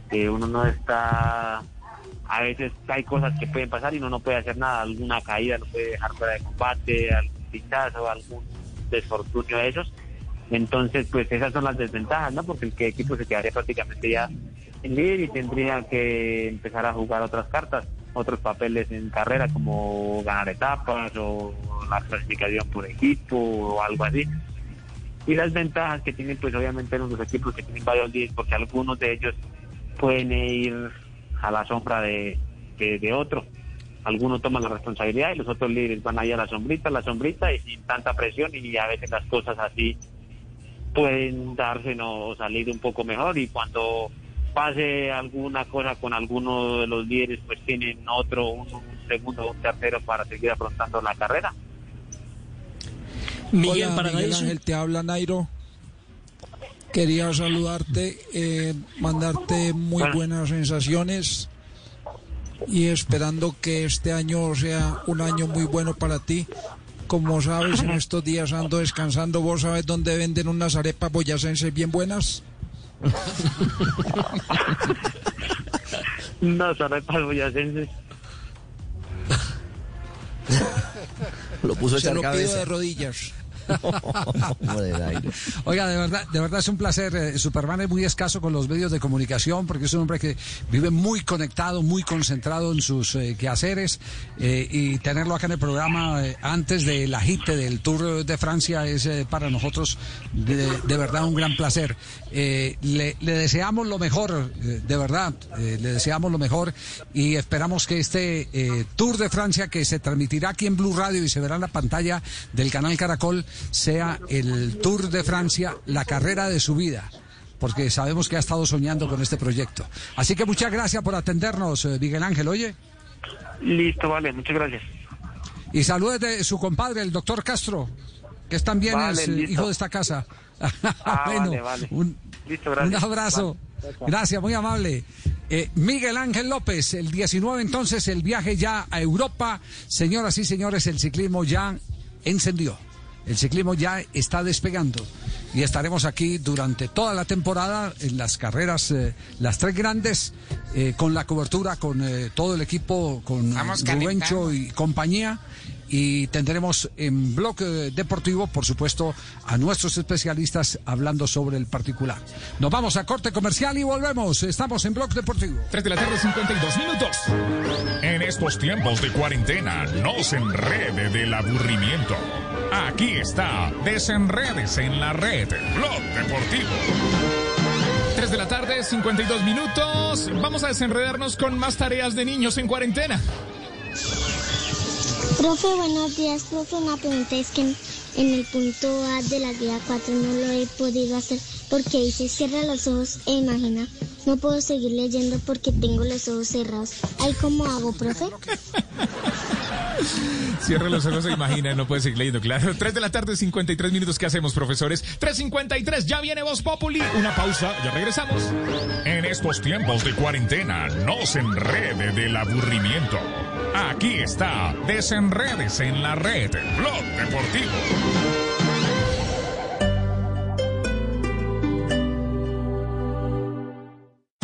Que uno no está. A veces hay cosas que pueden pasar y uno no puede hacer nada. Alguna caída lo puede dejar fuera de combate, algún pinchazo, algún desfortunio de esos. Entonces, pues esas son las desventajas, ¿no? Porque el que equipo se quedaría prácticamente ya en líder y tendría que empezar a jugar otras cartas, otros papeles en carrera como ganar etapas o la clasificación por equipo o algo así. Y las ventajas que tienen, pues obviamente los equipos que tienen varios líderes, porque algunos de ellos pueden ir a la sombra de, de, otro. Algunos toman la responsabilidad y los otros líderes van ahí a la sombrita, a la sombrita y sin tanta presión y a veces las cosas así pueden darse o salir un poco mejor y cuando pase alguna cosa con alguno de los líderes pues tienen otro un, un segundo o un tercero para seguir afrontando la carrera Miguel, Hola, para Miguel Ángel, te habla Nairo. Quería saludarte, eh, mandarte muy buenas sensaciones y esperando que este año sea un año muy bueno para ti. Como sabes, en estos días ando descansando. ¿Vos sabes dónde venden unas arepas boyacenses bien buenas? No arepas boyacenses Lo puso a Se echar lo pido cabeza. de rodillas. Oiga, de verdad, de verdad es un placer. eh, Superman es muy escaso con los medios de comunicación porque es un hombre que vive muy conectado, muy concentrado en sus eh, quehaceres eh, y tenerlo acá en el programa eh, antes del agite del Tour de Francia es para nosotros de, verdad un gran placer. Le, deseamos lo mejor, de verdad, le deseamos lo mejor y esperamos que este Tour de Francia que se transmitirá aquí en Blue Radio y se verá en la pantalla del canal Caracol sea el Tour de Francia, la carrera de su vida. Porque sabemos que ha estado soñando con este proyecto. Así que muchas gracias por atendernos, eh, Miguel Ángel, oye. listo vale muchas gracias Y saludos de su compadre, el doctor Castro, que es también Vale, es, eh, listo. hijo de esta casa. Ah, Bueno, vale, vale. Un, listo un gracias abrazo. Gracias, muy amable. Eh, Miguel Ángel López, el 19 entonces, el viaje ya a Europa. Señoras y señores, el ciclismo ya encendió. El ciclismo ya está despegando y estaremos aquí durante toda la temporada en las carreras, eh, las tres grandes, eh, con la cobertura, con eh, todo el equipo, con Rubencho y compañía. Y tendremos en Bloque Deportivo, por supuesto, a nuestros especialistas hablando sobre el particular. Nos vamos a corte comercial y volvemos. Estamos en Bloque Deportivo. 3 de la tarde, 52 minutos. En estos tiempos de cuarentena, no se enrede del aburrimiento. Aquí está, desenredes en la red, Blog Deportivo. 3 de la tarde, 52 minutos. Vamos a desenredarnos con más tareas de niños en cuarentena. Profe, buenos días, profe. Una pregunta es que en el punto A de la guía 4 no lo he podido hacer porque dice cierra los ojos e imagina. No puedo seguir leyendo porque tengo los ojos cerrados. ¿Ay, cómo hago, profe? Cierra los ojos e imagina, no puede seguir leyendo, claro. 3 de la tarde, 53 minutos. ¿Qué hacemos, profesores? 3.53, ya viene Voz Populi. Una pausa, ya regresamos. En estos tiempos de cuarentena, no se enrede del aburrimiento. Aquí está, desenredes en la red, Blog Deportivo.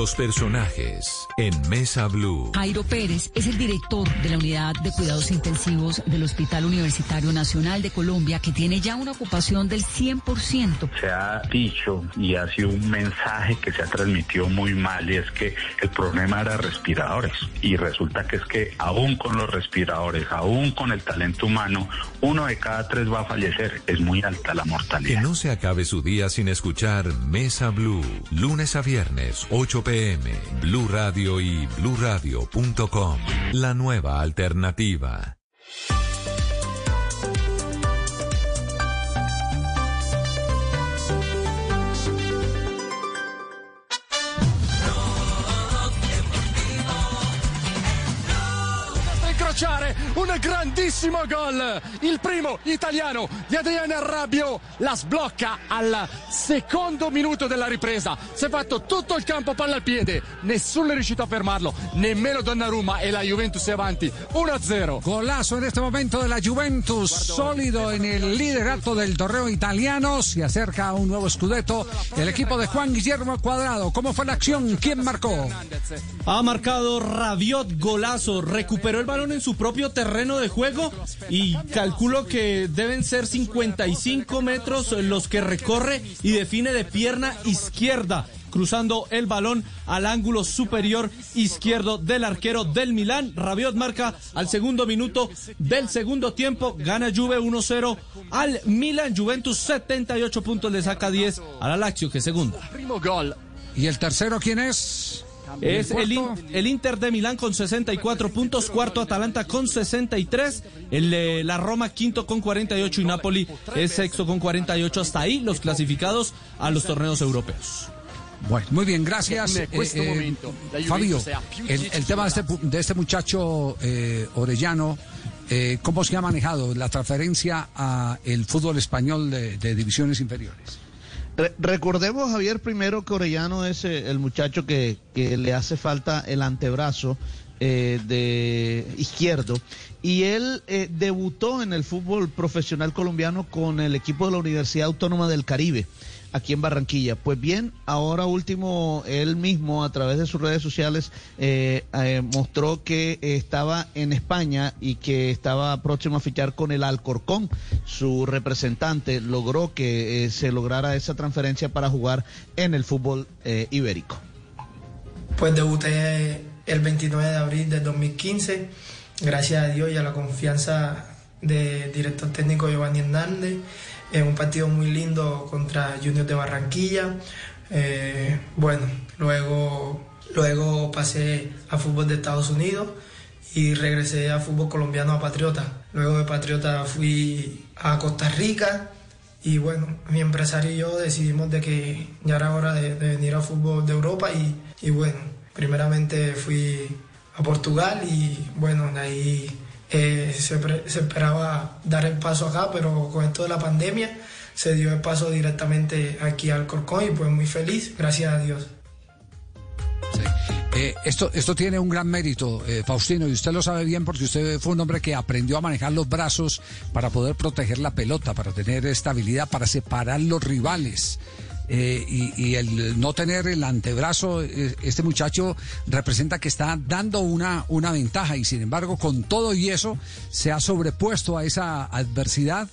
Los personajes en Mesa Blue. Jairo Pérez es el director de la Unidad de Cuidados Intensivos del Hospital Universitario Nacional de Colombia, que tiene ya una ocupación del 100%. Se ha dicho y ha sido un mensaje que se ha transmitido muy mal y es que el problema era respiradores. Y resulta que es que aún con los respiradores, aún con el talento humano, uno de cada tres va a fallecer. Es muy alta la mortalidad. Que no se acabe su día sin escuchar Mesa Blue. Lunes a viernes, 8 pm. Blue Radio y bluradio.com. La nueva alternativa. Un grandissimo gol. Il primo italiano di Adriano Rabbio la sblocca al secondo minuto della ripresa. Si è fatto tutto il campo palla al piede, nessuno è riuscito a fermarlo, nemmeno Donnarumma e la Juventus è avanti 1-0. Golazo en este momento de la Juventus, sólido en el liderato del torneo italiano. Se acerca a un nuevo scudetto el equipo de Juan Guillermo Cuadrado. ¿Cómo fue la acción? ¿Quién marcó? Ha marcado Rabiot golazo, recuperó el balón en su propio terreno de juego y calculo que deben ser 55 metros los que recorre y define de pierna izquierda cruzando el balón al ángulo superior izquierdo del arquero del Milán. Rabiot marca al segundo minuto del segundo tiempo. Gana Juve 1-0 al Milan. Juventus 78 puntos le saca 10 a la que segunda. ¿Y el tercero quién es? Es el, in- cuarto? el Inter de Milán con 64 puntos, cuarto Atalanta con 63, el, eh, la Roma quinto con 48 y Napoli es sexto con 48. Hasta ahí los clasificados a los torneos europeos. Bueno, muy bien, gracias. Eh, eh, Fabio, el, tema de este, pu- de este muchacho eh, Orellano, eh, ¿cómo se ha manejado la transferencia a el fútbol español de, de divisiones inferiores? Re- recordemos, Javier, primero que Orellano es eh, el muchacho que, que le hace falta el antebrazo eh, de izquierdo. Y él eh, debutó en el fútbol profesional colombiano con el equipo de la Universidad Autónoma del Caribe, aquí en Barranquilla. Pues bien, ahora último, él mismo a través de sus redes sociales eh, eh, mostró que estaba en España y que estaba próximo a fichar con el Alcorcón. Su representante logró que eh, se lograra esa transferencia para jugar en el fútbol eh, ibérico. Pues debuté el 29 de abril del 2015, gracias a Dios y a la confianza del director técnico Giovanni Hernández, en un partido muy lindo contra Junior de Barranquilla. Eh, bueno, luego, luego pasé a fútbol de Estados Unidos y regresé a fútbol colombiano a Patriota. Luego de Patriota fui a Costa Rica y bueno, mi empresario y yo decidimos de que ya era hora de, de venir al fútbol de Europa y, y bueno, primeramente fui a Portugal y bueno, de ahí eh, se, esperaba dar el paso acá, pero con esto de la pandemia se dio el paso directamente aquí al Corcón y pues muy feliz, gracias a Dios. Eh, esto, esto tiene un gran mérito, eh, Faustino, y usted lo sabe bien porque usted fue un hombre que aprendió a manejar los brazos para poder proteger la pelota, para tener estabilidad, para separar los rivales. Eh, y, el no tener el antebrazo, eh, este muchacho representa que está dando una, una ventaja y sin embargo con todo y eso se ha sobrepuesto a esa adversidad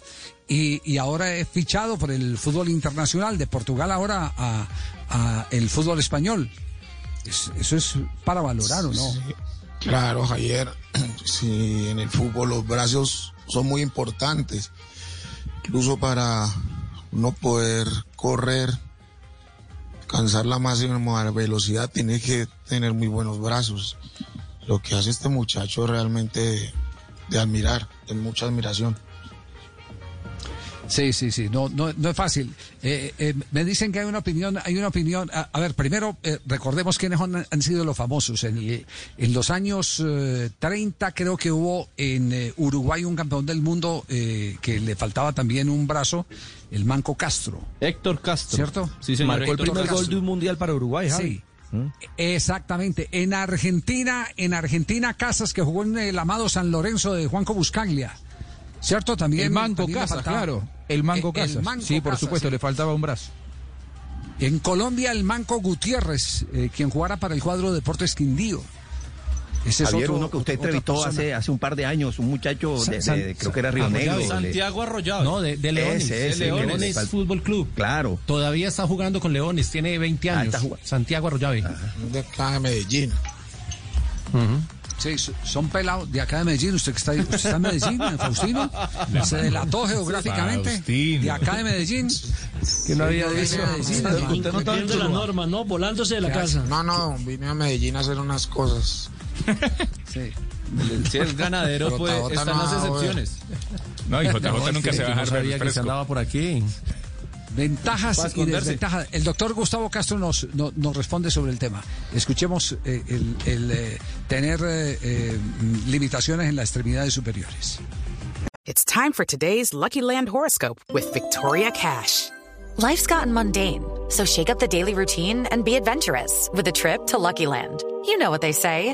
y, y ahora es fichado por el fútbol internacional de Portugal ahora a, el fútbol español. Es- eso es para valorar o no. Claro, Javier, sí, en el fútbol los brazos son muy importantes, incluso para no poder correr, alcanzar la máxima velocidad, tiene que tener muy buenos brazos. Lo que hace este muchacho realmente de, admirar, de mucha admiración. Sí, sí, sí, no, no, no es fácil. Eh, eh, me dicen que hay una opinión, hay una opinión. A, ver, primero eh, recordemos quiénes han, han sido los famosos. En, en los años eh, 30 creo que hubo en eh, Uruguay un campeón del mundo eh, que le faltaba también un brazo, el Manco Castro. Héctor Castro. ¿Cierto? Sí, señor. Marcó el primer Castro. gol de un mundial para Uruguay, Javi. Sí. Exactamente. En Argentina, en Argentina, Casas, que jugó en el amado San Lorenzo de Juanco Buscaglia. ¿Cierto? También. el Manco también Casas, claro. El Manco Eh, el Casas. Manco sí, por Casas, supuesto, sí. le faltaba un brazo. En Colombia, el Manco Gutiérrez, eh, quien jugara para el cuadro Deportes Quindío. Ese es Javier, otro- uno que usted entrevistó hace, hace un par de años, un muchacho de, San- de- creo que era Río Negro. Santiago Arroyave. No, de, de Leones. Ese, ese, de Leones, Leones. Fútbol Club. Claro. Todavía está jugando con Leones, tiene 20 Ah, años. está jugando. Santiago Arroyave. De acá de Medellín. Sí, so- son pelados de acá de Medellín. Usted que está, usted está en Medellín, eh, Faustino. Se delató geográficamente. Faustino. De acá de Medellín. Que no había dicho. Medellín. Usted no en Cumpliendo la norma, ¿no? Volándose de la casa. No, no, vine a Medellín a hacer unas cosas. Sí. Si es ganadero, pues Tabata están no las excepciones. No, y JJ No, nunca es se va a no dejar sabía ver que se andaba por aquí. Ventajas y desventajas. El doctor Gustavo Castro nos, no- nos responde sobre el tema. Escuchemos eh, el, el, eh, tener eh, eh, limitaciones en las extremidades superiores. It's time for today's Lucky Land horoscope with Victoria Cash. Life's gotten mundane, so shake up the daily routine and be adventurous with a trip to Lucky Land. You know what they say.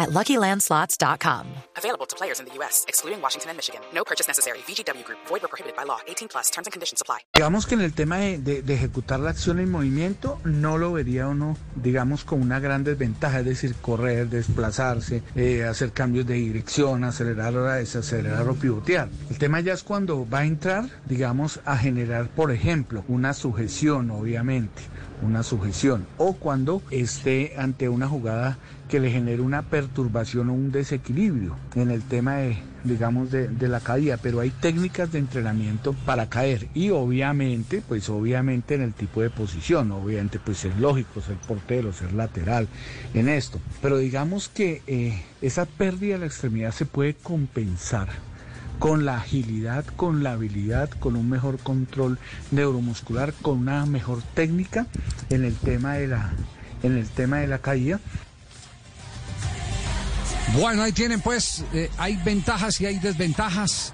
at LuckyLandSlots.com. Available to players in the U.S., excluding Washington and Michigan. No purchase necessary. VGW Group, void were prohibited by law. 18 plus terms and conditions apply. Digamos que en el tema de, de- de ejecutar la acción en movimiento no lo vería uno, digamos, con una gran desventaja, es decir, correr, desplazarse, eh, hacer cambios de dirección, acelerar o desacelerar o pivotear. El tema ya es cuando va a entrar, digamos, a generar, por ejemplo, una sujeción, obviamente, una sujeción, o cuando esté ante una jugada que le genere una perturbación o un desequilibrio en el tema de, digamos, de, de la caída, pero hay técnicas de entrenamiento para caer y obviamente, pues obviamente en el tipo de posición, obviamente pues es lógico ser portero, ser lateral en esto, pero digamos que eh, esa pérdida de la extremidad se puede compensar con la agilidad, con la habilidad, con un mejor control neuromuscular, con una mejor técnica en el tema de la, en el tema de la caída. Bueno, ahí tienen pues, eh, hay ventajas y hay desventajas,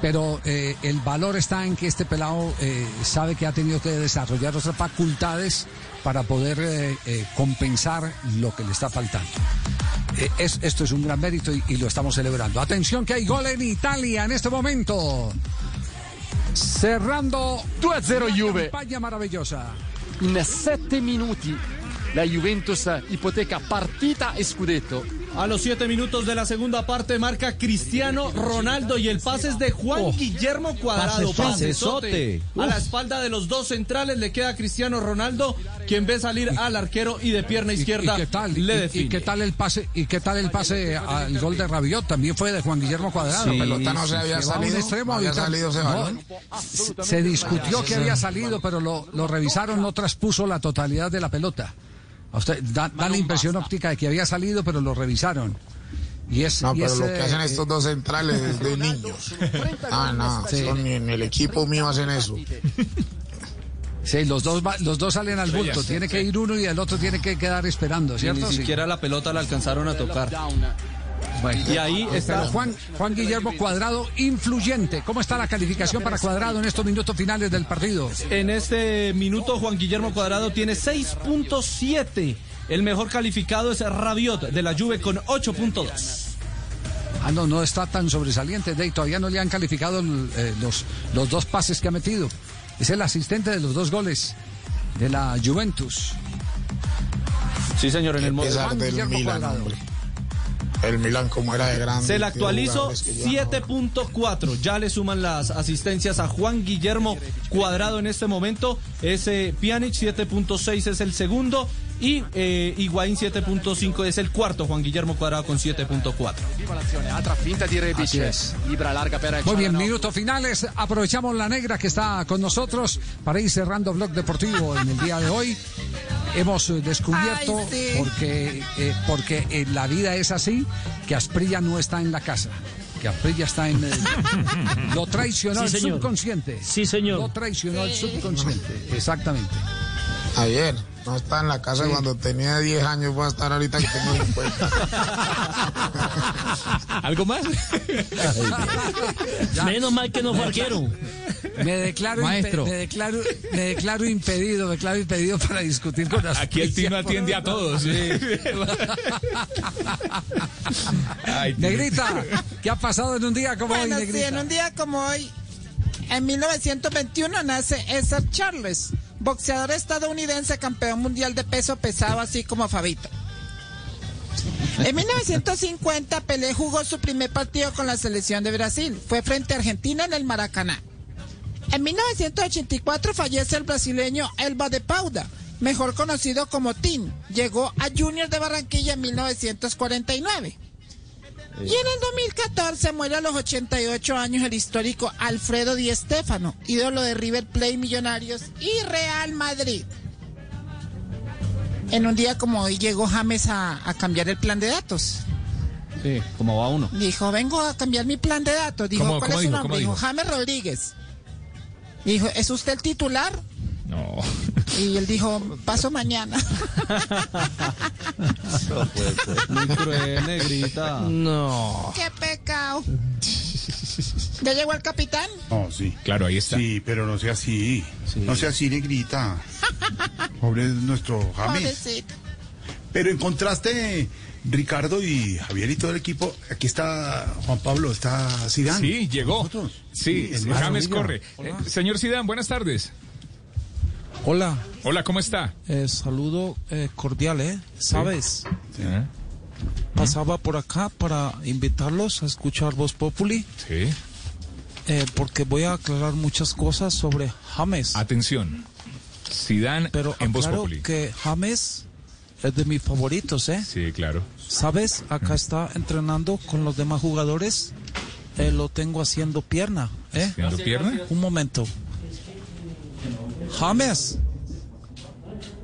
pero eh, el valor está en que este pelado eh, sabe que ha tenido que desarrollar otras facultades para poder compensar lo que le está faltando. Es- esto es un gran mérito y, y lo estamos celebrando. Atención que hay gol en Italia en este momento. Cerrando 2-0 una Juve. campaña maravillosa. In 7 minuti la Juventus ipoteca partita e scudetto. A los siete minutos de la segunda parte marca Cristiano Ronaldo y el pase es de Juan Oh. Guillermo Cuadrado. Pasesote. A la espalda de los dos centrales le queda Cristiano Ronaldo, quien ve salir al arquero y de pierna ¿Y- izquierda ¿Y, qué tal? le ¿Y- y, define. qué tal el pase? ¿Y qué tal el pase al gol de Rabiot? También fue de Juan Guillermo Cuadrado. Sí, La pelota no se había salido, extremo había salido ese balón. se discutió que había salido, pero lo, lo revisaron, no traspuso la totalidad de la pelota. A usted da, da la impresión óptica de que había salido, pero lo revisaron. Y es, No, y pero es, lo que hacen eh, estos dos centrales es de niños. Ah, no, Sí. en el equipo mío hacen eso. Sí, los dos, los dos salen al bulto. Tiene que ir uno y el otro tiene que quedar esperando, Y ¿cierto? ni siquiera la pelota la alcanzaron a tocar. Bueno. Y ahí está- Pero Juan, Juan Guillermo Cuadrado, influyente. ¿Cómo está la calificación para Cuadrado en estos minutos finales del partido? En este minuto Juan Guillermo Cuadrado tiene 6.7 El mejor calificado es Rabiot de la Juve con 8.2. Ah, no, no está tan sobresaliente, Dey. Todavía no le han calificado eh, los, los dos pases que ha metido. Es el asistente de los dos goles de la Juventus. Sí, señor, en el Guillermo Milan, Cuadrado. hombre. El Milan como era de grande. Se le actualizó jugadores que llevan. 7.4. Ya le suman las asistencias a Juan Guillermo Cuadrado en este momento. Ese Pjanic 7.6 es el segundo. Y eh, Higuaín 7.5 es el cuarto. Juan Guillermo Cuadrado con 7.4. Altra finta di Rebic. Así es. Ibra larga per Muy bien, minutos finales. Aprovechamos la negra que está con nosotros para ir cerrando Blog Deportivo en el día de hoy. Hemos eh, descubierto, Ay, sí. porque, eh, porque eh, la vida es así, que Asprilla no está en la casa. Que Asprilla está en... eh, lo traicionó Sí, el señor. subconsciente. Sí, señor. Lo traicionó el subconsciente. Exactamente. Ayer, no está en la casa cuando tenía 10 años, voy a estar ahorita que tengo 50. ¿Algo más? Menos mal que no fue arquero. Me declaro, Maestro. impe- me declaro, me declaro impedido, me declaro impedido para discutir con las Aquí el Tino atiende a todos. Ay, Tino. Negrita, ¿qué ha pasado en un día como hoy, sí, en un día como hoy, en 1921 nace César Charles, boxeador estadounidense campeón mundial de peso pesado, así como Fabito. En 1950, Pelé jugó su primer partido con la selección de Brasil. Fue frente a Argentina en el Maracaná. En 1984 fallece el brasileño Elba de Pauda, mejor conocido como Tim. Llegó a Junior de Barranquilla en 1949. Y en el 2014 muere a los 88 años el histórico Alfredo Di Stéfano, ídolo de River Plate Millonarios y Real Madrid. En un día como hoy llegó James a, a cambiar el plan de datos. Sí, ¿cómo va uno? Dijo, vengo a cambiar mi plan de datos. Dijo, ¿Cómo- ¿cuál es su nombre? ¿Cómo Dijo, dijo? James Rodríguez. Dijo, ¿es usted el titular? No. Y él dijo, paso mañana. Muy cruel, negrita. No. ¡Qué pecado! ¿Ya llegó el capitán? No, sí. Claro, ahí está. Sí, pero no sea así. No sea así, negrita. Pobre nuestro James. Pobrecito. Pero en contraste, Ricardo y Javier y todo el equipo, aquí está Juan Pablo, está Zidane. Sí, llegó. Sí, es James corre. Eh, señor Sidán, buenas tardes. Hola, Hola, ¿cómo está? eh, saludo eh, cordial, ¿eh? ¿Sabes? ¿Eh? Pasaba por acá para invitarlos a escuchar Voz Populi, Sí. eh, porque voy a aclarar muchas cosas sobre James. Atención. Sidán Pero en Voz Populi. que James es de mis favoritos, ¿eh? Sí, claro. ¿Sabes? Acá está entrenando con los demás jugadores. Eh, lo tengo haciendo pierna, ¿eh? ¿Haciendo pierna? Un momento. James.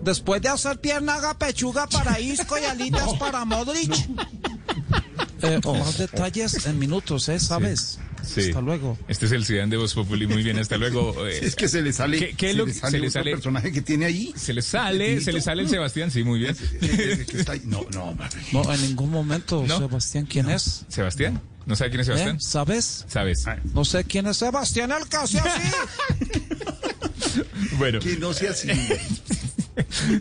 Después de hacer pierna, haga pechuga para Isco y alitas para Modric. Eh, más detalles en minutos, ¿eh? ¿Sabes? Sí. Hasta luego. Este es el Sidán de Voz Populi. Muy bien, hasta luego. eh, Es que se le sale, ¿Qué- qué es se lo le que- sale se le sale? personaje que tiene ahí. Se le sale, se le sale el Sebastián, sí, muy bien. Que está ahí. No, no. No, en ningún momento, ¿No? Sebastián, ¿quién es? ¿Sebastián? ¿No sabe quién es Sebastián? ¿Eh? ¿Sabes? ¿Sabes? No sé quién es Sebastián el casi así. Bueno. Que no sea así.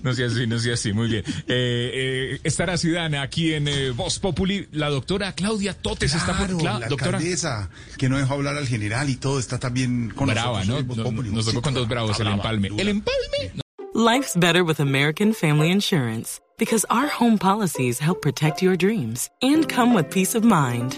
No sea así, no sea así, muy bien. Eh, eh, estará Sidán aquí en eh, Voz Populi. La doctora Claudia Totes está por... Claro, Cla- la doctora. alcaldesa, que no dejó hablar al general y todo, está también con Brava, ¿no? nosotros. Nos, nos tocó con dos bravos, el empalme. El empalme. Life's better with American Family Insurance because our home policies help protect your dreams and come with peace of mind.